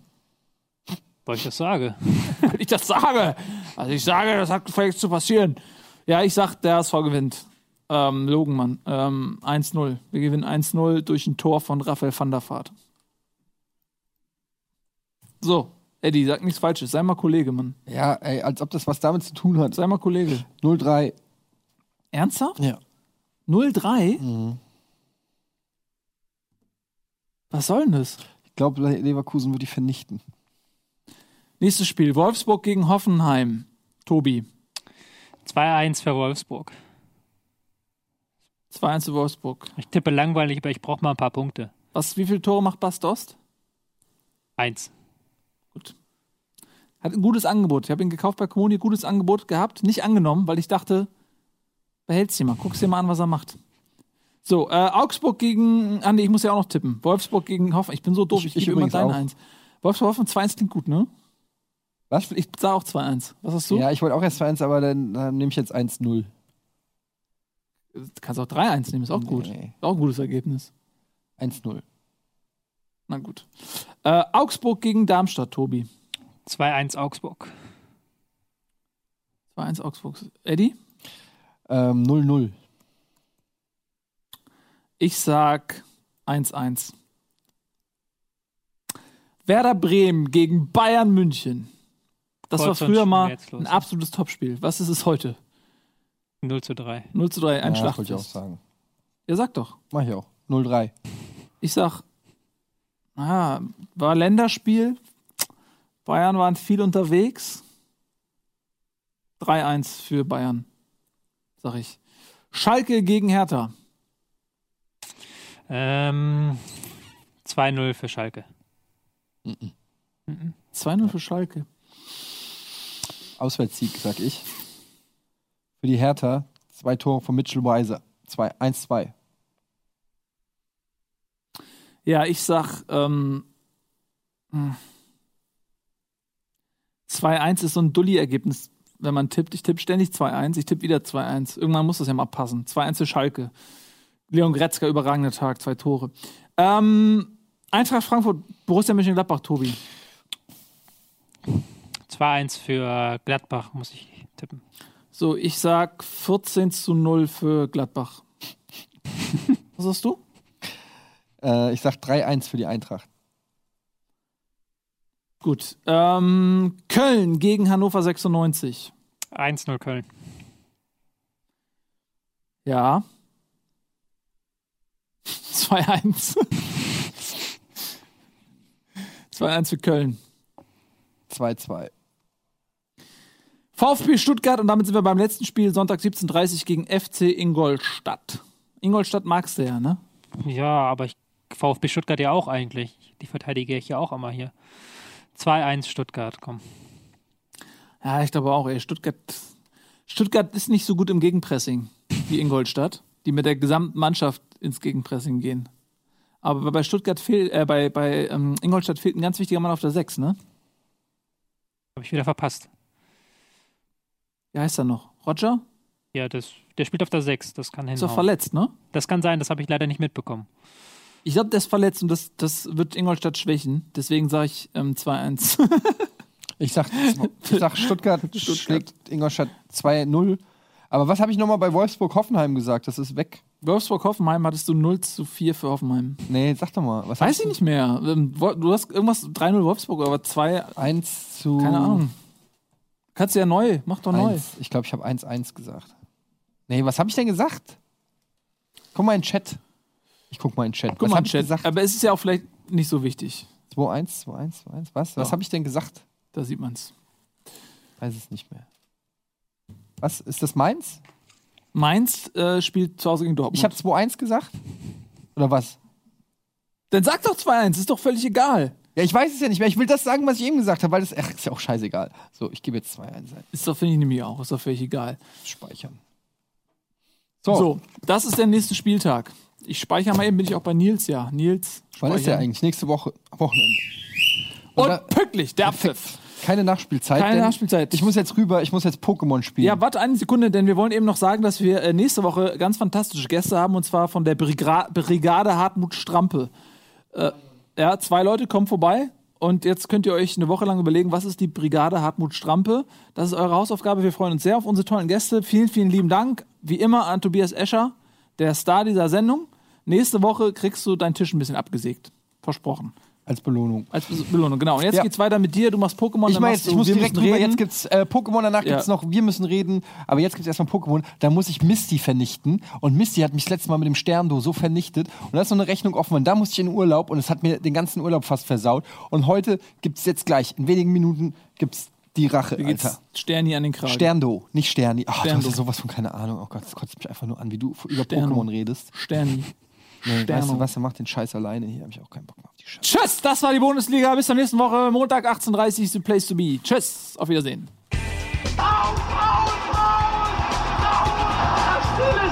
Weil ich das sage. (laughs) Wenn ich das sage. Also ich sage, das hat vielleicht zu passieren. Ja, ich sag, der HSV gewinnt. Ähm, Logenmann. Ähm, 1-0. Wir gewinnen 1-0 durch ein Tor von Raphael van der Vaart. So, Eddie, sag nichts Falsches. Sei mal Kollege, Mann. Ja, ey, als ob das was damit zu tun hat. Sei mal Kollege. 0-3. Ernsthaft? Ja. 0-3? Was soll denn das? Ich glaube, Leverkusen wird die vernichten. Nächstes Spiel. Wolfsburg gegen Hoffenheim. Tobi. 2-1 für Wolfsburg. 2-1 zu Wolfsburg. Ich tippe langweilig, aber ich brauche mal ein paar Punkte. Was, wie viele Tore macht Bastost? Eins. Hat ein gutes Angebot. Ich habe ihn gekauft bei Comuni, gutes Angebot gehabt, nicht angenommen, weil ich dachte, behält's dir mal, guck's dir mal an, was er macht. So, äh, Augsburg gegen, ah nee, ich muss ja auch noch tippen. Wolfsburg gegen Hoffenheim. Ich bin so doof, Ich- ich, ich gebe immer auch. Eins. Wolfsburg Hoffenheim 2-1 klingt gut, ne? Was? Ich sag auch 2-1. Was hast du? Ja, ich wollte auch erst 2-1, aber dann, dann nehme ich jetzt 1-0. Du kannst auch 3-1 nehmen, ist auch gut. Nee. Ist auch ein gutes Ergebnis. 1-0. Na gut. Äh, Augsburg gegen Darmstadt, Tobi. 2-1 Augsburg. 2-1 Augsburg. Eddie? Ähm, 0-0. Ich sag 1-1. Werder Bremen gegen Bayern München. Das Kurz war früher mal ein absolutes Topspiel. Was ist es heute? 0 zu 3. 0 zu 3, ein ja, wollte ich auch Schlachtfest. sagen. Ja, sag doch. Mach ich auch. 0-3. Ich sag, ah, war Länderspiel. Bayern waren viel unterwegs. 3-1 für Bayern. Sag ich. Schalke gegen Hertha. Ähm, 2-0 für Schalke. 2-0 für Schalke. Auswärtssieg, sag ich. Für die Hertha zwei Tore von Mitchell Weiser. 1-2. Ja, ich sag, ähm, hm. 2-1 ist so ein Dulli-Ergebnis, wenn man tippt. Ich tippe ständig 2-1, ich tippe wieder 2-1. Irgendwann muss das ja mal passen. 2-1 für Schalke. Leon Gretzka, überragender Tag, zwei Tore. Ähm, Eintracht Frankfurt, Borussia Mönchengladbach, Tobi. 2-1 für Gladbach, muss ich tippen. So, ich sag 14 zu 0 für Gladbach. (laughs) Was sagst du? Äh, ich sag 3-1 für die Eintracht. Gut. Ähm, Köln gegen Hannover 96. 1-0 Köln. Ja. (laughs) 2-1. 2-1 (laughs) für Köln. 2-2. VfB Stuttgart und damit sind wir beim letzten Spiel, Sonntag 17.30 gegen FC Ingolstadt. Ingolstadt magst du ja, ne? Ja, aber ich, VfB Stuttgart ja auch eigentlich. Die verteidige ich ja auch immer hier. 2-1 Stuttgart, komm. Ja, ich glaube auch, ey. Stuttgart, Stuttgart ist nicht so gut im Gegenpressing wie Ingolstadt, die mit der gesamten Mannschaft ins Gegenpressing gehen. Aber bei Stuttgart fehlt, äh, bei, bei ähm, Ingolstadt fehlt ein ganz wichtiger Mann auf der 6, ne? Habe ich wieder verpasst. Wie heißt er noch? Roger? Ja, das, der spielt auf der 6. Das kann Ist doch verletzt, ne? Das kann sein, das habe ich leider nicht mitbekommen. Ich glaube, der ist verletzt und das, das wird Ingolstadt schwächen. Deswegen sage ich ähm, 2-1. (laughs) Ich sag, ich sag Stuttgart, Stuttgart. schlägt Ingolstadt 2-0. Aber was habe ich nochmal bei Wolfsburg-Hoffenheim gesagt? Das ist weg. Wolfsburg-Hoffenheim hattest du 0 zu 4 für Hoffenheim. Nee, sag doch mal. Was Weiß ich du? nicht mehr. Ähm, Du hast irgendwas 3-0 Wolfsburg, aber 2, 1 zu. keine Ahnung. Kannst du ja neu, mach doch neu. 1. Ich glaube, ich habe 1-1 gesagt. Nee, was habe ich denn gesagt? Guck mal in den Chat. Ich guck mal in den Chat. Guck was mal, hab ich Chat. gesagt? Aber es ist ja auch vielleicht nicht so wichtig. 2-1, 2-1, 2-1. Was? Was Ja. habe ich denn gesagt? Da sieht man's. Weiß es nicht mehr. Was? Ist das meins? Mainz äh, spielt zu Hause gegen Dortmund. Ich habe 2-1 gesagt? Oder was? Dann sag doch 2-1, ist doch völlig egal. Ja, ich weiß es ja nicht mehr. Ich will das sagen, was ich eben gesagt habe, weil das ach, ist ja auch scheißegal. So, ich gebe jetzt 2-1 ein. Ist doch, finde ich nämlich auch, ist doch völlig egal. Speichern. So. das ist der nächste Spieltag. Ich speichere mal eben, bin ich auch bei Nils, ja. Nils. Wann ist der eigentlich? Nächste Woche, Wochenende. Und da- pünktlich, der Abpfiff. Keine Nachspielzeit. Keine Nachspielzeit. Ich muss jetzt rüber, ich muss jetzt Pokémon spielen. Ja, warte eine Sekunde, denn wir wollen eben noch sagen, dass wir äh, nächste Woche ganz fantastische Gäste haben und zwar von der Brigra Brigade Hartmut Strampe. Äh, ja, zwei Leute kommen vorbei und jetzt könnt ihr euch eine Woche lang überlegen, was ist die Brigade Hartmut Strampe? Das ist eure Hausaufgabe. Wir freuen uns sehr auf unsere tollen Gäste. Vielen, vielen lieben Dank. Wie immer an Tobias Escher, der Star dieser Sendung. Nächste Woche kriegst du deinen Tisch ein bisschen abgesägt. Versprochen. Als Belohnung. Als Belohnung, genau. Und jetzt Ja. geht's weiter mit dir. Du machst Pokémon. Ich meine, ich du muss direkt reden. Jetzt gibt's äh, Pokémon, danach Ja. gibt's noch Wir müssen reden. Aber jetzt gibt's erstmal Pokémon. Da muss ich Misty vernichten. Und Misty hat mich das letzte Mal mit dem Sterndo so vernichtet. Und da ist noch eine Rechnung offen. Und da musste ich in den Urlaub. Und es hat mir den ganzen Urlaub fast versaut. Und heute gibt's jetzt gleich, in wenigen Minuten, gibt's die Rache, Wie geht's Alter. Sterni an den Kragen. Sterndo, nicht Sterni. Ach, du Sterndo. hast ja sowas von keine Ahnung. Oh Gott, das kotzt mich einfach nur an, wie du über Sterno. Pokémon redest. Sterni. Sterne. Weißt du was, er macht den Scheiß alleine hier. Habe ich auch keinen Bock mehr auf die Scheiße. Tschüss, das war die Bundesliga. Bis zur nächsten Woche. Montag 18.30 Uhr is the place to be. Tschüss, auf Wiedersehen. Auf, auf, auf, auf, auf, auf, auf, auf, auf,